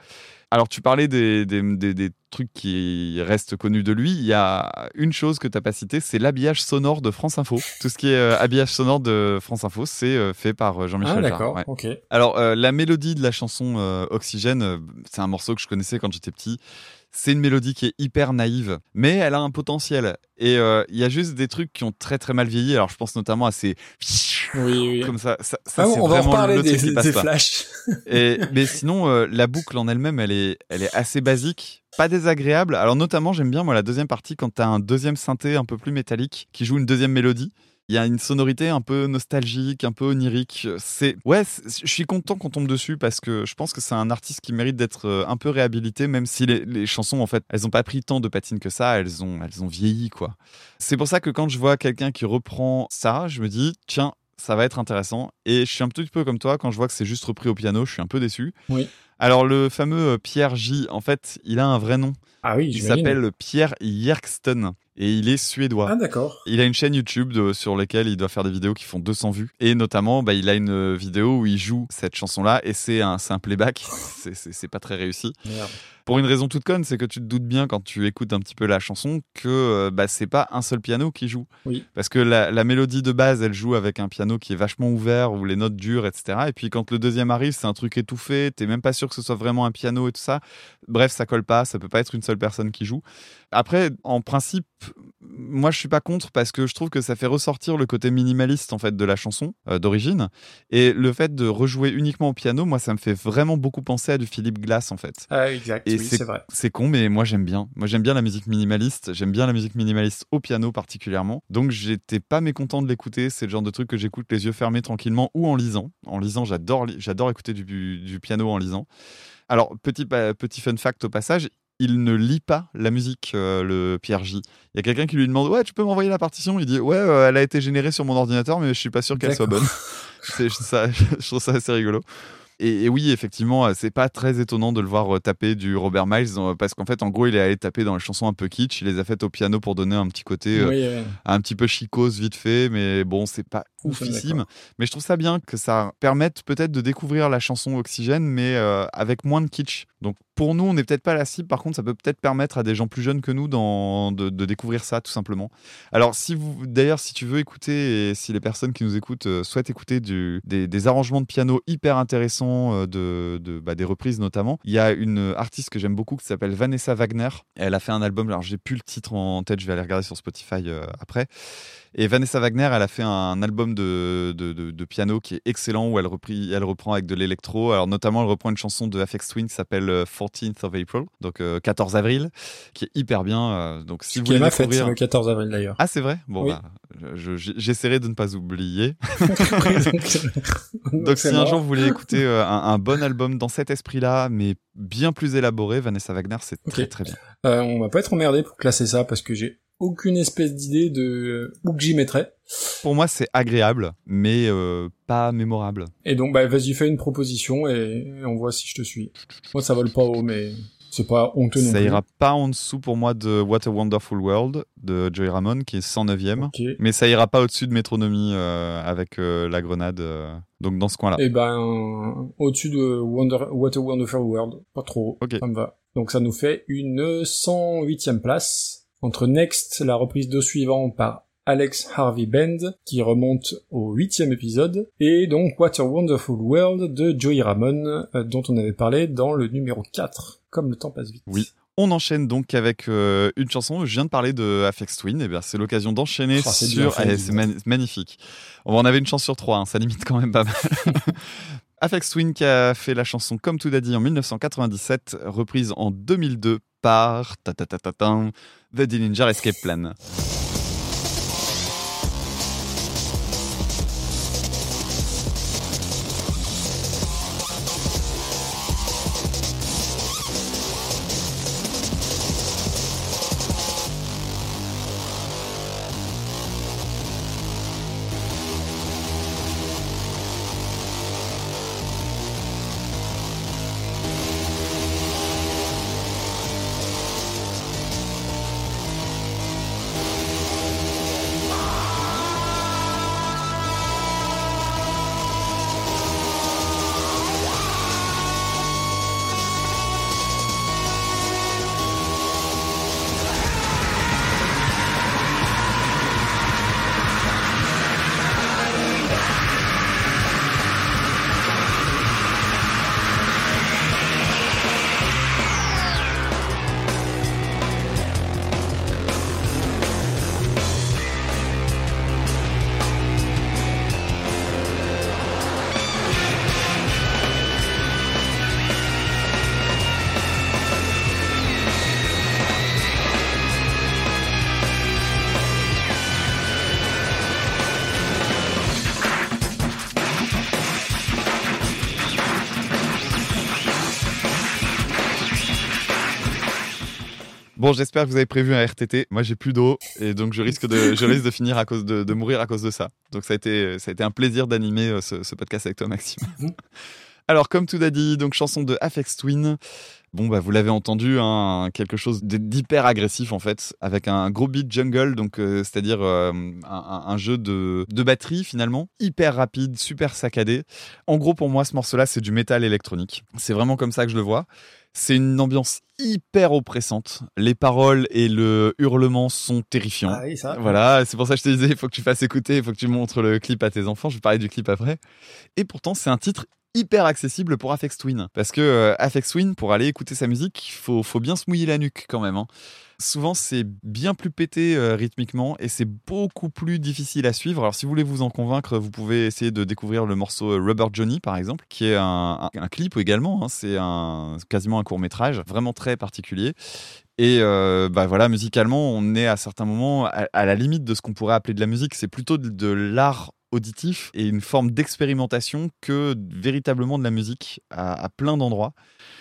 Alors, tu parlais des, des, des- des trucs qui restent connus de lui. Il y a une chose que tu n'as pas citée, c'est l'habillage sonore de France Info. Tout ce qui est euh, habillage sonore de France Info, c'est euh, fait par Jean-Michel Ah d'accord, Ouais. ok. Alors, la mélodie de la chanson Oxygène, c'est un morceau que je connaissais quand j'étais petit. C'est une mélodie qui est hyper naïve, mais elle a un potentiel. Et euh, il y a juste des trucs qui ont très très mal vieilli. Alors, je pense notamment à ces Oui, oui. comme ça. Ça, ça, Ah, c'est on va en vraiment le des, truc qui passe des pas. flashs. Et, mais sinon, euh, la boucle en elle-même, elle est, elle est assez basique, pas désagréable. Alors notamment, j'aime bien moi la deuxième partie quand t'as un deuxième synthé un peu plus métallique qui joue une deuxième mélodie. Il y a une sonorité un peu nostalgique, un peu onirique. C'est ouais, je suis content qu'on tombe dessus parce que je pense que c'est un artiste qui mérite d'être euh, un peu réhabilité, même si les, les chansons en fait, elles ont pas pris tant de patine que ça, elles ont, elles ont vieilli quoi. C'est pour ça que quand je vois quelqu'un qui reprend ça, je me dis tiens, ça va être intéressant. Et je suis un petit peu comme toi quand je vois que c'est juste repris au piano, je suis un peu déçu. Oui. Alors le fameux euh, Pierre J, en fait, il a un vrai nom. Ah oui, Il s'appelle Pierre Yerkston et il est suédois. Ah d'accord. Il a une chaîne YouTube de- sur laquelle il doit faire des vidéos qui font 200 vues. Et notamment, bah, il a une euh, vidéo où il joue cette chanson-là et c'est un, un playback. C'est- pas très réussi. Merde. Pour une raison toute conne, c'est que tu te doutes bien quand tu écoutes un petit peu la chanson que euh, bah, c'est pas un seul piano qui joue. Oui. Parce que la, la mélodie de base, elle joue avec un piano qui est vachement ouvert, où les notes durent, etc. Et puis quand le deuxième arrive, c'est un truc étouffé, t'es même pas sûr que ce soit vraiment un piano et tout ça. Bref, ça colle pas, ça peut pas être une seule personne qui joue. Après, en principe, moi je suis pas contre parce que je trouve que ça fait ressortir le côté minimaliste en fait de la chanson euh, d'origine. Et le fait de rejouer uniquement au piano, moi ça me fait vraiment beaucoup penser à du Philippe Glass en fait. Ah exact, Et oui, c'est vrai. C'est con, mais moi j'aime bien. Moi j'aime bien la musique minimaliste. J'aime bien la musique minimaliste au piano particulièrement. Donc j'étais pas mécontent de l'écouter. C'est le genre de truc que j'écoute les yeux fermés tranquillement ou en lisant. En lisant, j'adore, j'adore écouter du, du piano en lisant. Alors petit petit fun fact au passage. Il ne lit pas la musique, euh, le Pierre J. Il y a quelqu'un qui lui demande Ouais, tu peux m'envoyer la partition? Il dit Ouais, euh, elle a été générée sur mon ordinateur, mais je suis pas sûr qu'elle soit bonne. Ça, je trouve ça assez rigolo. Et, et oui, effectivement, euh, c'est pas très étonnant de le voir taper du Robert Miles parce qu'en fait, en gros, il est allé taper dans les chansons un peu kitsch. Il les a faites au piano pour donner un petit côté euh, un petit peu chicose vite fait, mais bon, c'est pas oufissime. Mais je trouve ça bien que ça permette peut-être de découvrir la chanson Oxygène, mais avec moins de kitsch. Donc pour nous, on n'est peut-être pas la cible. Par contre, ça peut peut-être permettre à des gens plus jeunes que nous de, découvrir ça, tout simplement. Alors, si d'ailleurs, si tu veux écouter et si les personnes qui nous écoutent euh, souhaitent écouter des, arrangements de piano hyper intéressants, euh, bah, des reprises notamment, il y a une artiste que j'aime beaucoup qui s'appelle Vanessa Wagner. Elle a fait un album. Alors, j'ai plus le titre en tête. Je vais aller regarder sur Spotify euh, après. Et Vanessa Wagner, elle a fait un album de, de, de- de piano qui est excellent où elle, repris, elle reprend avec de l'électro. Alors notamment, elle reprend une chanson de FX Twin qui s'appelle euh, 14th of April, donc euh, 14 avril, qui est hyper bien. euh, donc si vous Qui voulez ma fête, le 14 avril d'ailleurs. Ah c'est vrai? Bon Oui. bah, je- je- j'essaierai de ne pas oublier. Donc, si un jour vous voulez écouter euh, un, un bon album dans cet esprit-là, mais bien plus élaboré, Vanessa Wagner, c'est très très bien. Euh, on va pas être emmerdé pour classer ça parce que j'ai aucune espèce d'idée de où que j'y mettrais. Pour moi, c'est agréable, mais euh, pas mémorable. Et donc, bah, vas-y, fais une proposition et, on voit si je te suis. Moi, ça vole pas haut, mais C'est pas honteux non Ça ira pas en dessous pour moi de What a Wonderful World de Joey Ramone qui est 109e. Ok. Mais ça ira pas au-dessus de Métronomie euh, avec euh, la grenade. euh, donc dans ce coin-là. Et ben, au-dessus de Wonder, What a Wonderful World. Pas trop. Ok. Ça me va. Donc ça nous fait une 108e place. Entre Next, la reprise de suivant par Alex Harvey Band, qui remonte au huitième épisode, et donc What a Wonderful World de Joey Ramone, euh, dont on avait parlé dans le numéro 4. Comme le temps passe vite. Oui. On enchaîne donc avec euh, une chanson. Je viens de parler de Afex Twin. Et bien, c'est l'occasion d'enchaîner Oh, sur. dis c'est mani- magnifique. On en avait une chance sur trois. hein, Ça limite quand même pas mal. Afex Twin qui a fait la chanson Comme tout dit en 1997, reprise en 2002 par ta ta ta ta ta, The Dillinger Escape Plan. Bon, j'espère que vous avez prévu un RTT. Moi, j'ai plus d'eau et donc je risque de, je risque de finir à cause de, de mourir à cause de ça. Donc ça a été, ça a été un plaisir d'animer euh, ce, ce podcast avec toi, Maxime. Alors, comme tout a dit, donc chanson de Afex Twin. Bon, bah, vous l'avez entendu, hein, quelque chose d'hyper agressif en fait, avec un gros beat jungle, donc euh, c'est-à-dire euh, un jeu de, de batterie finalement, hyper rapide, super saccadé. En gros, pour moi, ce morceau-là, c'est du métal électronique. C'est vraiment comme ça que je le vois. C'est une ambiance hyper oppressante. Les paroles et le hurlement sont terrifiants. Ah oui, ça. Voilà, c'est pour ça que je te disais, il faut que tu fasses écouter, il faut que tu montres le clip à tes enfants. Je vais parler du clip après. Et pourtant, c'est un titre hyper accessible pour Afex Twin. Parce que euh, Twin, pour aller écouter sa musique, il faut, faut bien se mouiller la nuque quand même. hein. Souvent, c'est bien plus pété euh, rythmiquement et c'est beaucoup plus difficile à suivre. Alors, si vous voulez vous en convaincre, vous pouvez essayer de découvrir le morceau euh, Rubber Johnny, par exemple, qui est un, clip également. hein. C'est quasiment un court métrage, vraiment très particulier. Et euh, bah voilà, musicalement, on est à certains moments à, la limite de ce qu'on pourrait appeler de la musique. C'est plutôt de l'art auditif et une forme d'expérimentation que véritablement de la musique à, plein d'endroits.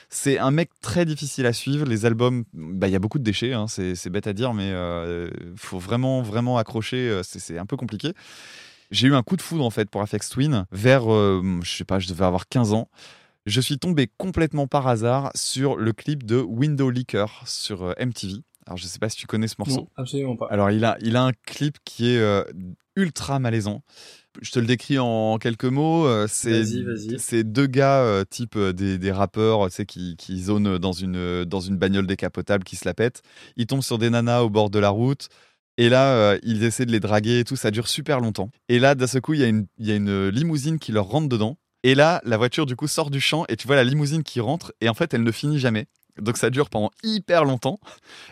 C'est un mec très difficile à suivre. Les albums, bah, il y a beaucoup de déchets, hein, c'est bête à dire, mais euh, faut vraiment, vraiment accrocher. euh, C'est c'est un peu compliqué. J'ai eu un coup de foudre en fait pour Afex Twin vers, euh, je sais pas, je devais avoir 15 ans. Je suis tombé complètement par hasard sur le clip de Window Leaker sur euh, MTV. Alors je sais pas si tu connais ce morceau. Non, absolument pas. Alors, il a, il a un clip qui est euh, ultra malaisant. Je te le décris en quelques mots. euh, C'est, Vas-y, vas-y. c'est deux gars, euh, type des, des rappeurs, tu sais, qui, qui zonent dans une, dans une bagnole décapotable qui se la pète. Ils tombent sur des nanas au bord de la route. Et là, euh, ils essaient de les draguer et tout. Ça dure super longtemps. Et là, d'un seul coup, il y, a une- y a une limousine qui leur rentre dedans. Et là, la voiture, du coup, sort du champ et tu vois la limousine qui rentre. Et en fait, elle ne finit jamais. Donc ça dure pendant hyper longtemps.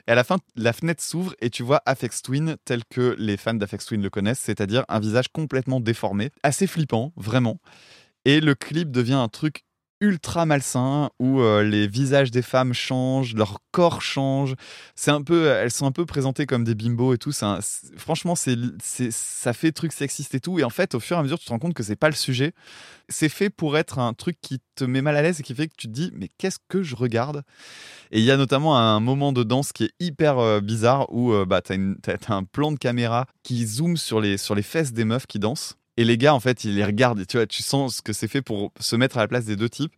Et à la fin, la fenêtre s'ouvre et tu vois Afex Twin tel que les fans d'Afex Twin le connaissent, c'est-à-dire un visage complètement déformé, assez flippant, vraiment. Et le clip devient un truc ultra malsain où euh, les visages des femmes changent, leur corps change. C'est un peu, elles sont un peu présentées comme des bimbos et tout. Un- franchement, c'est, ça fait truc sexiste et tout. Et en fait, au fur et à mesure, tu te rends compte que c'est pas le sujet. C'est fait pour être un truc qui te met mal à l'aise et qui fait que tu te dis, mais qu'est-ce que je regarde? Et il y a notamment un moment de danse qui est hyper euh, bizarre où euh, bah, t'as un plan de caméra qui zoome sur les, sur les fesses des meufs qui dansent. Et les gars, en fait, ils les regardent et tu vois, tu sens ce que c'est fait pour se mettre à la place des deux types.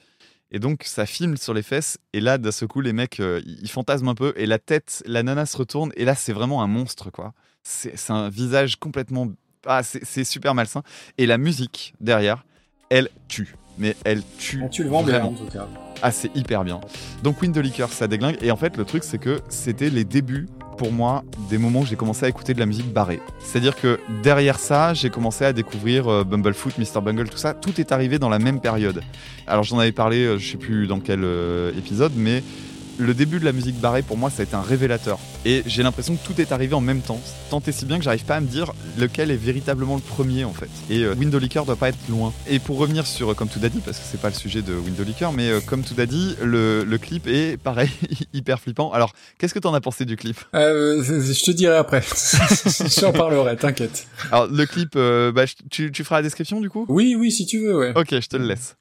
Et donc, ça filme sur les fesses. Et là, d'un seul coup, les mecs, euh, ils fantasment un peu. Et la tête, la nana se retourne. Et là, c'est vraiment un monstre, quoi. C'est un visage complètement. Ah, c'est super malsain. Et la musique derrière, elle tue. Mais elle tue. Tu le vends bien, en tout cas. Ah, c'est hyper bien. Donc, Wind the Liquor, ça déglingue. Et en fait, le truc, c'est que c'était les débuts, pour moi, des moments où j'ai commencé à écouter de la musique barrée. C'est-à-dire que derrière ça, j'ai commencé à découvrir euh, Bumblefoot, Mr. Bungle, tout ça. Tout est arrivé dans la même période. Alors, j'en avais parlé, euh, je sais plus dans quel euh, épisode, mais le début de la musique barrée, pour moi, ça a été un révélateur. Et j'ai l'impression que tout est arrivé en même temps. Tant et si bien que j'arrive pas à me dire lequel est véritablement le premier, en fait. Et euh, Window Liquor doit pas être loin. Et pour revenir sur euh, Comme Tout Daddy, parce que c'est pas le sujet de Window Liquor, mais euh, Comme Tout Daddy, le, le clip est pareil, hyper flippant. Alors, qu'est-ce que t'en as pensé du clip? Euh, je te dirai après. J'en parlerai, t'inquiète. Alors, le clip, bah, tu, tu feras la description du coup? Oui, oui, si tu veux, ouais. Ok, je te le laisse.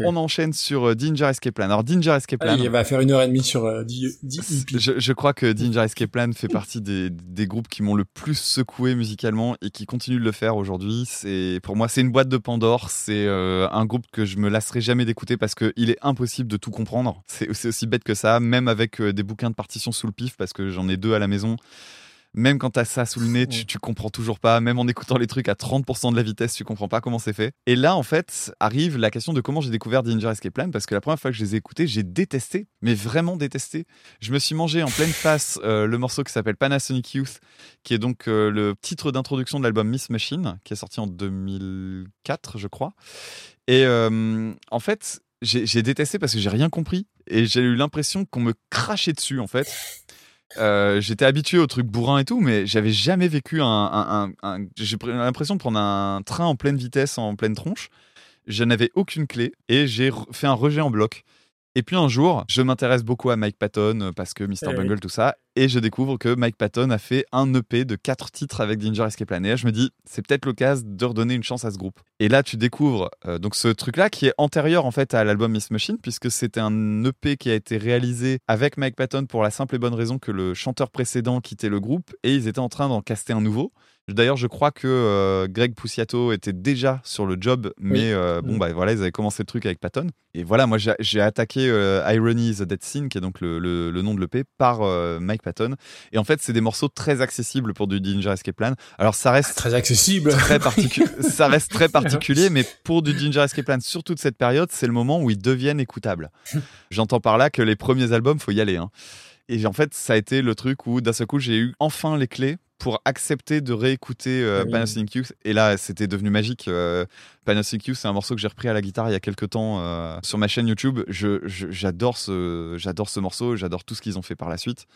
On enchaîne sur euh, Danger Escape Plan. Alors, Danger Escape Plan. Allez, il va faire une heure et demie sur euh, 10 10 EP. Je, je crois que Danger Escape Plan fait partie des, des groupes qui m'ont le plus secoué musicalement et qui continuent de le faire aujourd'hui. C'est pour moi c'est une boîte de Pandore. C'est euh, un groupe que je me lasserai jamais d'écouter parce que il est impossible de tout comprendre. C'est aussi bête que ça, même avec euh, des bouquins de partition sous le pif parce que j'en ai deux à la maison. Même quand t'as ça sous le nez, tu, tu comprends toujours pas. Même en écoutant les trucs à 30% de la vitesse, tu comprends pas comment c'est fait. Et là, en fait, arrive la question de comment j'ai découvert Danger Escape Plan parce que la première fois que je les ai écoutés, j'ai détesté, mais vraiment détesté. Je me suis mangé en pleine face euh, le morceau qui s'appelle Panasonic Youth, qui est donc euh, le titre d'introduction de l'album Miss Machine, qui est sorti en 2004, je crois. Et euh, en fait, j'ai j'ai détesté parce que j'ai rien compris et j'ai eu l'impression qu'on me crachait dessus, en fait. Euh, j'étais habitué aux trucs bourrins et tout, mais j'avais jamais vécu un. un- j'ai l'impression de prendre un train en pleine vitesse, en pleine tronche. Je n'avais aucune clé et j'ai fait un rejet en bloc. Et puis un jour, je m'intéresse beaucoup à Mike Patton euh, parce que Mr. Eh oui. Bungle, tout ça, et je découvre que Mike Patton a fait un EP de quatre titres avec Danger Escape Plan. Et là, je me dis, c'est peut-être l'occasion de redonner une chance à ce groupe. Et là, tu découvres euh, donc ce truc-là qui est antérieur en fait à l'album Miss Machine, puisque c'était un EP qui a été réalisé avec Mike Patton pour la simple et bonne raison que le chanteur précédent quittait le groupe et ils étaient en train d'en caster un nouveau. D'ailleurs, je crois que euh, Greg Puciato était déjà sur le job, mais Oui. euh, bon, Mm. bah voilà, ils avaient commencé le truc avec Patton. Et voilà, moi j'ai attaqué euh, Irony is a Dead Scene, qui est donc le, le- le nom de l'EP, par euh, Mike Patton. Et en fait, c'est des morceaux très accessibles pour du Danger Escape Plan. Alors ça reste Très accessible. très particulier. ça reste très particulier, mais pour du Ginger Escape Plan sur toute cette période, c'est le moment où ils deviennent écoutables. J'entends par là que les premiers albums, faut y aller. hein. Et en fait, ça a été le truc où d'un seul coup, j'ai eu enfin les clés pour accepter de réécouter euh, oui. Panasonic Youth. Et là, c'était devenu magique. Euh, Panasonic Youth, c'est un morceau que j'ai repris à la guitare il y a quelques temps euh, sur ma chaîne YouTube. Je- je- J'adore ce, j'adore ce morceau, j'adore tout ce qu'ils ont fait par la suite.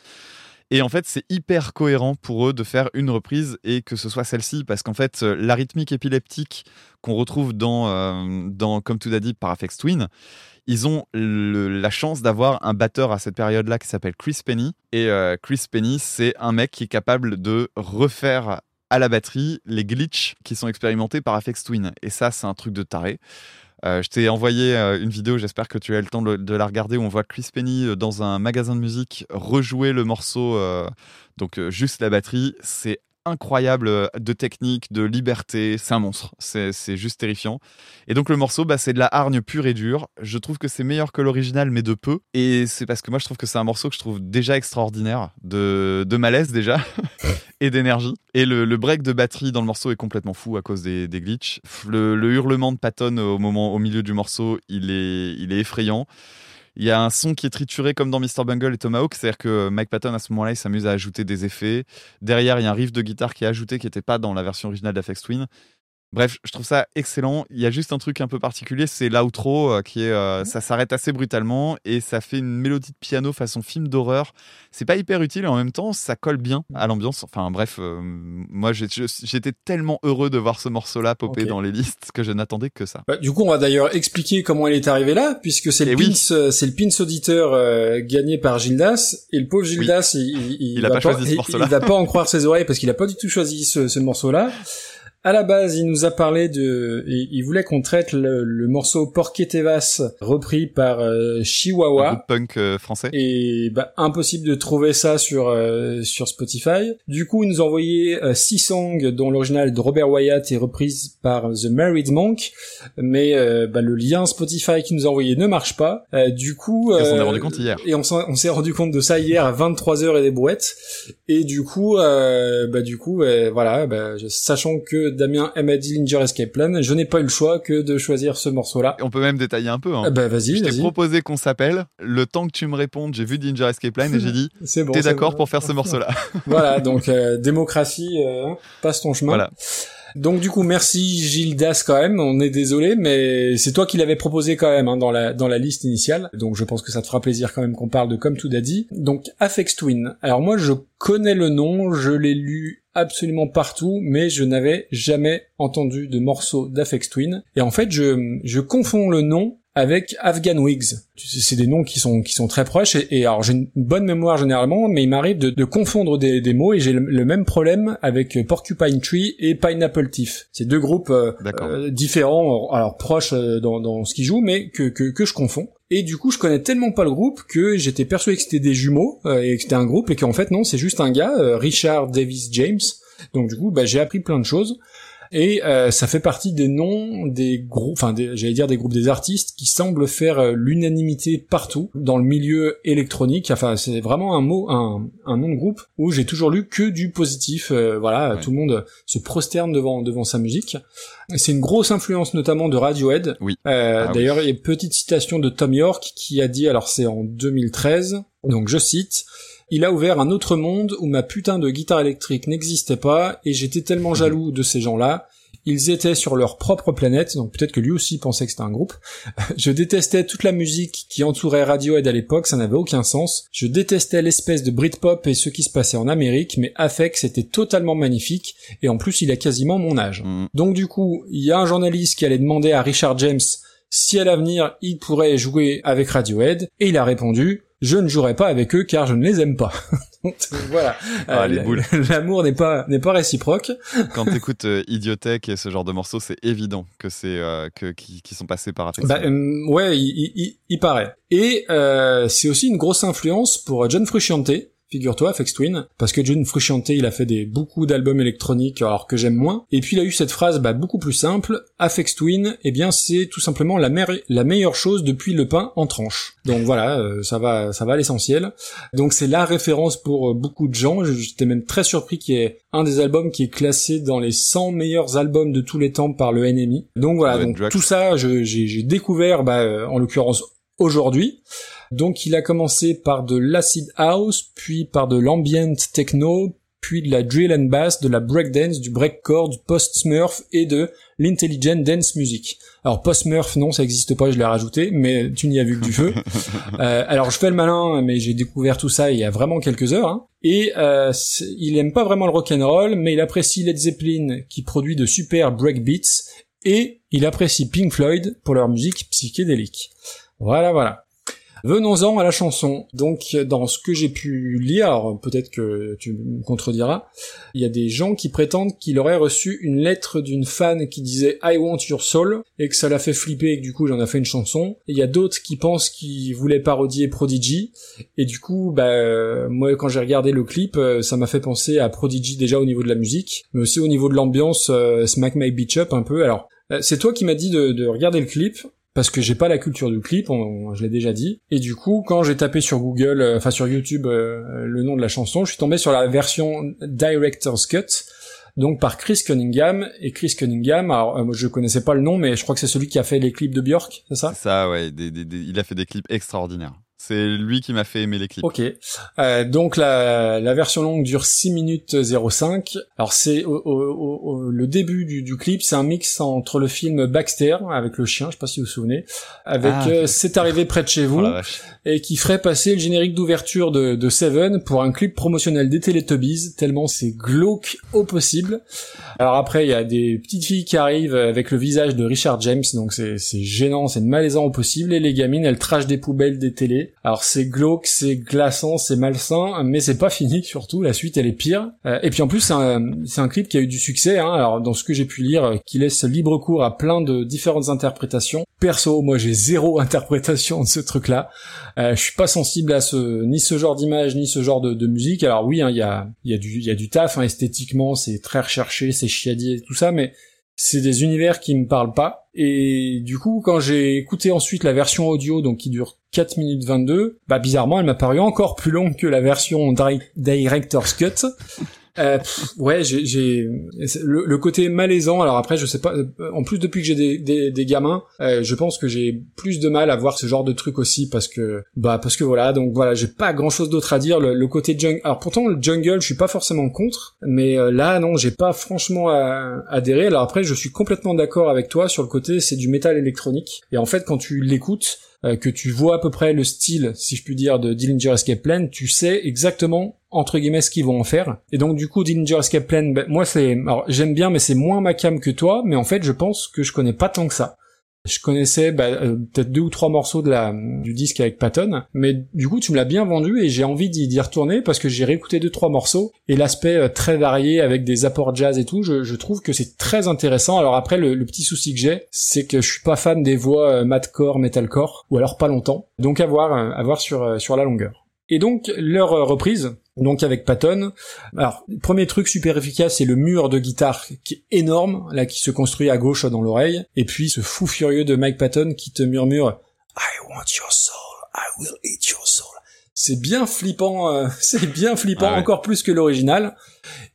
Et en fait, c'est hyper cohérent pour eux de faire une reprise et que ce soit celle-ci, parce qu'en fait, la rythmique épileptique qu'on retrouve dans, euh, dans Comme tout dit par Afex Twin, ils ont la chance d'avoir un batteur à cette période-là qui s'appelle Chris Penny. Et euh, Chris Penny, c'est un mec qui est capable de refaire à la batterie les glitches qui sont expérimentés par Afex Twin. Et ça, c'est un truc de taré. Euh, je t'ai envoyé euh, une vidéo, j'espère que tu as eu le temps de, la regarder, où on voit Chris Penny dans un magasin de musique rejouer le morceau, donc juste la batterie. C'est incroyable euh, de technique, de liberté, c'est un monstre, c'est juste terrifiant. Et donc le morceau, bah, c'est de la hargne pure et dure. Je trouve que c'est meilleur que l'original, mais de peu. Et c'est parce que moi je trouve que c'est un morceau que je trouve déjà extraordinaire, de, de malaise déjà, et d'énergie. Et le, break de batterie dans le morceau est complètement fou à cause des, des glitches. Le, le hurlement de Patton au moment, au milieu du morceau, il est, il est effrayant. Il y a un son qui est trituré comme dans Mr. Bungle et Tomahawk, c'est-à-dire que Mike Patton à ce moment-là, il s'amuse à ajouter des effets. Derrière, il y a un riff de guitare qui est ajouté qui n'était pas dans la version originale d'Afex Twin. Bref, je trouve ça excellent. Il y a juste un truc un peu particulier, c'est l'outro euh, qui est, euh, ça s'arrête assez brutalement et ça fait une mélodie de piano façon film d'horreur. C'est pas hyper utile et en même temps, ça colle bien à l'ambiance. Enfin bref, euh, moi j'étais tellement heureux de voir ce morceau-là popper dans les listes que je n'attendais que ça. Bah, du coup, on va d'ailleurs expliquer comment elle est arrivée là, puisque c'est le Eh oui. euh, c'est le pins auditeur euh, gagné par Gildas, et le pauvre Gildas, il, il, Il a va pas choisi ce il- morceau-là. Il va pas en croire ses oreilles parce qu'il a pas du tout choisi ce, ce morceau-là. À la base, il nous a parlé de, il il voulait qu'on traite le, le morceau Porqué te vas repris par euh, Un Chihuahua. groupe punk euh, français. Et bah, impossible de trouver ça sur euh, sur Spotify. Du coup, il nous a envoyé euh, six songs dont l'original de Robert Wyatt est reprise par The Married Monk, mais bah, le lien Spotify qu'il nous a envoyé ne marche pas. Du coup, Et on s'en est rendu compte hier. Et on s'est rendu compte de ça hier à 23h et des brouettes. Et du coup, bah du coup, voilà, bah, sachant que Damien aime Dillinger Escape Plan, je n'ai pas eu le choix que de choisir ce morceau-là. On peut même détailler un peu. Hein. Ah bah vas-y, je t'ai proposé qu'on s'appelle. Le temps que tu me répondes, j'ai vu Danger Escape Line et j'ai dit C'est bon. T'es c'est d'accord bon. pour faire ce morceau-là voilà, donc euh, démocratie, euh, passe ton chemin. Voilà. Donc du coup, merci Gildas quand même. On est désolé, mais c'est toi qui l'avais proposé quand même hein, dans la dans la liste initiale. Donc je pense que ça te fera plaisir quand même qu'on parle de Comme tout Daddy. Donc Afex Twin. Alors moi, je connais le nom, je l'ai lu absolument partout, mais je n'avais jamais entendu de morceau d'Afex Twin. Et en fait, je je confonds le nom avec Afghan Wigs. C'est des noms qui sont qui sont très proches et, et alors j'ai une bonne mémoire généralement, mais il m'arrive de, de confondre des, des mots et j'ai le, le même problème avec Porcupine Tree et Pineapple Thief. C'est deux groupes euh, euh, différents, alors proches euh, dans, dans ce qu'ils jouent, mais que, que que je confonds. Et du coup, je connais tellement pas le groupe que j'étais persuadé que c'était des jumeaux euh, et que c'était un groupe et qu'en fait non, c'est juste un gars, euh, Richard Davis James. Donc du coup, bah, j'ai appris plein de choses. Et euh, ça fait partie des noms des groupes, enfin j'allais dire des groupes des artistes qui semblent faire euh, l'unanimité partout dans le milieu électronique. Enfin c'est vraiment un mot, un, un nom de groupe où j'ai toujours lu que du positif. Euh, voilà, Ouais. tout le monde se prosterne devant devant sa musique. C'est une grosse influence notamment de Radiohead. Oui. Euh, Ah D'ailleurs, il y a une petite citation de Tom York qui a dit, alors c'est en 2013, donc je cite. Il a ouvert un autre monde où ma putain de guitare électrique n'existait pas et j'étais tellement jaloux de ces gens-là. Ils étaient sur leur propre planète, donc peut-être que lui aussi pensait que c'était un groupe. Je détestais toute la musique qui entourait Radiohead à l'époque, ça n'avait aucun sens. Je détestais l'espèce de Britpop et ce qui se passait en Amérique, mais Afex était totalement magnifique, et en plus il a quasiment mon âge. Mm. Donc du coup, il y a un journaliste qui allait demander à Richard James si à l'avenir il pourrait jouer avec Radiohead, et il a répondu je ne jouerai pas avec eux car je ne les aime pas. Donc, voilà. Ah, Euh, les la- boules. L'amour n'est pas n'est pas réciproque. Quand t'écoutes euh, Idiotech et ce genre de morceaux, c'est évident que c'est euh, que qui, qui sont passés par Afex Bah, euh, ouais, il, il- il- il paraît. Et euh, c'est aussi une grosse influence pour John Frusciante, figure-toi, Afex Twin, parce que John Frusciante, il a fait des beaucoup d'albums électroniques, alors que j'aime moins. Et puis il a eu cette phrase bah, beaucoup plus simple, Afex Twin, eh bien c'est tout simplement la, mer- la meilleure chose depuis le pain en tranche. Donc voilà, euh, ça va, ça va à l'essentiel. Donc c'est la référence pour euh, beaucoup de gens. J'étais même très surpris qu'il y ait un des albums qui est classé dans les 100 meilleurs albums de tous les temps par le NMI. Donc voilà, doit donc tout ça, j'ai découvert, bah, euh, en l'occurrence aujourd'hui. Donc il a commencé par de l'acid house, puis par de l'ambient techno, puis de la drill and bass, de la breakdance, du breakcore, du post-smurf et de l'intelligent dance music. Alors post-smurf, non, ça existe pas, je l'ai rajouté, mais tu n'y as vu que du feu. Euh, alors je fais le malin, mais j'ai découvert tout ça il y a vraiment quelques heures. hein. Et euh, il aime pas vraiment le rock'n'roll, mais il apprécie Led Zeppelin qui produit de super breakbeats, et il apprécie Pink Floyd pour leur musique psychédélique. Voilà, voilà. Venons-en à la chanson. Donc, dans ce que j'ai pu lire, peut-être que tu me contrediras, il y a des gens qui prétendent qu'il aurait reçu une lettre d'une fan qui disait I want your soul, et que ça l'a fait flipper et que du coup j'en a fait une chanson. Et il y a d'autres qui pensent qu'il voulait parodier Prodigy, et du coup, bah, moi quand j'ai regardé le clip, euh, ça m'a fait penser à Prodigy déjà au niveau de la musique, mais aussi au niveau de l'ambiance, euh, Smack My Beach Up un peu. Alors, euh, c'est toi qui m'as dit de regarder le clip, parce que j'ai pas la culture du clip, je l'ai déjà dit. Et du coup, quand j'ai tapé sur Google, euh, enfin sur YouTube, euh, le nom de la chanson, je suis tombé sur la version Director's Cut, donc par Chris Cunningham. Et Chris Cunningham, alors euh, moi, je connaissais pas le nom, mais je crois que c'est celui qui a fait les clips de Björk, c'est ça? Ça, ouais. il a fait des clips extraordinaires. C'est lui qui m'a fait aimer les clips. Ok. Euh, donc la, la version longue dure 6 minutes 05. Alors c'est au, au- au- le début du, du clip, c'est un mix entre le film Baxter avec le chien, je sais pas si vous vous souvenez, avec Ah. euh, C'est arrivé près de chez vous, Oh et qui ferait passer le générique d'ouverture de, de Seven pour un clip promotionnel des Teletubbies, tellement c'est glauque au possible. Alors après, il y a des petites filles qui arrivent avec le visage de Richard James, donc c'est gênant, c'est malaisant au possible, et les gamines, elles trashent des poubelles, des télés. Alors c'est glauque, c'est glaçant, c'est malsain, mais c'est pas fini surtout. La suite elle est pire. Euh, et puis en plus c'est un, un clip qui a eu du succès. Hein, alors dans ce que j'ai pu lire, euh, qui laisse libre cours à plein de différentes interprétations. Perso, moi j'ai zéro interprétation de ce truc-là. Euh, je suis pas sensible à ce ni ce genre d'image ni ce genre de, musique. Alors oui, hein, il y a du y taf hein, esthétiquement, c'est très recherché, c'est chiadier tout ça, mais c'est des univers qui me parlent pas. Et du coup, quand j'ai écouté ensuite la version audio, donc qui dure 4 minutes 22, bah bizarrement, elle m'a paru encore plus longue que la version Direct- Director's Cut. Euh, ouais, j'ai, le, le côté malaisant. Alors après, je sais pas. euh, En plus, depuis que j'ai des, des, des gamins, euh, je pense que j'ai plus de mal à voir ce genre de truc aussi parce que bah parce que voilà. Donc voilà, j'ai pas grand chose d'autre à dire. Le, le côté jungle. Alors pourtant, le jungle, je suis pas forcément contre, mais euh, là, non, j'ai pas franchement adhéré. Alors après, je suis complètement d'accord avec toi sur le côté. C'est du métal électronique. Et en fait, quand tu l'écoutes, euh, que tu vois à peu près le style, si je puis dire, de Dillinger Escape Plan, tu sais exactement entre guillemets ce qu'ils vont en faire. Et donc du coup Dillinger Escape Plan, ben, moi c'est, alors j'aime bien, mais c'est moins ma cam que toi. Mais en fait, je pense que je connais pas tant que ça. Je connaissais bah, peut-être deux ou trois morceaux de la du disque avec Patton, mais du coup tu me l'as bien vendu et j'ai envie d'y retourner parce que j'ai réécouté deux trois morceaux et l'aspect euh, très varié avec des apports jazz et tout, je, je trouve que c'est très intéressant. Alors après le, petit souci que j'ai, c'est que je suis pas fan des voix euh, madcore, metalcore ou alors pas longtemps. Donc à voir, euh, à voir sur sur la longueur. Et donc leur reprise, donc avec Patton. Alors premier truc super efficace, c'est le mur de guitare qui est énorme, là qui se construit à gauche dans l'oreille, et puis ce fou furieux de Mike Patton qui te murmure I want your soul, I will eat your. C'est bien flippant, euh, c'est bien flippant Ah ouais. encore plus que l'original.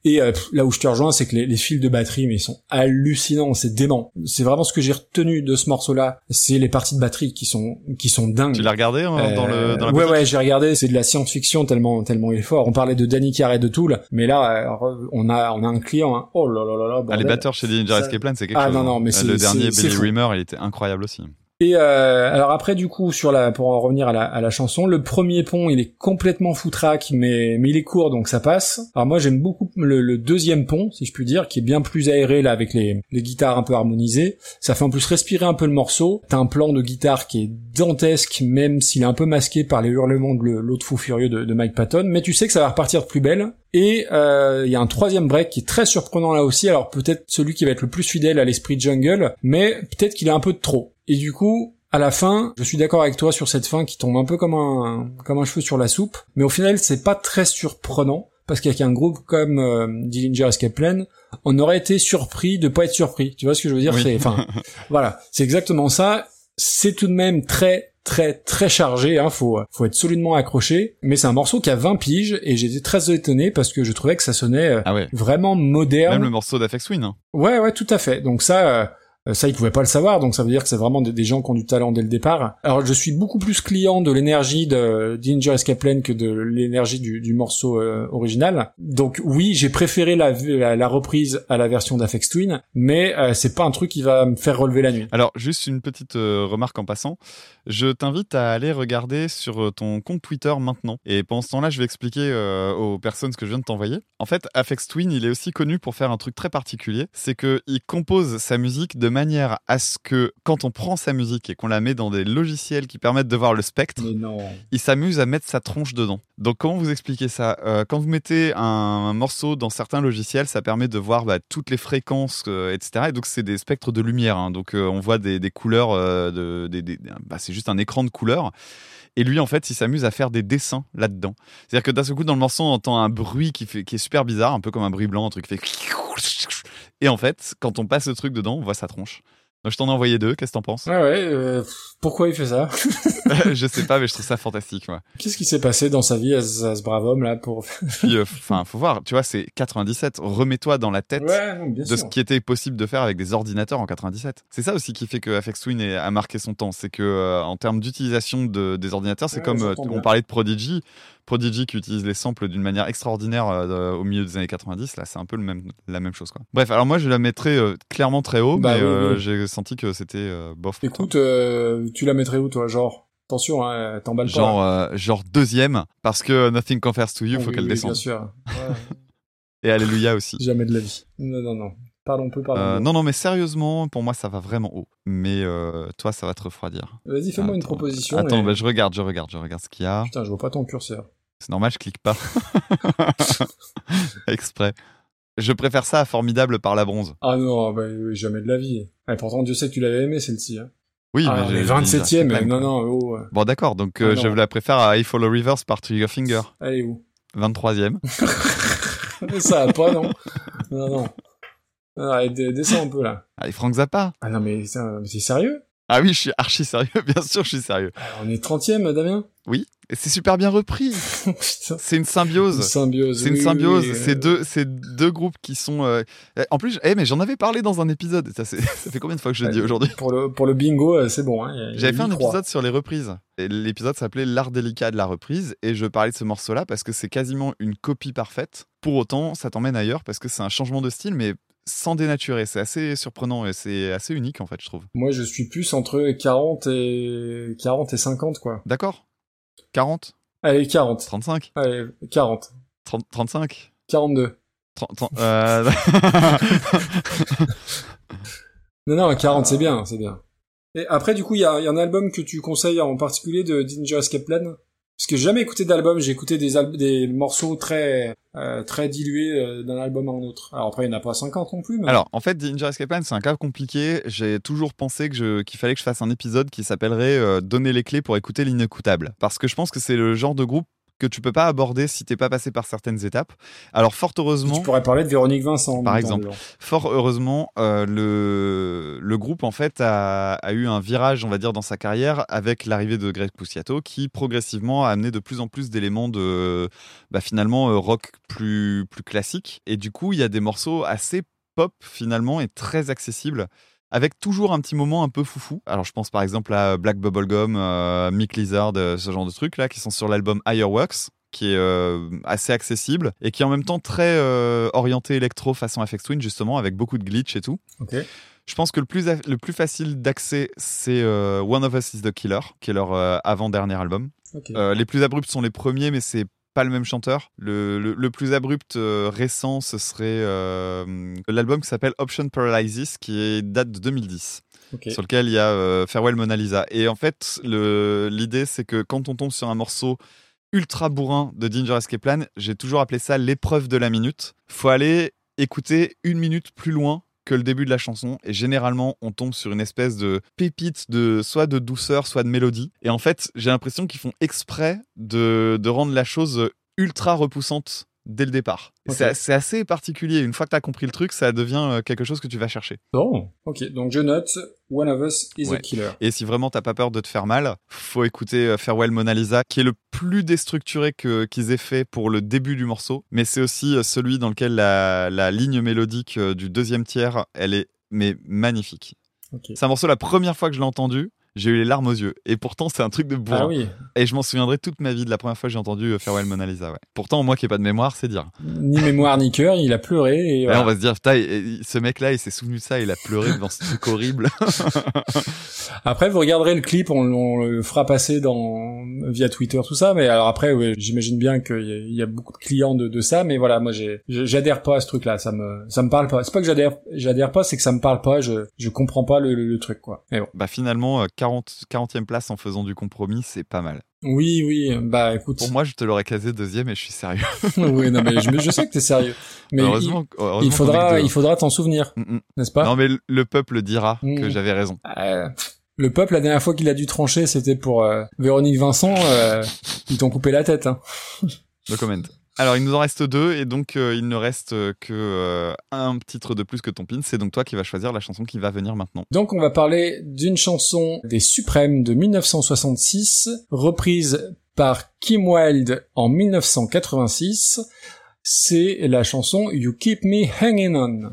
Et euh, là où je te rejoins, c'est que les, les fils de batterie, mais ils sont hallucinants, c'est dément. C'est vraiment ce que j'ai retenu de ce morceau-là, c'est les parties de batterie qui sont qui sont dingues. Tu l'as regardé hein, dans le dans la Euh, ouais ouais j'ai regardé c'est de la science-fiction tellement tellement il est fort on parlait de Danny Carey de Tool mais là alors, on a on a un client hein. oh là là là là Ah, les batteurs chez Ça- Escape Plan, c'est quelque Ah, chose. non, non, hein. mais Euh, c'est- le dernier Billy. Rimmer, il était incroyable aussi. Et euh, alors après du coup sur pour en revenir à la, chanson le premier pont il est complètement foutraque mais mais il est court donc ça passe. Alors moi j'aime beaucoup le, deuxième pont si je puis dire qui est bien plus aéré là avec les guitares un peu harmonisées. Ça fait en plus respirer un peu le morceau. T'as un plan de guitare qui est dantesque même s'il est un peu masqué par les hurlements de l'autre fou furieux de, Mike Patton. Mais tu sais que ça va repartir de plus belle. Et euh, il y a un troisième break qui est très surprenant là aussi. Alors peut-être celui qui va être le plus fidèle à l'esprit jungle mais peut-être qu'il est un peu trop et du coup à la fin, je suis d'accord avec toi sur cette fin qui tombe un peu comme un comme un cheveu sur la soupe, mais au final c'est pas très surprenant parce qu'avec un groupe comme euh, Dillinger Escape Plan, on aurait été surpris de pas être surpris. Tu vois ce que je veux dire? Oui. C'est enfin voilà, c'est exactement ça. C'est tout de même très très très chargé, hein, faut faut être solidement accroché, mais c'est un morceau qui a 20 piges et j'étais très étonné parce que je trouvais que ça sonnait euh, Ah ouais. vraiment moderne. Même le morceau d'Afex Twin. hein. Ouais, ouais, tout à fait. Donc ça, euh, ça ils pouvaient pas le savoir. Donc ça veut dire que c'est vraiment des, gens qui ont du talent dès le départ. Alors je suis beaucoup plus client de l'énergie de Danger Escape que de l'énergie du, morceau euh, original. Donc oui, j'ai préféré la, reprise à la version d'Afex Twin, mais euh, c'est pas un truc qui va me faire relever la nuit. Alors, juste une petite euh, remarque en passant. Je t'invite à aller regarder sur euh, ton compte Twitter maintenant. Et pendant ce temps-là, je vais expliquer euh, aux personnes ce que je viens de t'envoyer. En fait, Afex Twin, il est aussi connu pour faire un truc très particulier. C'est que il compose sa musique de manière à ce que quand on prend sa musique et qu'on la met dans des logiciels qui permettent de voir le spectre, il s'amuse à mettre sa tronche dedans. Donc comment vous expliquez ça? Euh, Quand vous mettez un, un morceau dans certains logiciels, ça permet de voir bah, toutes les fréquences, euh, etc. Et donc c'est des spectres de lumière. hein. Donc euh, on voit des, des couleurs, de, des, des- bah, c'est juste un écran de couleurs. Et lui, en fait, il s'amuse à faire des dessins là-dedans. C'est-à-dire que d'un seul coup, dans le morceau, on entend un bruit qui, fait, qui est super bizarre, un peu comme un bruit blanc, un truc qui fait... Et en fait, quand on passe le truc dedans, on voit sa tronche. Donc je t'en ai envoyé deux, qu'est-ce que t'en penses Ouais, ouais. euh, pourquoi il fait ça Je sais pas, mais je trouve ça fantastique. Ouais. Qu'est-ce qui s'est passé dans sa vie à ce, à ce brave homme là pour Puis, euh, enfin, faut voir, tu vois, c'est 97. Remets-toi dans la tête Ouais, non, bien de sûr. ce qui était possible de faire avec des ordinateurs en 97. C'est ça aussi qui fait que Afex Twin a marqué son temps. C'est que euh, en termes d'utilisation de, des ordinateurs, c'est Ouais, comme on parlait de Prodigy. Prodigy qui utilise les samples d'une manière extraordinaire euh, au milieu des années 90. Là, c'est un peu le même, la même chose. Quoi. Bref, alors moi, je la mettrais euh, clairement très haut, Bah mais euh, oui. Senti que c'était euh, bof. Écoute, euh, tu la mettrais où toi, genre Attention, hein, t'emballes pas. Genre, euh, genre deuxième, parce que Nothing Compares to You, Ah faut oui, qu'elle oui, descende. Bien sûr. Ouais. Et Alléluia aussi. Jamais de la vie. Non, non, non. Parlons peu, pardon. Euh, non, non, mais sérieusement, pour moi, ça va vraiment haut. Mais euh, toi, ça va te refroidir. Vas-y, fais-moi une proposition. Attends, et- bah, je regarde, je regarde, je regarde ce qu'il y a. Putain, je vois pas ton curseur. C'est normal, je clique pas. Exprès. Je préfère ça à Formidable par la bronze. Ah non, bah, oui, jamais de la vie. Et pourtant, Dieu sait que tu l'avais aimé, celle-ci. Hein. Oui, ah, mais dit 27ème, Jack non, non, oh, ouais. Bon, d'accord, donc euh, Ah, je la préfère à I Follow Rivers par Triggerfinger. Elle est où? 23ème. Mais Ça va pas, non? Non, non. Non, descends un peu, là. Allez, Frank Zappa. Ah non, mais mais c'est sérieux? Ah oui, je suis archi sérieux, bien sûr, je suis sérieux. Alors, On est 30ème, Damien? Oui, et c'est super bien repris. C'est une symbiose. Une symbiose. C'est une oui, symbiose. oui, oui, c'est euh, deux, c'est deux groupes qui sont. euh, En plus, eh, mais j'en avais parlé dans un épisode. Ça, c'est- ça fait combien de fois que je le dis aujourd'hui? Pour le, pour le bingo, euh, c'est bon. Hein, J'avais fait un 8-3. épisode sur les reprises. L'épisode s'appelait L'art délicat de la reprise. Et je parlais de ce morceau-là parce que c'est quasiment une copie parfaite. Pour autant, ça t'emmène ailleurs parce que c'est un changement de style, mais sans dénaturer. C'est assez surprenant et c'est assez unique en fait, je trouve. Moi, je suis plus entre 40 et 40 et 50, quoi. D'accord 40 Allez, 40. 35 Allez, 40. 30 35 42. 30, 30, euh, Non, non, 40, Ah. c'est bien, c'est bien. Et après, du coup, il y a, il y a un album que tu conseilles en particulier de Dangerous Kaplan Parce que j'ai jamais écouté d'album, j'ai écouté des, des morceaux très euh, très dilués euh, d'un album à un autre. Alors après, il n'y en a pas 50 non plus. Alors, en fait, Danger Escape Plan, c'est un cas compliqué. J'ai toujours pensé que je- qu'il fallait que je fasse un épisode qui s'appellerait euh, Donner les clés pour écouter l'inécoutable. Parce que je pense que c'est le genre de groupe que tu peux pas aborder si t'es pas passé par certaines étapes. Alors, fort heureusement. Tu pourrais parler de Véronique Vincent. en Par temps, exemple. Fort heureusement, euh, le, le groupe en fait a, a eu un virage, on va dire, dans sa carrière avec l'arrivée de Greg Puciato, qui progressivement a amené de plus en plus d'éléments de, bah, finalement, euh, rock plus plus classique. Et du coup, il y a des morceaux assez pop finalement et très accessibles. Avec toujours un petit moment un peu foufou. Alors je pense par exemple à Black Bubblegum, euh, Mick Lizard, euh, ce genre de trucs là qui sont sur l'album Higher Works qui est euh, assez accessible et qui est en même temps très euh, orienté électro façon FX Twin justement avec beaucoup de glitch et tout. Je pense que le plus, le plus facile d'accès c'est euh, One of Us is the Killer qui est leur euh, avant-dernier album. Euh, les plus abrupts sont les premiers mais c'est pas le même chanteur. Le, le, le plus abrupt euh, récent ce serait euh, l'album qui s'appelle Option Paralysis qui est, date de 2010 Ok. sur lequel il y a euh, Farewell Mona Lisa. Et en fait, l'idée, c'est que quand on tombe sur un morceau ultra bourrin de Danger Escape Plan, j'ai toujours appelé ça l'épreuve de la minute. Faut aller écouter une minute plus loin que le début de la chanson et généralement on tombe sur une espèce de pépite de soit de douceur soit de mélodie. Et en fait j'ai l'impression qu'ils font exprès de, de rendre la chose ultra repoussante dès le départ. C'est assez particulier. Une fois que tu as compris le truc, ça devient euh, quelque chose que tu vas chercher. Bon, ok. Donc je note One of Us is a killer. Et si vraiment t'as pas peur de te faire mal, faut écouter euh, Farewell Mona Lisa, qui est le plus déstructuré qu'ils aient fait pour le début du morceau. Mais c'est aussi euh, celui dans lequel la, la ligne mélodique du deuxième tiers, elle est mais magnifique. Ok. C'est un morceau la première fois que je l'ai entendu. J'ai eu les larmes aux yeux. Et pourtant, c'est un truc de bourrin. Ah oui. Et je m'en souviendrai toute ma vie de la première fois que j'ai entendu euh, Farewell Mona Lisa. Ouais. Pourtant, moi qui ai pas de mémoire, c'est dire. Ni mémoire ni cœur, il a pleuré et on va se dire, putain, ce mec-là, il s'est souvenu de ça, il a pleuré devant ce truc horrible. Après, vous regarderez le clip, on, on le fera passer dans via Twitter, tout ça. Mais alors après, ouais, j'imagine bien qu'il y, a- il y a beaucoup de clients de, de ça. Mais voilà, moi, j'adhère pas à ce truc-là. Ça me, ça me parle pas. C'est pas que j'adhère, j'adhère pas, c'est que ça me parle pas. Je, je comprends pas le, le- le truc, quoi. Mais bon. bah finalement, euh, 40, 40e place en faisant du compromis, c'est pas mal. Oui, oui. Bah, écoute. Pour moi, je te l'aurais casé deuxième et je suis sérieux. oui, non, mais je, sais que t'es sérieux. Mais heureusement, il, heureusement faudra, il faudra t'en souvenir, Mm, mm. n'est-ce pas? Non, mais le- le peuple dira Mm. que j'avais raison. Euh, Le peuple, la dernière fois qu'il a dû trancher, c'était pour euh, Véronique Vincent. euh, ils t'ont coupé la tête. Hein. No comment. Alors, il nous en reste deux et donc euh, il ne reste euh, que euh, un titre de plus que ton pin. C'est donc toi qui vas choisir la chanson qui va venir maintenant. Donc on va parler d'une chanson des Suprêmes de 1966, reprise par Kim Wilde en 1986. C'est la chanson You Keep Me Hanging On.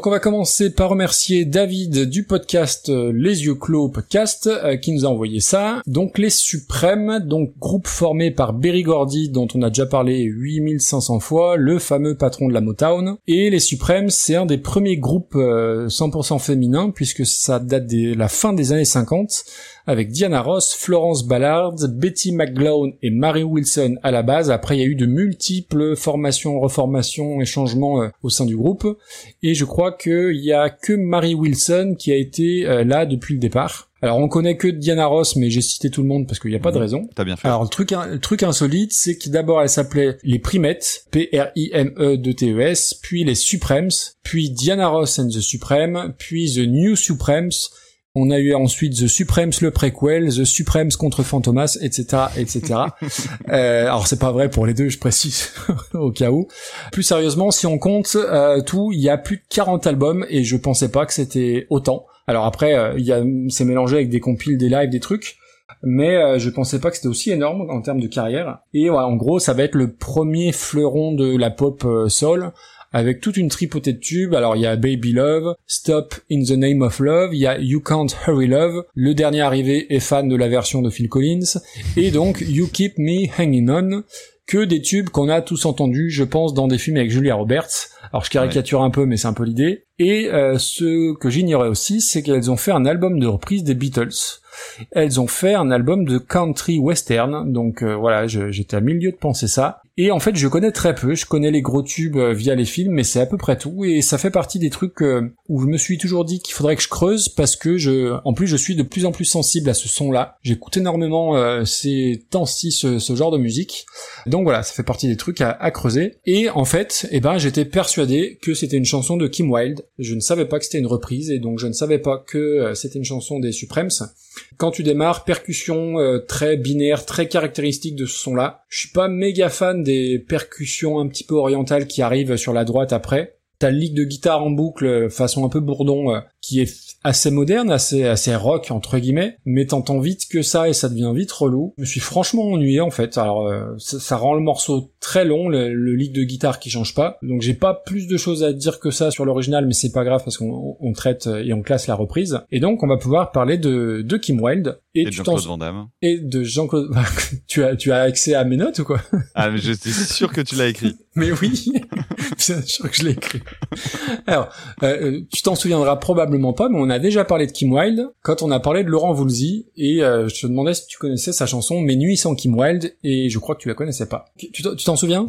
Donc on va commencer par remercier David du podcast euh, Les Yeux Clos podcast euh, qui nous a envoyé ça. Donc les Suprêmes, donc groupe formé par Berry Gordy dont on a déjà parlé 8500 fois, le fameux patron de la Motown. Et les Suprêmes, c'est un des premiers groupes euh, 100% féminins puisque ça date de la fin des années 50 avec Diana Ross, Florence Ballard, Betty McGlown et Mary Wilson à la base. Après, il y a eu de multiples formations, reformations et changements euh, au sein du groupe. Et je crois qu'il y a que Mary Wilson qui a été euh, là depuis le départ. Alors on connaît que Diana Ross, mais j'ai cité tout le monde parce qu'il n'y a pas de raison. T'as bien fait. Alors le truc, le truc insolite, c'est que d'abord elle s'appelait les Primettes, P-R-I-M-E de T-E-S, puis les Supremes, puis Diana Ross and the Supreme, puis The New Supremes, on a eu ensuite The Supremes le préquel, The Supremes contre Fantomas, etc., etc. euh, alors c'est pas vrai pour les deux, je précise au cas où. Plus sérieusement, si on compte euh, tout, il y a plus de 40 albums et je pensais pas que c'était autant. Alors après, euh, il y a, c'est mélangé avec des compiles, des lives, des trucs. Mais euh, je pensais pas que c'était aussi énorme en termes de carrière. Et voilà, en gros, ça va être le premier fleuron de la pop euh, soul avec toute une tripotée de tubes. Alors il y a Baby Love, Stop in the Name of Love, il y a You Can't Hurry Love, le dernier arrivé est fan de la version de Phil Collins, et donc You Keep Me Hanging On, que des tubes qu'on a tous entendus, je pense, dans des films avec Julia Roberts. Alors je caricature un peu, mais c'est un peu l'idée. Et euh, ce que j'ignorais aussi, c'est qu'elles ont fait un album de reprise des Beatles. Elles ont fait un album de country western, donc euh, voilà, j'étais à milieu de penser ça. Et en fait, je connais très peu, je connais les gros tubes euh, via les films, mais c'est à peu près tout, et ça fait partie des trucs euh, où je me suis toujours dit qu'il faudrait que je creuse, parce que je, en plus, je suis de plus en plus sensible à ce son-là. J'écoute énormément euh, ces temps-ci ce, ce genre de musique, donc voilà, ça fait partie des trucs à, à creuser. Et en fait, eh ben, j'étais persuadé que c'était une chanson de Kim Wilde. Je ne savais pas que c'était une reprise, et donc je ne savais pas que euh, c'était une chanson des Supremes. Quand tu démarres, percussion euh, très binaire, très caractéristique de ce son-là. Je suis pas méga fan des percussions un petit peu orientales qui arrivent sur la droite après. T'as le de guitare en boucle, euh, façon un peu bourdon, qui est assez moderne, assez assez rock entre guillemets, mais t'entends vite que ça et ça devient vite relou. Je me suis franchement ennuyé en fait. Alors ça rend le morceau très long, le, le lick de guitare qui change pas. Donc j'ai pas plus de choses à dire que ça sur l'original, mais c'est pas grave parce qu'on on traite euh, et on classe la reprise. Et donc on va pouvoir parler de de Kim Wilde et, Et de Jean-Claude Van Damme. et de Jean-Claude. tu as tu as accès à mes notes ou quoi? Ah, mais je suis sûr que tu l'as écrit. Mais oui, bien sûr que je l'ai écrit. Alors, euh, euh, tu t'en souviendras probablement pas, mais on a déjà parlé de Kim Wilde quand on a parlé de Laurent Voulzy, et euh, je te demandais si tu connaissais sa chanson Mes nuits sans Kim Wilde, et je crois que tu la connaissais pas. Tu t'en- tu t'en souviens?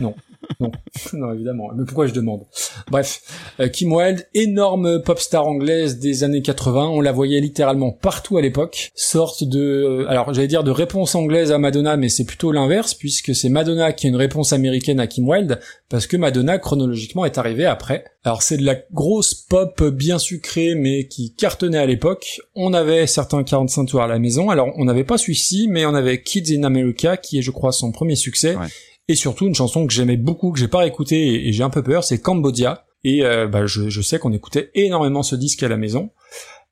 Non. Non. non, évidemment. Mais pourquoi je demande? Bref, euh, Kim Wilde, énorme pop star anglaise des années 80, on la voyait littéralement partout à l'époque, sorte de, euh, alors j'allais dire de réponse anglaise à Madonna, mais c'est plutôt l'inverse, puisque c'est Madonna qui a une réponse américaine à Kim Wilde, parce que Madonna chronologiquement est arrivée après. Alors c'est de la grosse pop bien sucrée, mais qui cartonnait à l'époque. On avait certains 45 tours à la maison, alors on n'avait pas celui-ci, mais on avait Kids in America, qui est je crois son premier succès. Ouais. Et surtout une chanson que j'aimais beaucoup, que j'ai pas écoutée et, j'ai un peu peur, c'est Cambodia. Et euh, bah, je, je sais qu'on écoutait énormément ce disque à la maison.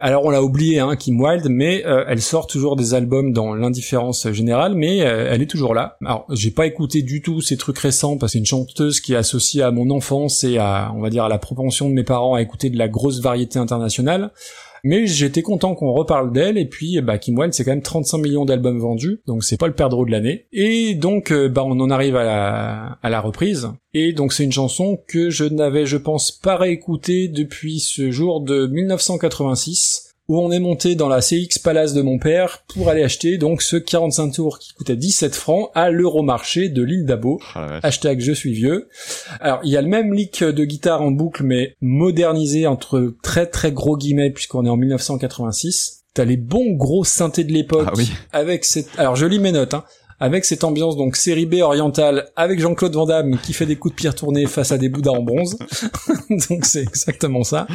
Alors on l'a oublié, hein, Kim Wilde, mais euh, elle sort toujours des albums dans l'indifférence générale, mais euh, elle est toujours là. Alors j'ai pas écouté du tout ces trucs récents parce que c'est une chanteuse qui est associée à mon enfance et à, on va dire, à la propension de mes parents à écouter de la grosse variété internationale. Mais j'étais content qu'on reparle d'elle et puis bah Kim Wilde c'est quand même 35 millions d'albums vendus donc c'est pas le perdreau de l'année. Et donc euh, bah on en arrive à la à la reprise. Et donc c'est une chanson que je n'avais je pense pas réécoutée depuis ce jour de 1986 où on est monté dans la CX Palace de mon père pour aller acheter donc ce 45 tours qui coûtait 17 francs à l'Euromarché de l'île d'Abo. Ah, vache. Hashtag je suis vieux. Alors, il y a le même lick de guitare en boucle, mais modernisé entre très très gros guillemets, puisqu'on est en 1986. T'as les bons gros synthés de l'époque, Ah oui. avec cette... Alors, je lis mes notes, hein. Avec cette ambiance donc série B orientale, avec Jean-Claude Van Damme qui fait des coups de pierre tournés face à des bouddhas en bronze. donc c'est exactement ça.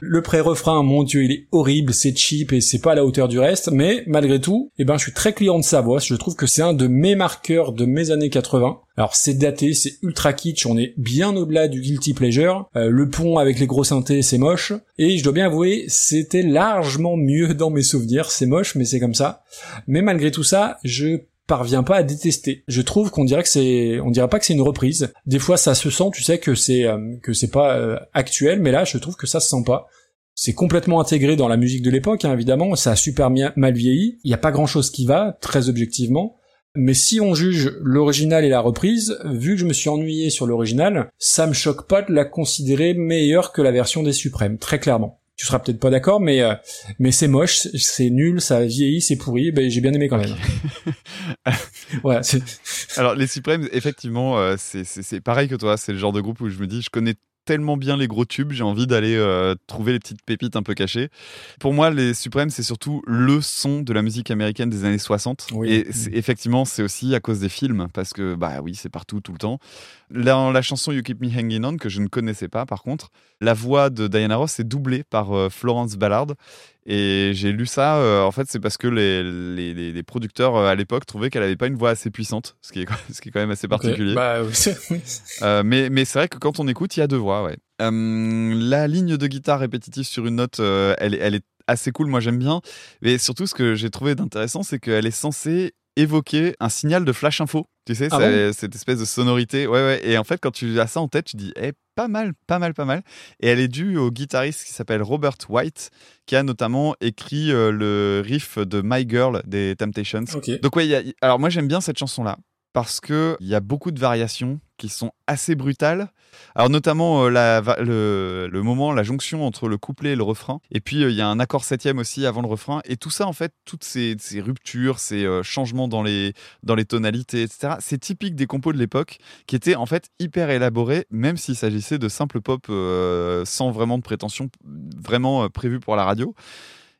Le pré-refrain, mon dieu, il est horrible, c'est cheap et c'est pas à la hauteur du reste, mais malgré tout, eh ben, je suis très client de sa voix. Je trouve que c'est un de mes marqueurs de mes années 80. Alors c'est daté, c'est ultra kitsch, on est bien au-delà du guilty pleasure. Euh, le pont avec les gros synthés, c'est moche. Et je dois bien avouer, c'était largement mieux dans mes souvenirs. C'est moche, mais c'est comme ça. Mais malgré tout ça, je parvient pas à détester. Je trouve qu'on dirait que c'est, on dirait pas que c'est une reprise. Des fois, ça se sent, tu sais que c'est euh, que c'est pas euh, actuel, mais là, je trouve que ça se sent pas. C'est complètement intégré dans la musique de l'époque, hein, évidemment. Ça a super mal vieilli. Il y a pas grand chose qui va, très objectivement. Mais si on juge l'original et la reprise, vu que je me suis ennuyé sur l'original, ça me choque pas de la considérer meilleure que la version des Suprêmes, très clairement. Tu seras peut-être pas d'accord, mais euh, mais c'est moche, c'est nul, ça a vieilli, c'est pourri. Ben j'ai bien aimé quand même. voilà. c'est- Alors les Supremes, effectivement, euh, c'est- c'est c'est pareil que toi. C'est le genre de groupe où je me dis, je connais tellement bien les gros tubes, j'ai envie d'aller euh, trouver les petites pépites un peu cachées. Pour moi, les Supremes, c'est surtout le son de la musique américaine des années 60. Oui. Et effectivement, c'est aussi à cause des films, parce que bah oui, c'est partout tout le temps. Dans la chanson You Keep Me Hanging On, que je ne connaissais pas par contre, la voix de Diana Ross est doublée par euh, Florence Ballard. Et j'ai lu ça, euh, en fait, c'est parce que les, les, les- producteurs euh, à l'époque trouvaient qu'elle avait pas une voix assez puissante, ce qui est, ce qui est quand même assez particulier. Bah, oui, Euh, mais mais c'est vrai que quand on écoute, il y a deux voix, ouais. Euh, la ligne de guitare répétitive sur une note, elle, est- elle est assez cool, moi j'aime bien. Mais surtout, ce que j'ai trouvé d'intéressant, c'est qu'elle est censée évoquer un signal de flash info. Tu sais, Ah cette espèce de sonorité. Ouais, ouais. Et en fait, quand tu as ça en tête, tu dis, eh, pas mal, pas mal, pas mal. Et elle est due au guitariste qui s'appelle Robert White, qui a notamment écrit euh, le riff de My Girl des Temptations. Donc ouais, il y a- alors moi j'aime bien cette chanson-là parce que il y a beaucoup de variations qui sont assez brutales. Alors notamment euh, le, moment, la jonction entre le couplet et le refrain. Et puis euh, il y a un accord septième aussi avant le refrain. Et tout ça en fait, toutes ces, ruptures, ces euh, changements dans les, dans les tonalités, etc. C'est typique des compos de l'époque qui étaient en fait hyper élaborés, même s'il s'agissait de simple pop euh, sans vraiment de prétention, vraiment euh, prévu pour la radio.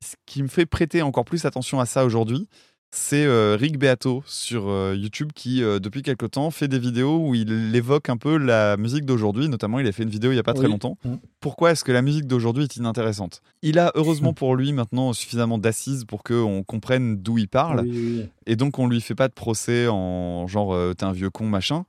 Ce qui me fait prêter encore plus attention à ça aujourd'hui, c'est euh, Rick Beato sur euh, YouTube qui, euh, depuis quelque temps, fait des vidéos où il évoque un peu la musique d'aujourd'hui. Notamment, il a fait une vidéo il n'y a pas très longtemps. Mm. Pourquoi est-ce que la musique d'aujourd'hui est inintéressante? Il a heureusement pour lui maintenant suffisamment d'assises pour qu'on comprenne d'où il parle. Oui, oui, oui. Et donc, on lui fait pas de procès en genre t'es un vieux con, machin.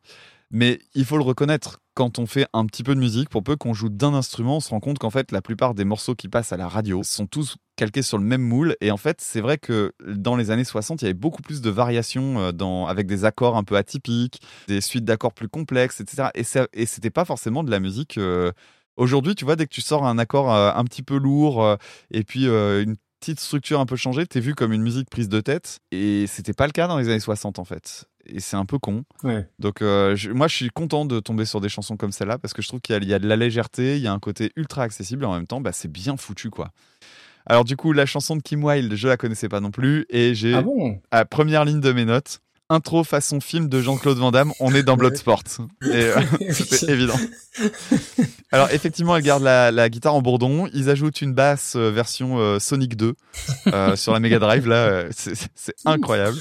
Mais il faut le reconnaître, quand on fait un petit peu de musique, pour peu qu'on joue d'un instrument, on se rend compte qu'en fait, la plupart des morceaux qui passent à la radio sont tous calqués sur le même moule. Et en fait, c'est vrai que dans les années 60, il y avait beaucoup plus de variations euh, dans, avec des accords un peu atypiques, des suites d'accords plus complexes, etc. Et, ça- et c'était pas forcément de la musique. euh, Aujourd'hui, tu vois, dès que tu sors un accord euh, un petit peu lourd euh, et puis une petite structure un peu changée, t'es vu comme une musique prise de tête. Et c'était pas le cas dans les années 60 en fait. Et c'est un peu con. Ouais. Donc euh, je- moi je suis content de tomber sur des chansons comme celle-là parce que je trouve qu'il y, a- il y a de la légèreté, il y a un côté ultra accessible et en même temps bah, c'est bien foutu quoi. Alors du coup la chanson de Kim Wilde je la connaissais pas non plus et j'ai Ah bon? à première ligne de mes notes intro façon film de Jean-Claude Van Damme on est dans Bloodsport et euh, c'était évident. Alors effectivement, elle garde la, la guitare en bourdon. Ils ajoutent une basse euh, version euh, Sonic 2 euh, sur la Mega Drive. Là, euh, c'est c'est incroyable.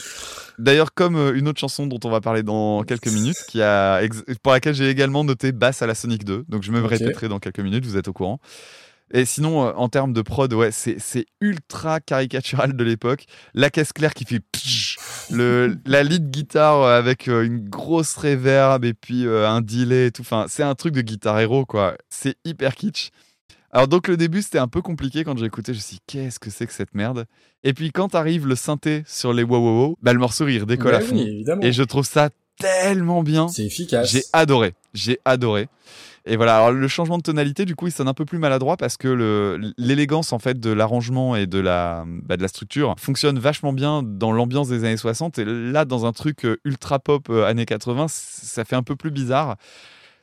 D'ailleurs, comme une autre chanson dont on va parler dans quelques minutes, qui a pour laquelle j'ai également noté basse à la Sonic 2. Donc je me répéterai dans quelques minutes. Vous êtes au courant. Et sinon, euh, en termes de prod, ouais, c'est c'est ultra caricatural de l'époque. La caisse claire qui fait le la lead guitare euh, avec euh, une grosse reverb et puis un delay et tout. Enfin, c'est un truc de guitare héros quoi. C'est hyper kitsch. Alors donc le début c'était un peu compliqué quand j'ai écouté, je me suis dit qu'est-ce que c'est que cette merde? Et puis quand arrive le synthé sur les wow wow wow, bah le morceau il redécolle Bah à fond. oui. Et je trouve ça tellement bien. C'est efficace. J'ai adoré, j'ai adoré. Et voilà, alors le changement de tonalité, du coup, il sonne un peu plus maladroit parce que l'élégance en fait de l'arrangement et de la, bah, de la structure fonctionne vachement bien dans l'ambiance des années 60. Et là, dans un truc euh, ultra pop euh, années 80, c- ça fait un peu plus bizarre.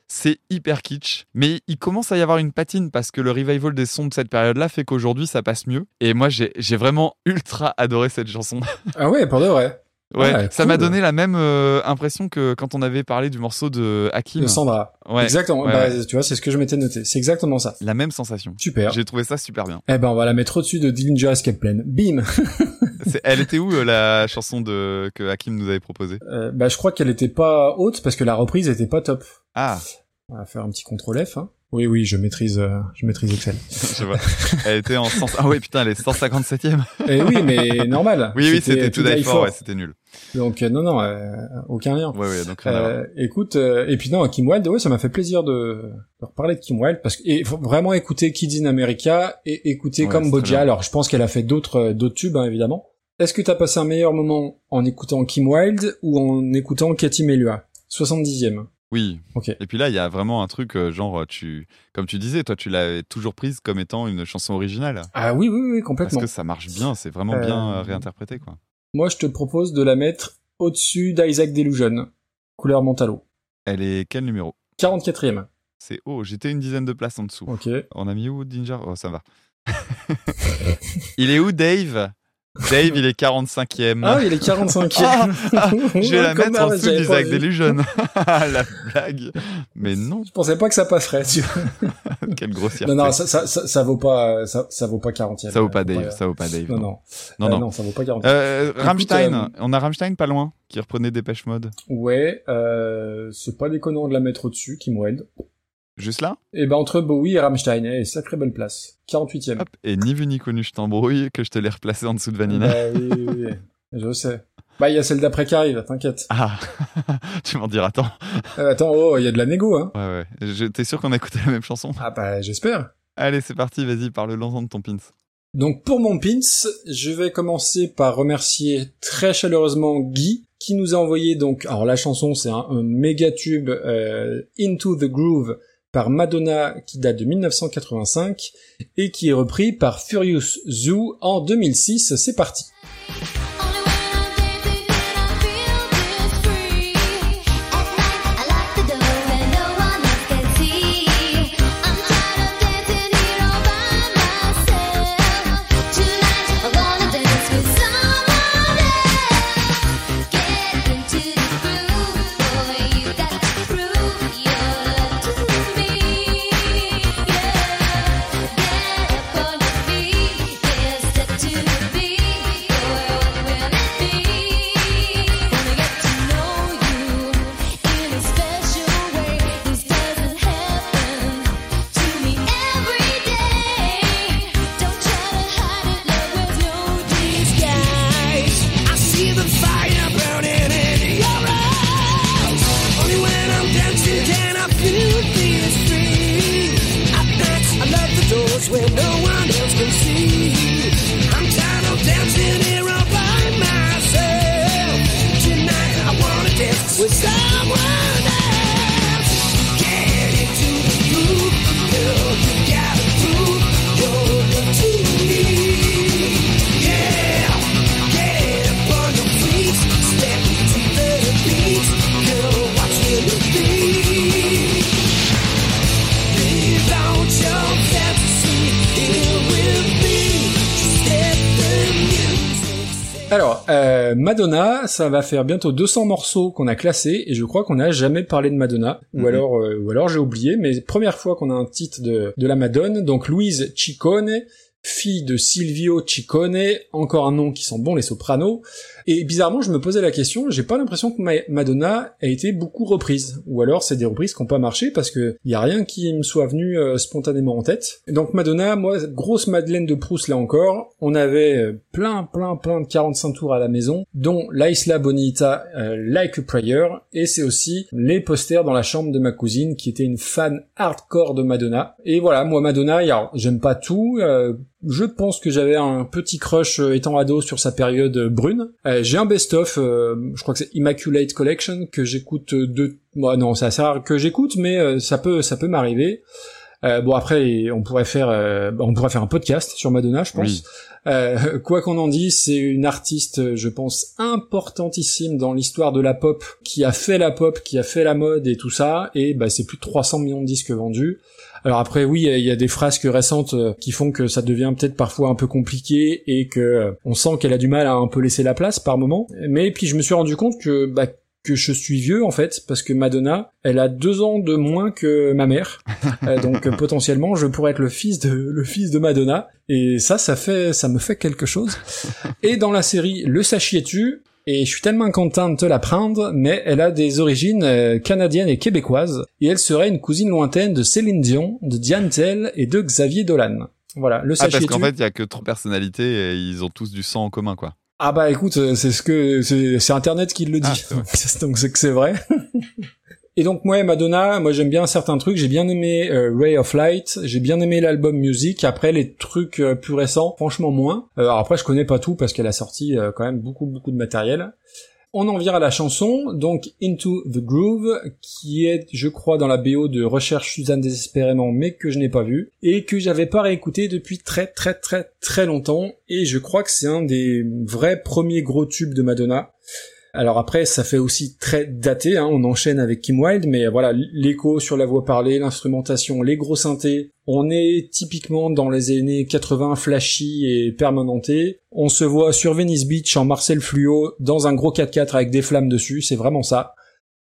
C'est hyper kitsch, mais il commence à y avoir une patine parce que le revival des sons de cette période-là fait qu'aujourd'hui ça passe mieux. Et moi j'ai j'ai vraiment ultra adoré cette chanson. Ah ouais, pour de vrai. Ouais, Ouais, ça cool. m'a donné la même euh, impression que quand on avait parlé du morceau de Hakim. De Sandra. Ouais. Exactement. Ouais, Bah, ouais. Tu vois, c'est ce que je m'étais noté. C'est exactement ça. La même sensation. Super. J'ai trouvé ça super bien. Eh ben, on va la mettre au-dessus de Dillinger Escape Plan. Bim. Elle était où euh, la chanson de que Hakim nous avait proposée? Euh, bah, je crois qu'elle était pas haute parce que la reprise était pas top. Ah, On va faire un petit contrôle F. Hein. Oui, oui, je maîtrise, euh, je maîtrise Excel. je vois. Elle était en 100... Ah ouais, putain, elle est 157e. Et oui, mais normal. Oui, oui, c'était To Die Die For, ouais, c'était nul. Donc euh, non, non, euh, aucun lien. Ouais, ouais, donc rien. Euh, écoute, euh, et puis non, Kim Wilde, ouais, ça m'a fait plaisir de, de reparler de Kim Wilde parce que et faut vraiment écouter Kids in America et écouter Ouais. Alors, je pense qu'elle a fait d'autres d'autres tubes hein, évidemment, Est-ce que t'as passé un meilleur moment en écoutant Kim Wilde ou en écoutant Katy Melua? 70e. Oui. Et puis là, il y a vraiment un truc, euh, genre, tu, comme tu disais, toi, tu l'avais toujours prise comme étant une chanson originale. Ah oui, oui, oui, Parce complètement. que ça marche bien, c'est vraiment bien Euh, euh, réinterprété, quoi. Moi, je te propose de la mettre au-dessus d'Isaac Delusion, couleur Montalo. Elle est quel numéro? 44e. C'est haut, j'étais une dizaine de places en dessous. Ok. On a mis où Ginger? Oh, ça va. il est où Dave? Dave, il est 45e. Ah, il est 45e. Ah, ah, je vais la Comme mettre en dessous d'Isaac. Delusion. la blague. Mais non, Je pensais pas que ça passerait, tu vois. quelle grossièreté. Non, non, ça, ça, ça, ça vaut pas, ça, ça vaut pas 40e. Ça vaut pas Dave, ça vaut pas Dave. Non, non. Non, Euh, non. ça vaut pas 40. Euh, Rammstein, euh, on a Rammstein pas loin, qui reprenait Dépêche Mode. Ouais, euh, c'est pas déconnant de la mettre au-dessus, Kim Wilde. Juste là? Et ben, entre Bowie et Rammstein, eh, sacrée belle place. 48e. Hop, et ni vu ni connu, je t'embrouille, que je te l'ai replacé en dessous de Vanina. Bah, oui, oui, oui. Je sais. Bah, il y a celle d'après qui arrive, t'inquiète. Ah, tu m'en diras tant. Euh, attends, oh, il y a de la négo, hein. Ouais, ouais. Je- T'es sûr qu'on a écouté la même chanson? Ah bah, j'espère. Allez, c'est parti, vas-y, parle l'ensemble de ton pins. Donc pour mon pins, je vais commencer par remercier très chaleureusement Guy qui nous a envoyé donc alors la chanson c'est un, un méga tube euh, Into the Groove par Madonna qui date de 1985 et qui est repris par Furious Zoo en 2006. C'est parti. Ça va faire bientôt 200 morceaux qu'on a classés, et je crois qu'on n'a jamais parlé de Madonna, ou Mhm. alors, euh, ou alors j'ai oublié, mais première fois qu'on a un titre de, de la Madone, donc Louise Ciccone, fille de Silvio Ciccone, encore un nom qui sent bon les sopranos, et bizarrement je me posais la question, j'ai pas l'impression que Ma- Madonna a été beaucoup reprise, ou alors c'est des reprises qui ont pas marché parce que y a rien qui me soit venu euh, spontanément en tête. Donc Madonna, moi, grosse Madeleine de Proust là encore, on avait euh, plein, plein, plein de 45 tours à la maison, dont La Isla Bonita, euh, Like a Prayer, et c'est aussi les posters dans la chambre de ma cousine qui était une fan hardcore de Madonna. Et voilà, moi Madonna, j'aime pas tout, je pense que j'avais un petit crush euh, étant ado sur sa période euh, brune. Euh, j'ai un best-of, euh, je crois que c'est Immaculate Collection que j'écoute de... Bon, non, c'est assez rare que j'écoute, mais ça peut, ça peut m'arriver. Euh, bon après, on pourrait faire, euh, on pourrait faire un podcast sur Madonna, je pense. Oui. Euh, quoi qu'on en dise, c'est une artiste, je pense, importantissime dans l'histoire de la pop, qui a fait la pop, qui a fait la mode et tout ça, et bah, c'est plus de 300 millions de disques vendus. Alors après, oui, il y a des frasques récentes euh, qui font que ça devient peut-être parfois un peu compliqué et que euh, on sent qu'elle a du mal à un peu laisser la place par moment. Mais puis je me suis rendu compte que bah, que je suis vieux en fait parce que Madonna, elle a deux ans de moins que ma mère, Euh, donc potentiellement je pourrais être le fils de le fils de Madonna et ça ça fait ça me fait quelque chose. Et dans la série Le sachiez-tu et je suis tellement content de te l'apprendre, mais elle a des origines euh, canadiennes et québécoises, et elle serait une cousine lointaine de Céline Dion, de Diane Tell et de Xavier Dolan. Voilà, le Ah, parce qu'en fait, il y a que trois personnalités et ils ont tous du sang en commun, quoi. Ah bah écoute, euh, c'est ce que c'est Internet qui le dit, Ah, donc c'est que c'est vrai. Et donc moi Madonna, moi j'aime bien certains trucs, j'ai bien aimé euh, Ray of Light, j'ai bien aimé l'album Music, après les trucs euh, plus récents, franchement moins. Euh, alors après je connais pas tout parce qu'elle a sorti quand même beaucoup beaucoup de matériel. On en vient à la chanson, donc Into the Groove, qui est, je crois, dans la BO de Recherche Suzanne désespérément, mais que je n'ai pas vu, et que j'avais pas réécouté depuis très très très très longtemps, et je crois que c'est un des vrais premiers gros tubes de Madonna. Alors après, ça fait aussi très daté, hein, on enchaîne avec Kim Wilde, mais voilà, l'écho sur la voix parlée, l'instrumentation, les gros synthés, on est typiquement dans les années 80 flashy et permanenté. On se voit sur Venice Beach en Marcel Fluo dans un gros 4x4 avec des flammes dessus, c'est vraiment ça.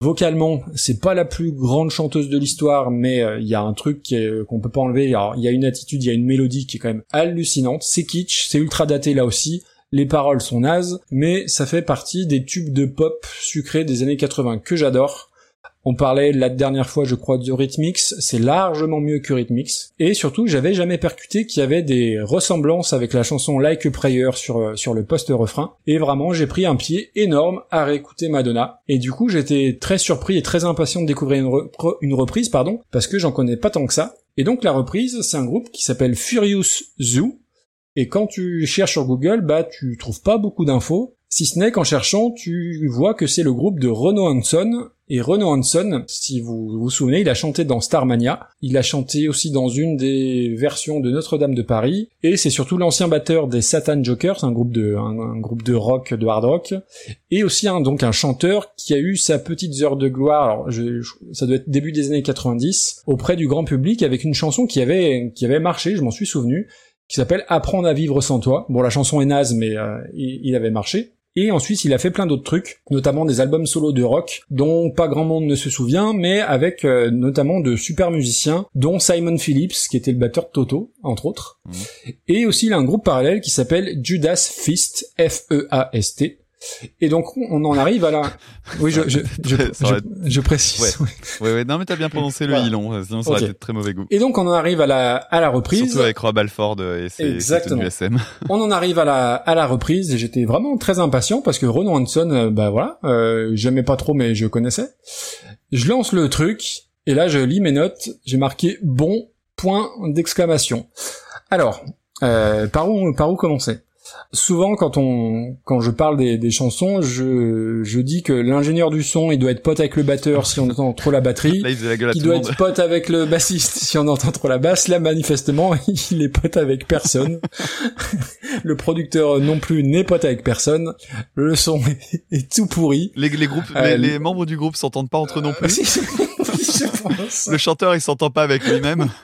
Vocalement, c'est pas la plus grande chanteuse de l'histoire, mais euh, il y a un truc est- qu'on peut pas enlever. Il y a une attitude, il y a une mélodie qui est quand même hallucinante. C'est kitsch, c'est ultra daté là aussi. Les paroles sont nazes, mais ça fait partie des tubes de pop sucrés des années 80 que j'adore. On parlait la dernière fois, je crois, de Rhythmix, c'est largement mieux que Rhythmix. Et surtout, j'avais jamais percuté qu'il y avait des ressemblances avec la chanson Like a Prayer sur, euh, le post-refrain. Et vraiment, j'ai pris un pied énorme à réécouter Madonna. Et du coup, j'étais très surpris et très impatient de découvrir une, une reprise, pardon, parce que j'en connais pas tant que ça. Et donc, la reprise, c'est un groupe qui s'appelle Furious Zoo. Et quand tu cherches sur Google, bah, tu trouves pas beaucoup d'infos. Si ce n'est qu'en cherchant, tu vois que c'est le groupe de Renaud Hanson. Et Renaud Hanson, si vous vous souvenez, il a chanté dans Starmania. Il a chanté aussi dans une des versions de Notre-Dame de Paris. Et c'est surtout l'ancien batteur des Satan Jokers, un groupe de, un, groupe de rock, de hard rock. Et aussi un, donc un chanteur qui a eu sa petite heure de gloire. Alors, ça doit être début des années 90, auprès du grand public avec une chanson qui avait, qui avait marché, je m'en suis souvenu qui s'appelle Apprendre à vivre sans toi. Bon, la chanson est naze, mais euh, il, avait marché. Et ensuite, il a fait plein d'autres trucs, notamment des albums solo de rock, dont pas grand monde ne se souvient, mais avec euh, notamment de super musiciens, dont Simon Phillips, qui était le batteur de Toto, entre autres. Et aussi, il a un groupe parallèle qui s'appelle Judas Fist, F-E-A-S-T. Et donc, on en arrive à la... Oui, je, je, je, je- je précise. Ouais. Ouais, ouais, non, mais t'as bien prononcé le Voilà. hilon, euh, sinon ça aurait été de très mauvais goût. Et donc, on en arrive à la, à la reprise. Surtout avec Rob Alford euh, et ses, ses Exactement. tenues SM. On en arrive à la, à la reprise et j'étais vraiment très impatient parce que Renaud Hanson, euh, bah voilà, euh, j'aimais pas trop mais je connaissais. Je lance le truc et là je lis mes notes, j'ai marqué bon point d'exclamation. Alors, euh, par où par où commencer? Souvent quand on quand je parle des, des chansons, je je dis que l'ingénieur du son il doit être pote avec le batteur si on entend trop la batterie Là, il la gueule à qui tout le doit être pote avec le bassiste si on entend trop la basse. Là, manifestement, il est pote avec personne. le producteur non plus n'est pote avec personne. Le son est, est tout pourri. Les, les groupes, Euh, les, les membres du groupe s'entendent pas entre eux non plus. Je pense. Le chanteur, il s'entend pas avec lui-même.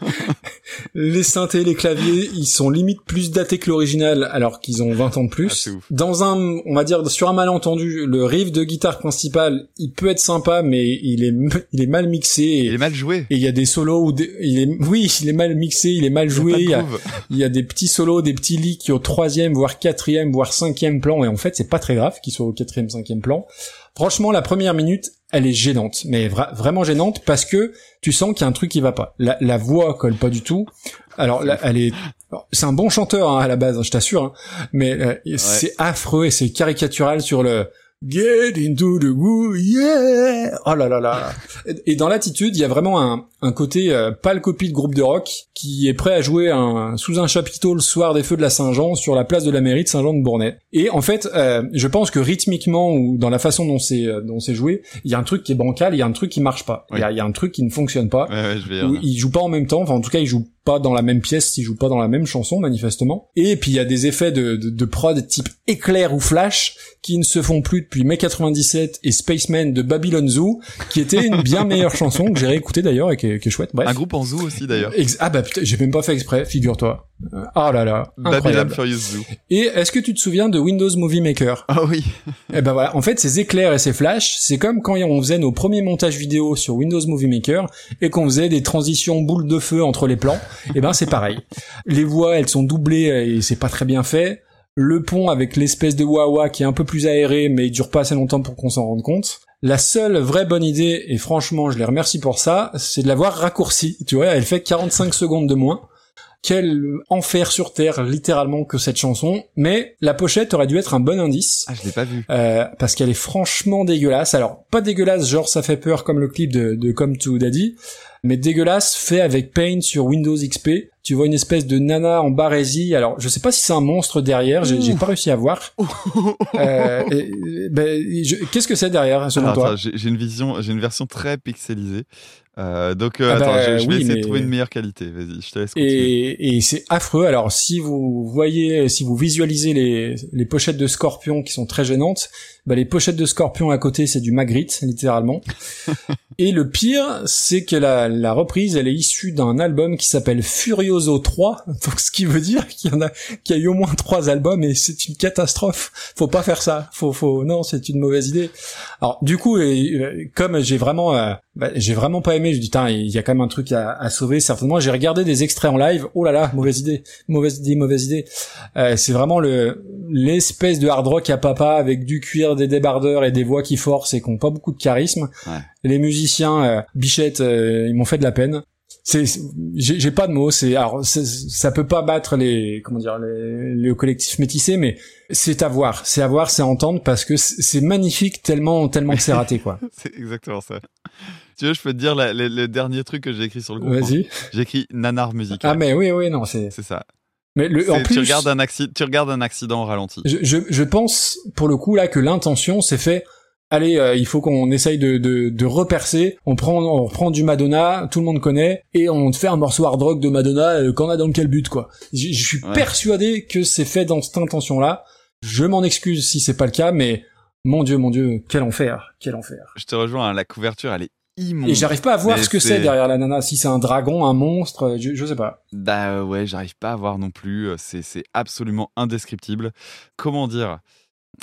Les synthés, les claviers, ils sont limite plus datés que l'original alors qu'ils ont 20 ans de Ah, plus. ouf. Dans un, on va dire, sur un malentendu, le riff de guitare principal, il peut être sympa, mais il est, il est mal mixé. Et... Il est mal joué. Et il y a des solos où des- il est, oui, il est mal mixé, il est mal joué. Il y a il y des petits solos, des petits leaks qui au troisième, voire quatrième, voire cinquième plan. Et en fait, c'est pas très grave qu'ils soient au quatrième, cinquième plan. Franchement, la première minute, elle est gênante, mais vra- vraiment gênante parce que tu sens qu'il y a un truc qui va pas. La, la voix colle pas du tout. Alors là, elle est, c'est un bon chanteur hein, à la base, hein, je t'assure, hein. mais euh, c'est affreux et c'est caricatural sur le Get into the groove, yeah! Oh là là là. Et- dans l'attitude, il y a vraiment un, un côté euh, pâle copie de groupe de rock qui est prêt à jouer un, sous un chapiteau le soir des feux de la Saint-Jean sur la place de la mairie de Saint-Jean-de-Bournay. Et en fait, euh, je pense que rythmiquement ou dans la façon dont c'est euh, dont c'est joué, il y a un truc qui est bancal, il y a un truc qui marche pas. Il y, a, y a un truc qui ne fonctionne pas. Ouais, ouais, je vais Où ils jouent pas en même temps, enfin en tout cas ils jouent pas dans la même pièce, ils jouent pas dans la même chanson manifestement. Et puis il y a des effets de, de, de prod type éclair ou flash qui ne se font plus depuis mai 97 et Spaceman de Babylon Zoo, qui était une bien meilleure chanson que j'ai réécoutée d'ailleurs et qui est, qui est chouette. Bref. Un groupe en zoo aussi d'ailleurs. Ah bah putain, j'ai même pas fait exprès, figure-toi. Euh, Ah là là, Babylon incroyable. Furious Zoo. Et est-ce que tu te souviens de Windows Movie Maker? Ah oui. eh ben voilà, en fait ces éclairs et ces flashs, c'est comme quand on faisait nos premiers montages vidéo sur Windows Movie Maker et qu'on faisait des transitions boules de feu entre les plans. Eh ben c'est pareil. Les voix, elles sont doublées et c'est pas très bien fait. Le pont avec l'espèce de wah qui est un peu plus aéré mais il dure pas assez longtemps pour qu'on s'en rende compte. La seule vraie bonne idée, et franchement je les remercie pour ça, c'est de l'avoir raccourci. Tu vois, elle fait 45 secondes de moins. quel enfer sur terre littéralement que cette chanson. Mais la pochette aurait dû être un bon indice. Ah, je l'ai pas vu. Euh, parce qu'elle est franchement dégueulasse. Alors, pas dégueulasse, genre ça fait peur comme le clip de, de Come to Daddy, mais dégueulasse fait avec Paint sur Windows XP. Tu vois une espèce de nana en barésie. Alors, je sais pas si c'est un monstre derrière, j'ai j'ai pas réussi à voir. Euh, ben, je- Qu'est-ce que c'est derrière, selon Alors, toi attends, j'ai j'ai une vision, j'ai une version très pixelisée. Euh, donc, euh, Ah attends, bah, je, je vais oui, essayer mais- de trouver une meilleure qualité. Vas-y, je te laisse continuer. Et, et c'est affreux. Alors si vous voyez, si vous visualisez les, les pochettes de Scorpion qui sont très gênantes, bah les pochettes de Scorpion à côté c'est du Magritte littéralement. et le pire, c'est que la, la reprise, elle est issue d'un album qui s'appelle Furioso 3. Donc ce qui veut dire qu'il y en a, qu'il y a eu au moins trois albums et c'est une catastrophe. Faut pas faire ça. Faut, faut, non, c'est une mauvaise idée. Alors du coup, et, euh, comme j'ai vraiment, euh, bah, j'ai vraiment pas aimé, je dis, Tain, il y a quand même un truc à, à sauver certainement. J'ai regardé des extraits en live. Oh là là, mauvaise idée, mauvaise idée, mauvaise idée. Euh, c'est vraiment le l'espèce de hard rock à papa avec du cuir, des débardeurs et des voix qui forcent et qui ont pas beaucoup de charisme. Ouais. Les musiciens, euh, Bichette, euh, ils m'ont fait de la peine. C'est, j'ai pas de mots. C'est, alors, ça peut pas battre les, comment dire, les, les collectifs métissés, mais c'est à voir, c'est à voir, c'est à entendre parce que c'est magnifique tellement, tellement que c'est raté, quoi. C'est exactement ça. Tu veux, je peux te dire la- le, le dernier truc que j'ai écrit sur le groupe. hein. Vas-y. J'ai écrit nanar musical. Ah, mais oui, oui, non, c'est, C'est ça. mais le, en plus, tu regardes un accident, tu regardes un accident au ralenti. je, je, je pense, pour le coup, là, que l'intention, c'est fait, allez, euh, il faut qu'on essaye de, de, de repercer, on prend, on du Madonna, tout le monde connaît, et on te fait un morceau hard rock de Madonna, euh, qu'on a dans quel but, quoi. Je, suis Ouais. persuadé que c'est fait dans cette intention-là. Je m'en excuse si c'est pas le cas, mais mon dieu, mon dieu, quel enfer, quel enfer. Je te rejoins, hein, la couverture, elle est immonde. Et j'arrive pas à voir Mais ce que c'est derrière la nana, si c'est un dragon, un monstre, je, je sais pas. Bah ouais, j'arrive pas à voir non plus. euh, c'est absolument indescriptible. Comment dire?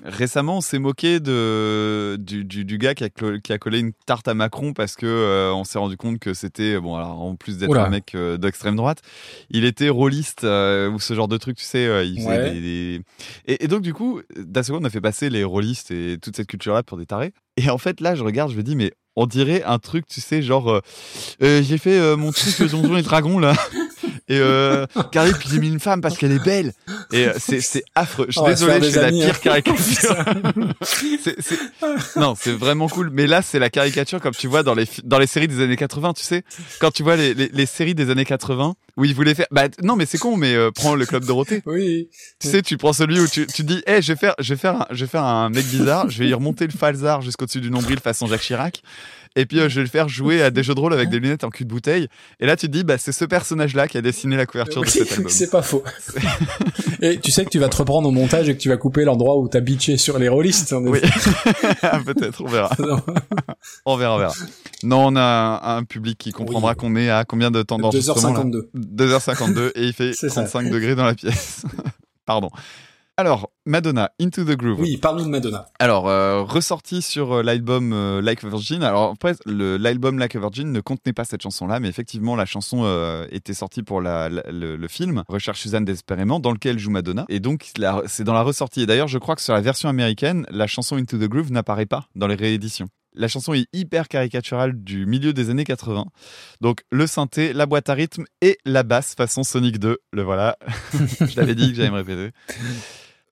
Récemment, on s'est moqué de du, du, du gars qui a, qui a collé une tarte à Macron parce que euh, on s'est rendu compte que c'était bon. Alors en plus d'être un mec euh, d'extrême droite, il était rôliste euh, ou ce genre de truc, tu sais. il faisait Ouais. des, des- Et, et donc du coup, d'un seul coup, on a fait passer les rôlistes et toute cette culture-là pour des tarés. Et en fait, là, je regarde, je me dis mais on dirait un truc, tu sais, genre j'ai fait mon truc de Donjons et Dragons là. Et euh, puis j'ai mis une femme parce qu'elle est belle. Et euh, c'est c'est affreux. Je suis désolé, je fais la pire hein. caricature. C'est- c'est- Non, c'est vraiment cool. Mais là, c'est la caricature comme tu vois dans les dans les séries des années 80. Tu sais, quand tu vois les, les, les séries des années 80 où ils voulaient faire. Bah non, mais c'est con. Mais euh, prends le club Dorothée. Oui. Tu sais, tu prends celui où tu, tu dis, hey, je vais faire, je vais faire, un, je vais faire un mec bizarre, je vais y remonter le falzar jusqu'au-dessus du nombril façon Jacques Chirac, et puis euh, je vais le faire jouer à des jeux de rôle avec des lunettes en cul de bouteille. Et là, tu te dis, bah c'est ce personnage-là qui a dessiné la couverture de Oui, cet album. c'est pas faux. et tu sais que tu vas te reprendre au montage et que tu vas couper l'endroit où t'as bitché sur les rôlistes. en Oui. effet. Peut-être, on verra. On verra, on verra. Non, on a un, public qui comprendra Oui. qu'on est à combien de temps d'enregistrement là? 2h52. 2h52 et il fait C'est ça. 35 degrés dans la pièce. Pardon. Alors, Madonna, Into the Groove. Oui, parle-nous de Madonna. Alors, euh, ressorti sur euh, l'album euh, Like a Virgin. Alors, après, l'album Like a Virgin ne contenait pas cette chanson-là, mais effectivement, la chanson euh, était sortie pour la, la- le, le film Recherche Suzanne désespérément, dans lequel joue Madonna. Et donc, c'est dans la ressortie. Et d'ailleurs, je crois que sur la version américaine, la chanson Into the Groove n'apparaît pas dans les rééditions. La chanson est hyper caricaturale du milieu des années 80. Donc, le synthé, la boîte à rythme et la basse façon Sonic 2. Le voilà. je l'avais dit que j'allais me répéter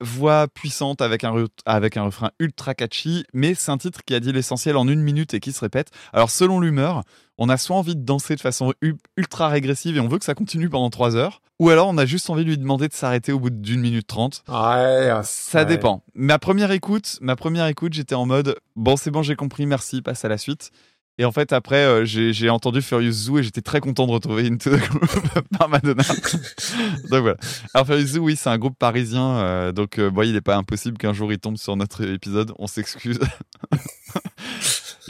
voix puissante avec un, avec un refrain ultra catchy, mais c'est un titre qui a dit l'essentiel en une minute et qui se répète. Alors selon l'humeur, on a soit envie de danser de façon ultra régressive et on veut que ça continue pendant trois heures, ou alors on a juste envie de lui demander de s'arrêter au bout d'une minute trente. Ouais, Ça ouais. dépend. Ma première écoute, ma première écoute, j'étais en mode bon c'est bon j'ai compris, merci, passe à la suite. Et en fait après euh, j'ai entendu Furious Zoo et j'étais très content de retrouver Into the Groove par Madonna. donc voilà. Alors Furious Zoo oui c'est un groupe parisien euh, donc euh, bon il n'est pas impossible qu'un jour il tombe sur notre épisode, on s'excuse.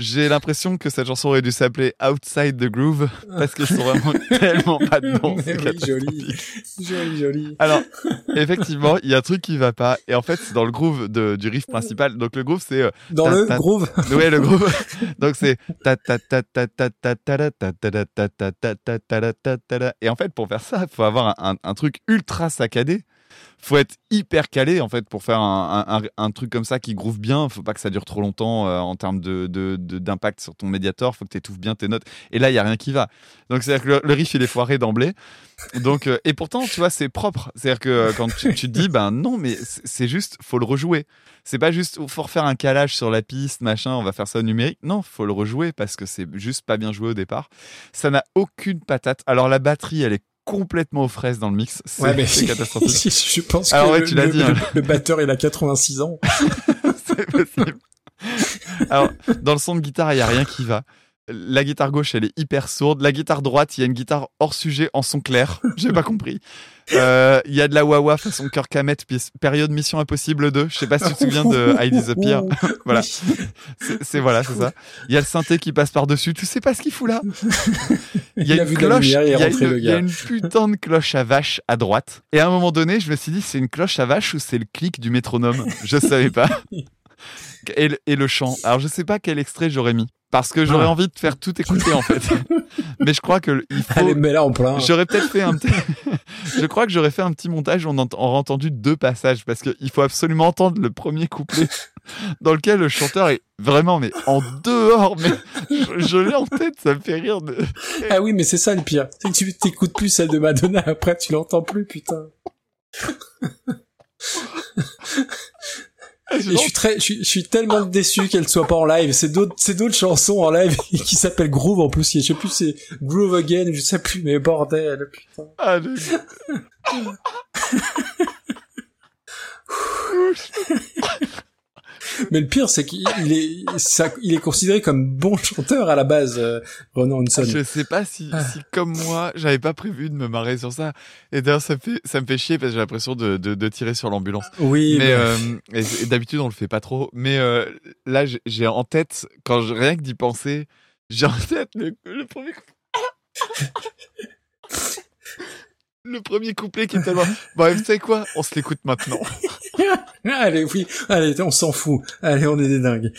J'ai l'impression que cette chanson aurait dû s'appeler Outside the Groove parce qu'ils sont vraiment tellement pas dedans. Mais c'est oui, joli. Joli, joli. Alors, effectivement, il y a un truc qui va pas. Et en fait, c'est dans le groove de, du riff principal. Donc, le groove, c'est. euh, Dans ta- le ta- groove. Ouais, le groove. Donc, c'est. ta ta ta ta ta ta ta ta ta ta ta ta ta ta ta ta ta ta ta. Et en fait, pour faire ça, il faut avoir un, un- un truc ultra saccadé. Faut être hyper calé en fait pour faire un, truc comme ça qui groove bien. Faut pas que ça dure trop longtemps euh, en termes de, de- de- d'impact sur ton médiator. Faut que tu étouffes bien tes notes. Et là, il y a rien qui va. Donc c'est à dire que le, riff il est foiré d'emblée. Donc euh, et pourtant, tu vois, c'est propre. C'est à dire que euh, quand tu, tu te dis, ben non, mais c'est juste, faut le rejouer. C'est pas juste, faut refaire un calage sur la piste, machin. On va faire ça au numérique. Non, faut le rejouer parce que c'est juste pas bien joué au départ. Ça n'a aucune patate. Alors la batterie, elle est complètement aux fraises dans le mix. C'est Ouais, catastrophique. je pense Alors que ouais, le, tu l'as dit, hein. le- le batteur, il a 86 ans. c'est possible. Alors, dans le son de guitare, il n'y a rien qui va. La guitare gauche, elle est hyper sourde. La guitare droite, il y a une guitare hors sujet en son clair. J'ai pas compris. Euh, Il y a de la wah-wah façon Kirk Hammett, puis- période Mission Impossible 2. Je sais pas si tu te souviens de I Disappear. Voilà. C'est voilà, c'est ça. Il y a le synthé qui passe par-dessus. Tu sais pas ce qu'il fout là. Il y a Il a une cloche. il y a une- y a putain de cloche à vache à droite. Et à un moment donné, je me suis dit, c'est une cloche à vache ou c'est le clic du métronome? Je savais pas. Et le, et le chant. Alors je sais pas quel extrait j'aurais mis. Parce que j'aurais Ah. envie de faire tout écouter en fait. Mais je crois que il faut. Allez, mets-la en plein. J'aurais peut-être fait un petit. je crois que j'aurais fait un petit montage où on aurait entendu deux passages parce qu'il faut absolument entendre le premier couplet dans lequel le chanteur est vraiment mais en dehors. Mais je, je l'ai en tête, ça me fait rire. De... Ah oui, mais c'est ça le pire. C'est que tu t'écoutes plus celle de Madonna, après tu l'entends plus, putain. Et je suis très, je suis, je suis tellement déçu qu'elle soit pas en live. C'est d'autres, c'est d'autres chansons en live qui s'appellent Groove en plus. Je sais plus, c'est Groove Again, je sais plus, mais bordel, putain. Ah, le- Mais le pire, c'est qu'il il est, ça, il est considéré comme bon chanteur à la base, euh, Ronan Hanson. Je sais pas si, Ah. si comme moi, j'avais pas prévu de me marrer sur ça. Et d'ailleurs, ça me fait, ça me fait chier parce que j'ai l'impression de, de, de tirer sur l'ambulance. Oui, mais mais- euh, et, et d'habitude on le fait pas trop. Mais euh, là, j'ai- j'ai en tête quand je, rien que d'y penser, j'ai en tête le, le premier. le premier couplet qui est tellement. Bon, vous savez quoi? On se l'écoute maintenant. allez, oui, allez, on s'en fout. Allez, on est des dingues.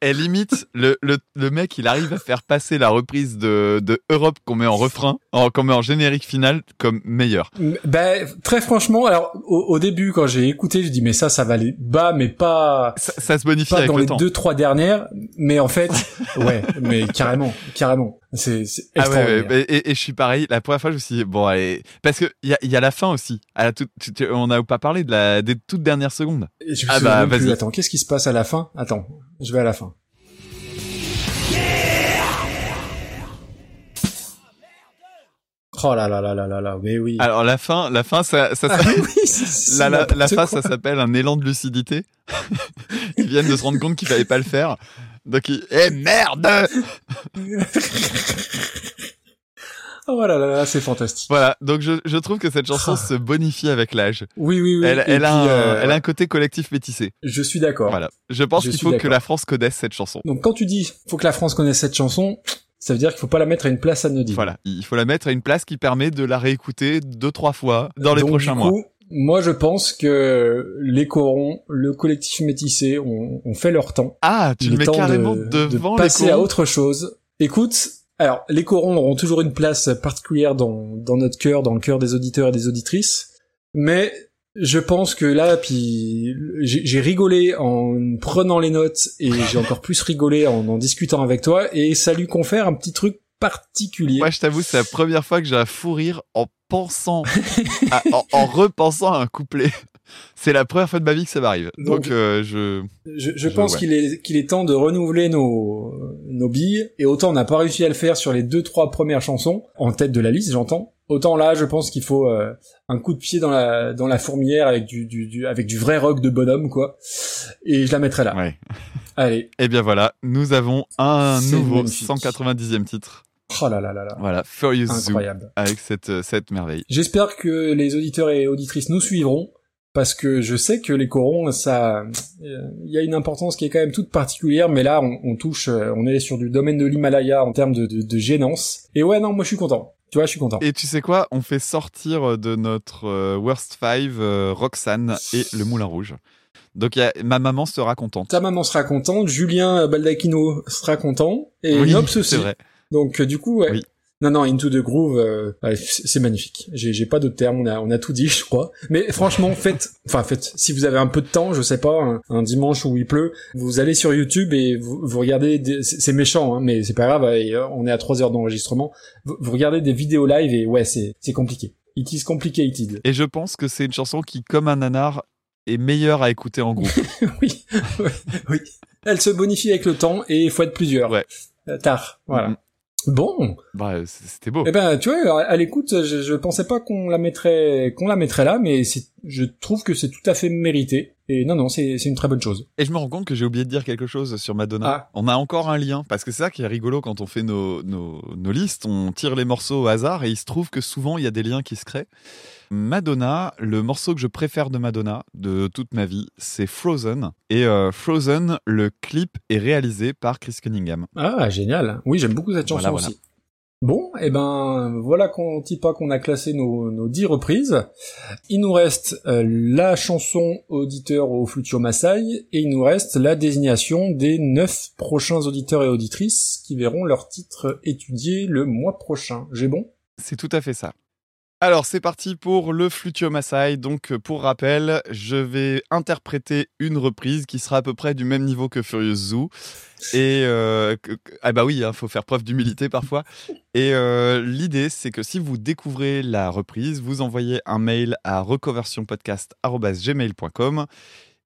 Et limite, le, le, le mec, il arrive à faire passer la reprise de, de Europe qu'on met en refrain, en- qu'on met en générique final, comme meilleur. Ben, très franchement, alors, au, au début, quand j'ai écouté, je dis, mais ça, ça va aller bas, mais pas, Ça, ça se bonifie pas avec dans le les temps. deux, trois dernières. Mais en fait, ouais, mais carrément, carrément. C'est, Ah ouais, et, je suis pareil. La première fois, je me suis dit, bon, allez. Parce que il y a, y a la fin aussi. À la toute, tu- tu- on n'a pas parlé de la, des toutes dernières secondes. Et je me Ah bah, vas-y. Attends, qu'est-ce qui se passe à la fin? Attends, je vais à la fin. Oh là là là là là là, mais oui. Alors, la fin, la fin, ça, ça, Ah ça- oui, la, la, la fin, ça s'appelle un élan de lucidité. Ils viennent de se rendre compte qu'il fallait pas le faire. Donc, ils, eh merde! Oh là là là, c'est fantastique. Voilà. Donc, je, je trouve que cette chanson se bonifie avec l'âge. Oui, oui, oui. Elle, a puis, euh, elle a un côté collectif métissé. Je suis d'accord. Voilà. Je pense qu'il faut que la France connaisse cette chanson. Donc quand tu dis faut que la France connaisse cette chanson, ça veut dire qu'il faut pas la mettre à une place anodine. Voilà. Il faut la mettre à une place qui permet de la réécouter deux, trois fois dans les Donc, prochains du mois. Moi, je pense que les corons, le collectif métissé, ont, ont fait leur temps. Ah, tu le mets carrément de, devant de les passer à autre chose. Écoute, alors les corons auront toujours une place particulière dans, dans notre cœur, dans le cœur des auditeurs et des auditrices, mais je pense que là, puis j'ai j'ai rigolé en prenant les notes et j'ai encore plus rigolé en en discutant avec toi et ça lui confère un petit truc particulier. Moi, je t'avoue, c'est la première fois que j'ai un fou rire en à- en, en repensant à un couplet. C'est la première fois de ma vie que ça m'arrive. Donc, Donc, euh, je. Je, je Je- pense ouais. qu'il est qu'il est temps de renouveler nos nos billes et autant on n'a pas réussi à le faire sur les deux trois premières chansons en tête de la liste j'entends autant là je pense qu'il faut euh, un coup de pied dans la dans la fourmière avec du, du, du- avec du vrai rock de bonhomme quoi et je la mettrai là Ouais. allez Eh bien voilà, nous avons un nouveau magnifique. 190e titre. Oh là là là là Voilà, Furious Zoo incroyable avec cette euh, cette merveille. j'espère que les auditeurs et auditrices nous suivront parce que je sais que les corons, ça, euh, il y a une importance qui est quand même toute particulière, mais là, on, on touche, euh, on est sur du domaine de l'Himalaya en termes de, de, de gênance. Et ouais, non, moi je suis content. Tu vois, je suis content. Et tu sais quoi? On fait sortir de notre euh, Worst Five euh, Roxane et le Moulin Rouge. Donc il y a- ma maman sera contente. Ta maman sera contente, Julien Baldacchino sera content, et Oui, Nobs aussi. c'est vrai. Donc euh, du coup, ouais. Oui. Non, non, Into the Groove, euh, c'est magnifique. J'ai, pas d'autres termes, on a, on a tout dit, je crois. Mais franchement, faites, enfin faites, si vous avez un peu de temps, je sais pas, un, un dimanche où il pleut, vous allez sur YouTube et vous, vous regardez, c'est méchant, hein, mais c'est pas grave, euh, on est à trois heures d'enregistrement. Vous, vous regardez des vidéos live et ouais, c'est, c'est compliqué. It is complicated. Et je pense que c'est une chanson qui, comme un nanar, est meilleure à écouter en groupe. oui, oui, oui. Elle se bonifie avec le temps et il faut être plusieurs. Ouais. Euh, Tard, voilà. Mhm. Bon, bah, c'était beau. Eh ben, tu vois, à l'écoute, je, je pensais pas qu'on la mettrait, qu'on la mettrait là, mais je trouve que c'est tout à fait mérité. Et non, non, c'est, c'est une très bonne chose. Et je me rends compte que j'ai oublié de dire quelque chose sur Madonna. Ah. On a encore un lien, parce que c'est ça qui est rigolo quand on fait nos, nos, nos listes, on tire les morceaux au hasard et il se trouve que souvent il y a des liens qui se créent. Madonna, le morceau que je préfère de Madonna de toute ma vie, c'est Frozen. Et euh, Frozen, le clip est réalisé par Chris Cunningham. Ah, génial. Oui, j'aime beaucoup cette chanson Voilà, voilà. aussi. Bon, et ben, voilà qu'on dit pas qu'on a classé nos, nos 10 reprises. Il nous reste euh, la chanson auditeur au Flutio Maasai, et il nous reste la désignation des 9 prochains auditeurs et auditrices qui verront leur titre étudié le mois prochain. J'ai bon? C'est tout à fait ça. Alors c'est parti pour le Flutio Maasai. Donc euh, pour rappel, je vais interpréter une reprise qui sera à peu près du même niveau que Furious Zoo. Et euh, ah bah oui, il faut faire preuve d'humilité parfois. Et euh, l'idée c'est que si vous découvrez la reprise, vous envoyez un mail à reconversionpodcast@gmail.com.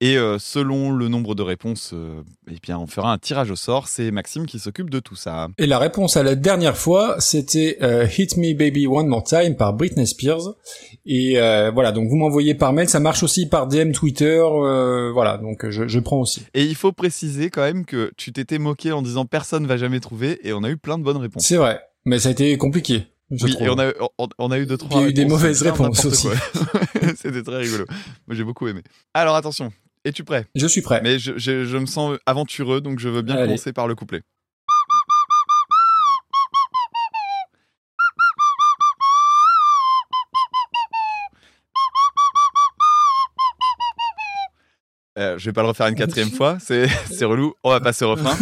Et euh, selon le nombre de réponses, euh, eh bien, on fera un tirage au sort. C'est Maxime qui s'occupe de tout ça. Et la réponse à la dernière fois, c'était euh, Hit Me Baby One More Time par Britney Spears. Et euh, voilà, donc vous m'envoyez par mail, ça marche aussi par DM Twitter, euh, voilà, donc je, je prends aussi. Et il faut préciser quand même que tu t'étais moqué en disant personne va jamais trouver et on a eu plein de bonnes réponses. C'est vrai, mais ça a été compliqué. Je oui, trouve. et on a, on, on a eu deux, trois il y a eu des mauvaises réponses aussi. C'était très rigolo. Moi, j'ai beaucoup aimé. Alors, attention. Es-tu prêt? Je suis prêt. Mais je, je, je me sens aventureux, donc je veux bien Allez. commencer par le couplet. Euh, je vais pas le refaire une quatrième fois, c'est relou. On va passer au refrain.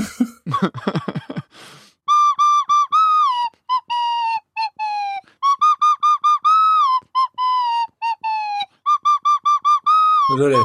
L'ai.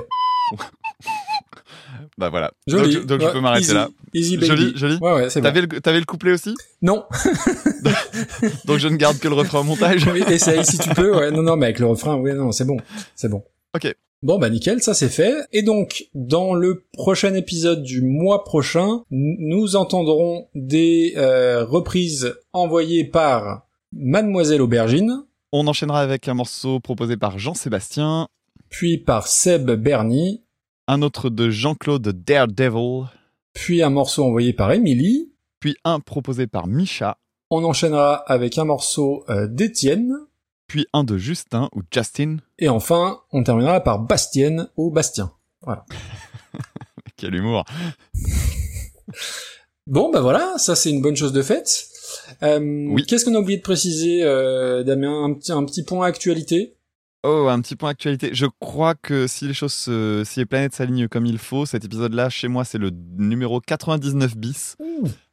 Bah voilà. Joli. Donc, donc je peux m'arrêter là. Easy baby. Joli, joli. Ouais, ouais, c'est bon. T'avais le, t'avais le couplet aussi? Non. Donc je ne garde que le refrain au montage. Oui, essaye si tu peux. Ouais, non, non, mais avec le refrain, oui, non, c'est bon, c'est bon. Ok. Bon bah nickel, ça c'est fait. Et donc dans le prochain épisode du mois prochain, nous entendrons des euh, reprises envoyées par Mademoiselle Aubergine, On enchaînera avec un morceau proposé par Jean-Sébastien, puis par Seb Bernie, un autre de Jean-Claude Daredevil, puis un morceau envoyé par Émilie. puis un proposé par Micha, On enchaînera avec un morceau euh, d'Étienne. puis un de Justin ou Justin. Et enfin, on terminera par Bastienne ou Bastien. Quel humour. Bon, bah voilà, ça c'est une bonne chose de faite. Euh, Oui. Qu'est-ce qu'on a oublié de préciser, euh, Damien? Un petit, un petit point actualité? Oh, un petit point actualité. Je crois que si les choses, se- si les planètes s'alignent comme il faut, cet épisode-là, chez moi, c'est le numéro 99 bis.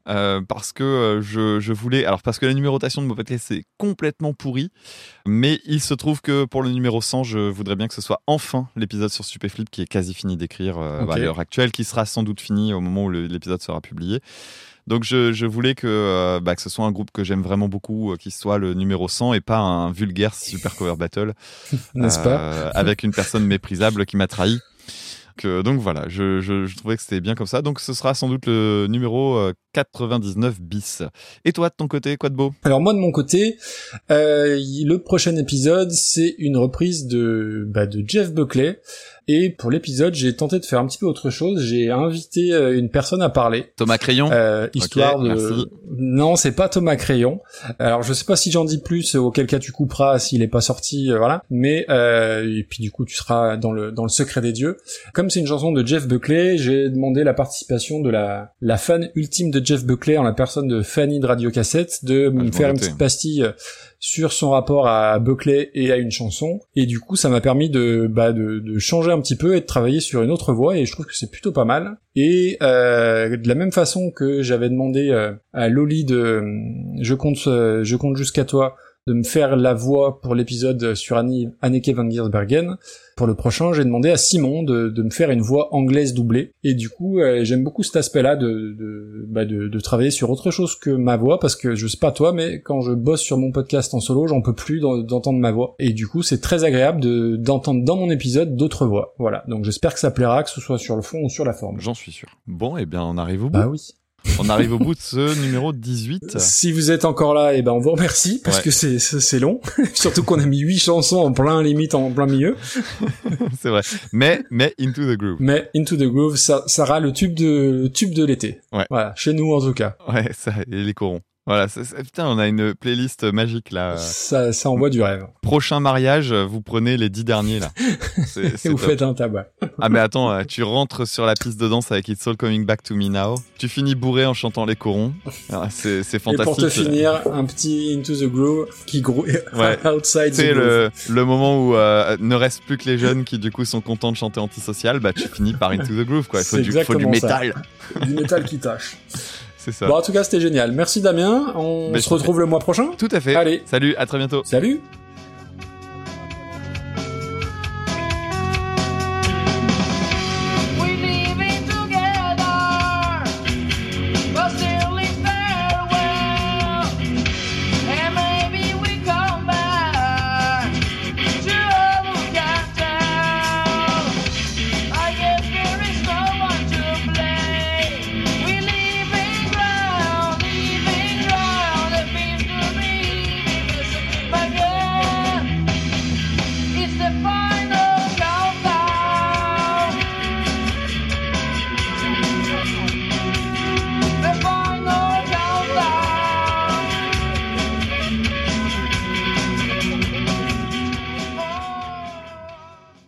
Euh, parce que euh, je, je voulais, alors parce que la numérotation de mon podcast c'est complètement pourri, mais il se trouve que pour le numéro 100, je voudrais bien que ce soit enfin l'épisode sur Stupéflip qui est quasi fini d'écrire euh, à l'heure actuelle, qui sera sans doute fini au moment où l'épisode sera publié. Donc je, je voulais que, euh, bah, que ce soit un groupe que j'aime vraiment beaucoup, euh, qui soit le numéro 100 et pas un vulgaire super cover battle. N'est-ce pas Euh, Avec une personne méprisable qui m'a trahi. Que, donc voilà, je, je, je trouvais que c'était bien comme ça. Donc ce sera sans doute le numéro euh, 99 bis. Et toi, de ton côté, quoi de beau? Alors moi de mon côté, euh, le prochain épisode c'est une reprise de bah, de Jeff Buckley et pour l'épisode j'ai tenté de faire un petit peu autre chose. J'ai invité euh, une personne à parler. Thomas Crayon Euh, histoire de merci. non c'est pas Thomas Crayon alors je sais pas si j'en dis plus auquel cas tu couperas s'il est pas sorti euh, voilà mais euh, et puis du coup tu seras dans le dans le secret des dieux comme c'est une chanson de Jeff Buckley j'ai demandé la participation de la la fan ultime de Jeff Buckley en la personne de Fanny de Radio Cassette de me m'en faire une petite pastille euh, sur son rapport à Buckley et à une chanson. Et du coup ça m'a permis de bah de, changer un petit peu et de travailler sur une autre voix et je trouve que c'est plutôt pas mal. Et euh, de la même façon que j'avais demandé euh, à Loli de euh, je compte euh, je compte jusqu'à toi de me faire la voix pour l'épisode sur Annie, Anneke van Giersbergen. Pour le prochain, j'ai demandé à Simon de, de me faire une voix anglaise doublée. Et du coup, euh, j'aime beaucoup cet aspect-là de, de, bah de, de travailler sur autre chose que ma voix, parce que je sais pas toi, mais quand je bosse sur mon podcast en solo, j'en peux plus d'en- d'entendre ma voix. Et du coup, c'est très agréable de- d'entendre dans mon épisode d'autres voix. Voilà. Donc j'espère que ça plaira, que ce soit sur le fond ou sur la forme. J'en suis sûr. Bon, eh bien, on arrive au bout. Bah oui. On arrive au bout de ce numéro 18. Si vous êtes encore là, eh ben on vous remercie parce Ouais. que c'est long. Surtout qu'on a mis huit chansons en plein limite en plein milieu. C'est vrai. Mais, mais Into the Groove. Mais Into the Groove, ça, ça sera le tube de le tube de l'été. Ouais. Voilà, chez nous en tout cas. Ouais, ça, et les corons. Voilà, ça- ça- putain, on a une playlist magique là. Ça, ça envoie du rêve. Prochain mariage, vous prenez les dix derniers là. Et vous top. faites un tabac. Ah mais attends, euh, tu rentres sur la piste de danse avec It's All Coming Back to Me Now. Tu finis bourré en chantant les corons. Ah, c'est c'est Et fantastique. pour te finir, un petit Into the Groove qui grou Ouais. outside the groove. le, le moment où euh, ne reste plus que les jeunes qui du coup sont contents de chanter antisocial, bah tu finis par Into the Groove quoi. Il faut du, faut du ça. métal. du métal qui tâche. C'est ça. Bon, en tout cas, c'était génial. Merci Damien. On Mais je se retrouve le mois prochain. Tout à fait. Allez. Salut, à très bientôt. Salut.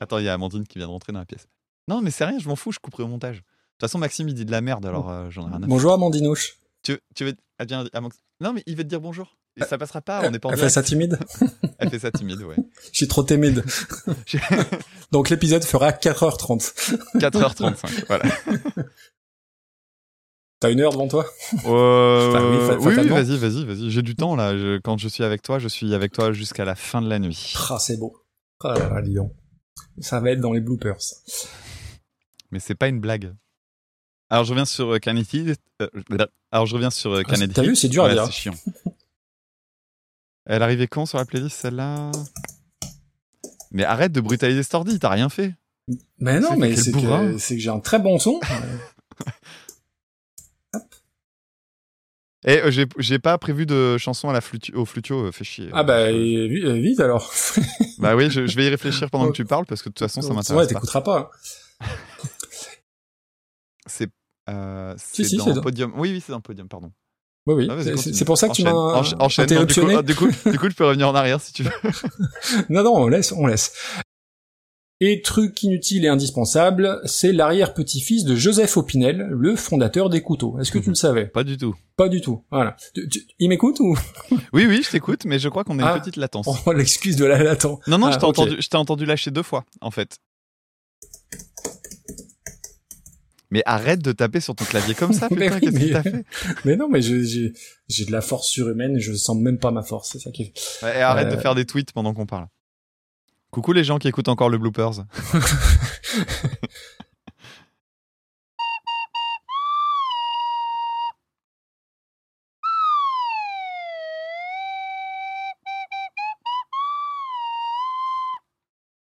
Attends, il y a Amandine qui vient de rentrer dans la pièce. Non, mais c'est rien, je m'en fous, je couperai au montage. De toute façon, Maxime, il dit de la merde, alors euh, j'en ai rien à. Bonjour Amandinouche. Tu, tu veux... ah, ah, Non, mais il veut te dire bonjour. Et ça passera pas, on n'est pas en Elle fait ça timide. Elle fait ça timide, ouais. Je suis trop timide. Donc l'épisode fera 4h30. 4h35, voilà. T'as une heure devant toi Euh, Enfin, oui, vas-y, vas-y, vas-y. J'ai du temps, là. Je- quand je suis avec toi, je suis avec toi jusqu'à la fin de la nuit. Ah, c'est beau. Ah donc. Ça va être dans les bloopers. Mais c'est pas une blague. Alors, je reviens sur euh, Kennedy. euh, alors, je reviens sur euh, Ah, Kennedy. t'as vu, c'est dur à Ouais, dire. C'est chiant. Elle arrivait quand sur la playlist, celle-là? Mais arrête de brutaliser Stordy, t'as rien fait. Mais non, mais c'est que, c'est que j'ai un très bon son. Et euh, j'ai pas prévu de chanson à la flutu- au flutio, euh, fais chier. ah bah, Je- euh, vite alors. Bah oui, je, je vais y réfléchir pendant que tu parles parce que de toute façon ça Ouais, m'intéresse pas. t'écouteras pas. C'est euh, Si, dans podium. Oui, oui, c'est dans le podium, pardon. Oui, oui. Ah, C'est- pour ça que tu m'as Enchaîne, enchaîne. Non, du, coup, ah, du, coup, du coup, je peux revenir en arrière si tu veux. Non, non, on laisse, on laisse. Et truc inutile et indispensable, c'est l'arrière-petit-fils de Joseph Opinel, le fondateur des couteaux. Est-ce que tu le savais? Pas du tout. Pas du tout. Voilà. Tu- tu- il m'écoute ou? Oui, oui, je t'écoute, mais je crois qu'on a une Ah. petite latence. Oh, l'excuse de la l'attend. Non, non, Ah, je t'ai entendu, je t'ai entendu lâcher deux fois, en fait. Mais arrête de taper sur ton clavier comme ça, putain, oui, qu'est-ce que mais- t'as fait? Mais non, mais j'ai de la force surhumaine et je sens même pas ma force. C'est ça qui est. Ouais, Et arrête Euh. de faire des tweets pendant qu'on parle. Coucou les gens qui écoutent encore le bloopers.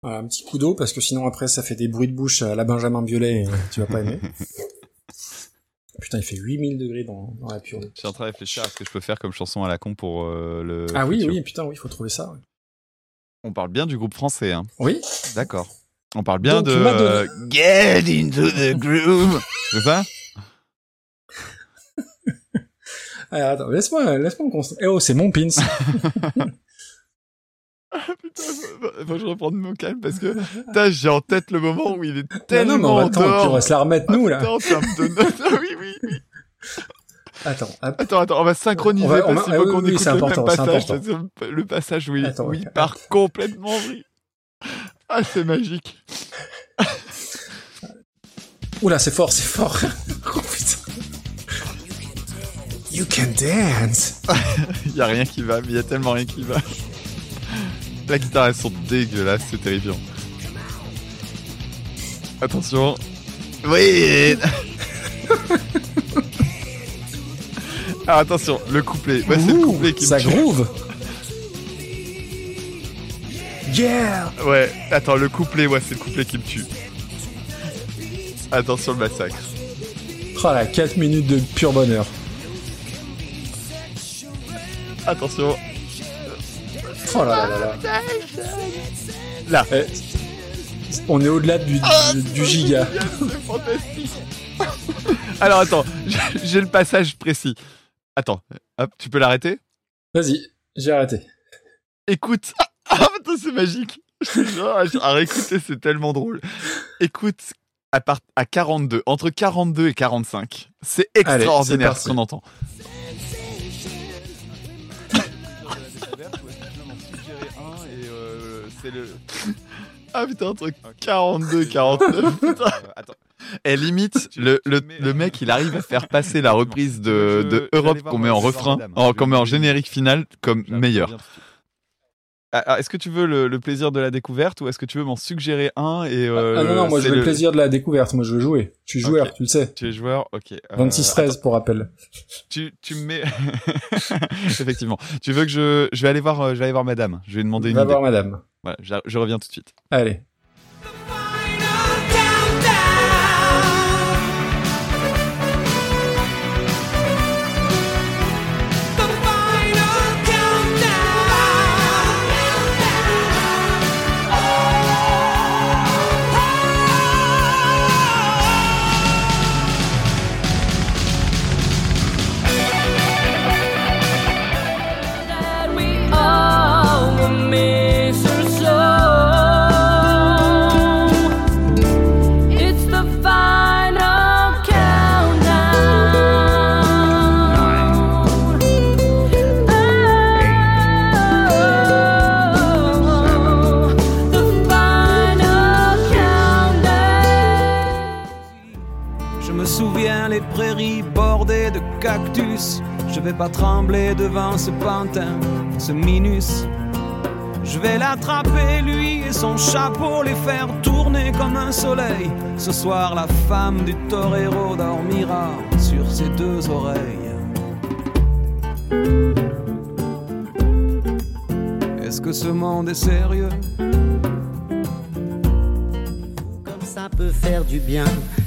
Voilà, un petit coup d'eau parce que sinon après ça fait des bruits de bouche à la Benjamin Biolay et tu vas pas aimer. putain, il fait 8000 degrés dans, dans la pure. Je suis en train de réfléchir à ce que je peux faire comme chanson à la con pour euh, le. Ah oui, futur. oui, putain, oui, il faut trouver ça. ouais. On parle bien du groupe français, hein. Oui. D'accord. On parle bien Donc, de. euh, Get into the groove. C'est ça? Ah, attends, laisse-moi, laisse-moi me concentrer. Eh oh, c'est mon pins. Putain, faut, que je reprenne mon calme parce que j'ai en tête le moment où il est non, tellement non, mais attends, on va se la remettre nous là. En termes de notes. Ah oui, oui, oui. Attends, hop. Attends, attends, on va synchroniser On va- on parce va- qu'il faut oui, qu'on oui, écoute le même passage. Le passage où il, Attends, ok. part complètement en vrille. Ah, c'est magique. Oula, c'est fort, c'est fort. oh putain. You can dance. Il y a rien qui va, mais il y a tellement rien qui va. La guitare, elles sont dégueulasses, c'est terrifiant. Attention. Oui Alors attention, le couplet. Ouais, c'est le couplet qui me ça tue. groove. Yeah. Ouais, attends, le couplet, ouais, c'est le couplet qui me tue. Attention le massacre. Oh là, 4 minutes de pur bonheur. Attention. Oh là là là là. Là. Eh, on est au-delà du, du, du giga. C'est fantastique. Alors attends, j'ai- j'ai le passage précis. Attends, hop, tu peux l'arrêter? Vas-y, j'ai arrêté. Écoute. Ah, putain, c'est magique. À réécouter, c'est tellement drôle. Écoute, à, part, à 42, entre 42 et 45, c'est extraordinaire ce qu'on entend. Ah putain, entre 42 et 49. Putain. Et limite, le, le, le mec, il arrive à faire passer la reprise de, de Europe qu'on met en refrain, en- qu'on met en générique final comme meilleur. Ah, ah, Est-ce que tu veux le, le plaisir de la découverte ou est-ce que tu veux m'en suggérer un et euh, ah non, non, moi je veux le plaisir de la découverte. Moi je veux jouer. Je suis joueur, tu le sais. Tu es joueur, ok. euh, 26-13 pour rappel. tu, tu me mets. Effectivement. Tu veux que je. Je vais aller voir, euh, je vais aller voir madame. Je vais demander une Va idée. voir madame. Voilà, je, je reviens tout de suite. Allez. Vais pas trembler devant ce pantin, ce minus. Je vais l'attraper, lui et son chapeau, les faire tourner comme un soleil. Ce soir, la femme du torero dormira sur ses deux oreilles. Est-ce que ce monde est sérieux? Comme ça peut faire du bien.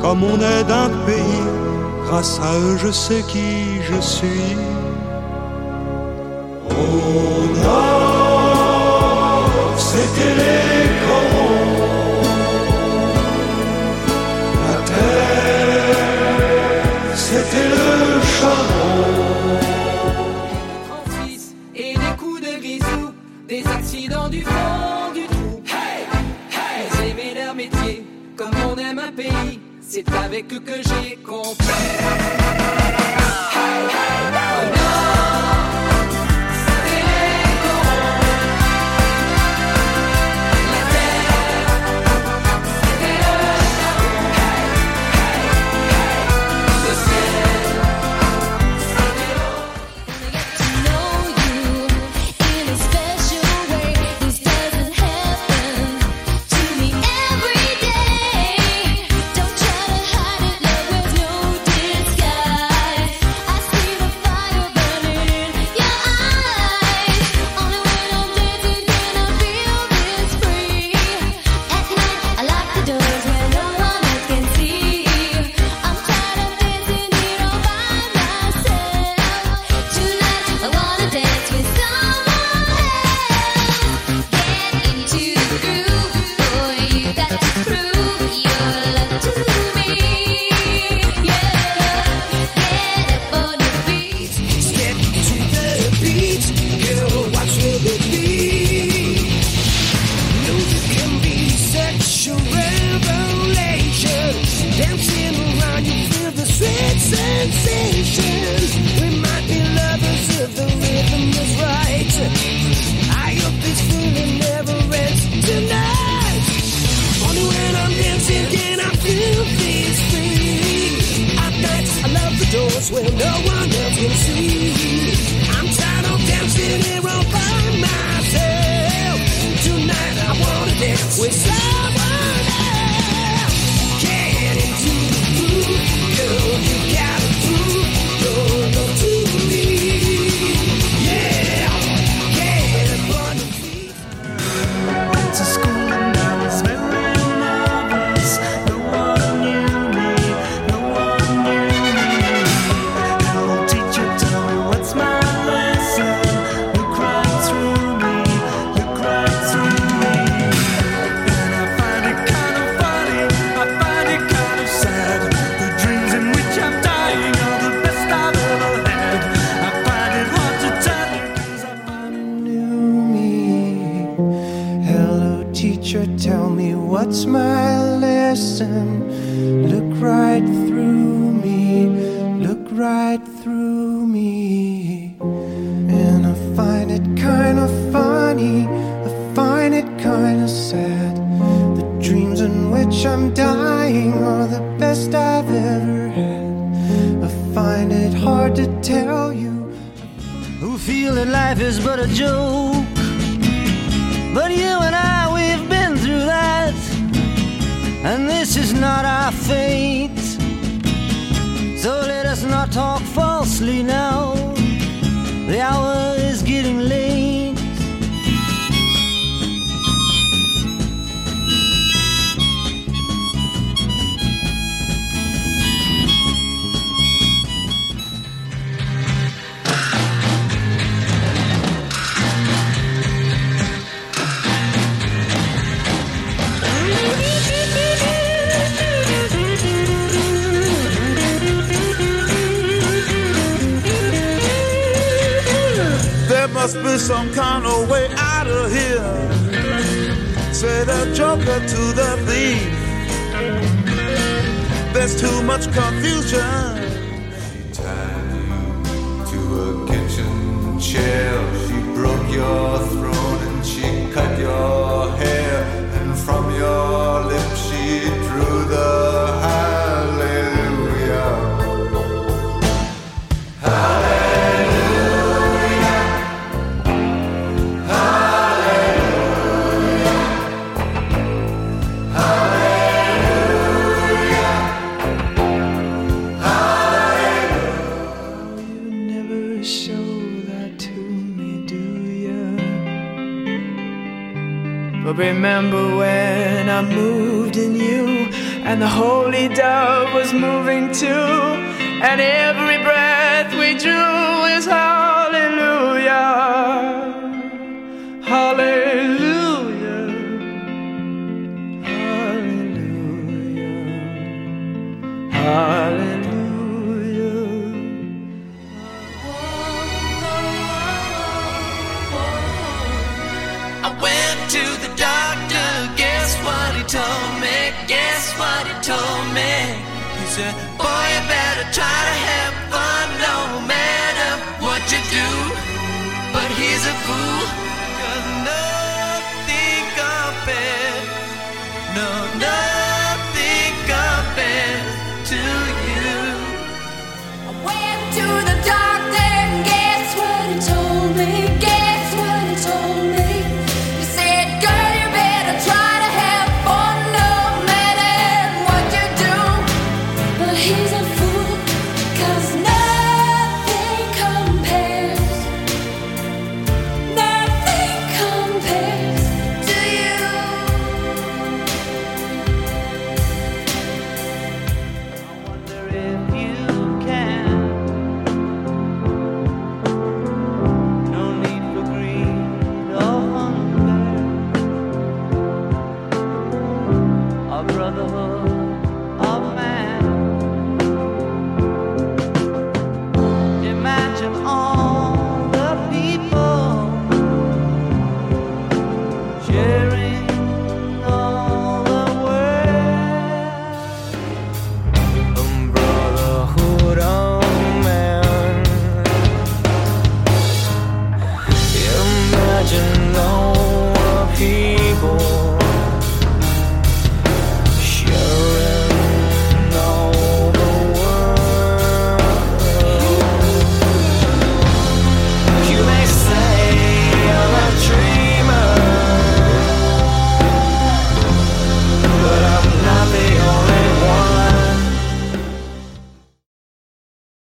comme on est d'un pays, grâce à eux je sais qui je suis. Oh a, c'était les corons. La terre, c'était le charbon. Et des coups de grisou, des accidents du fond du trou. Hey, hey, c'est leur métier, comme on aime un pays. C'est avec eux que j'ai compris.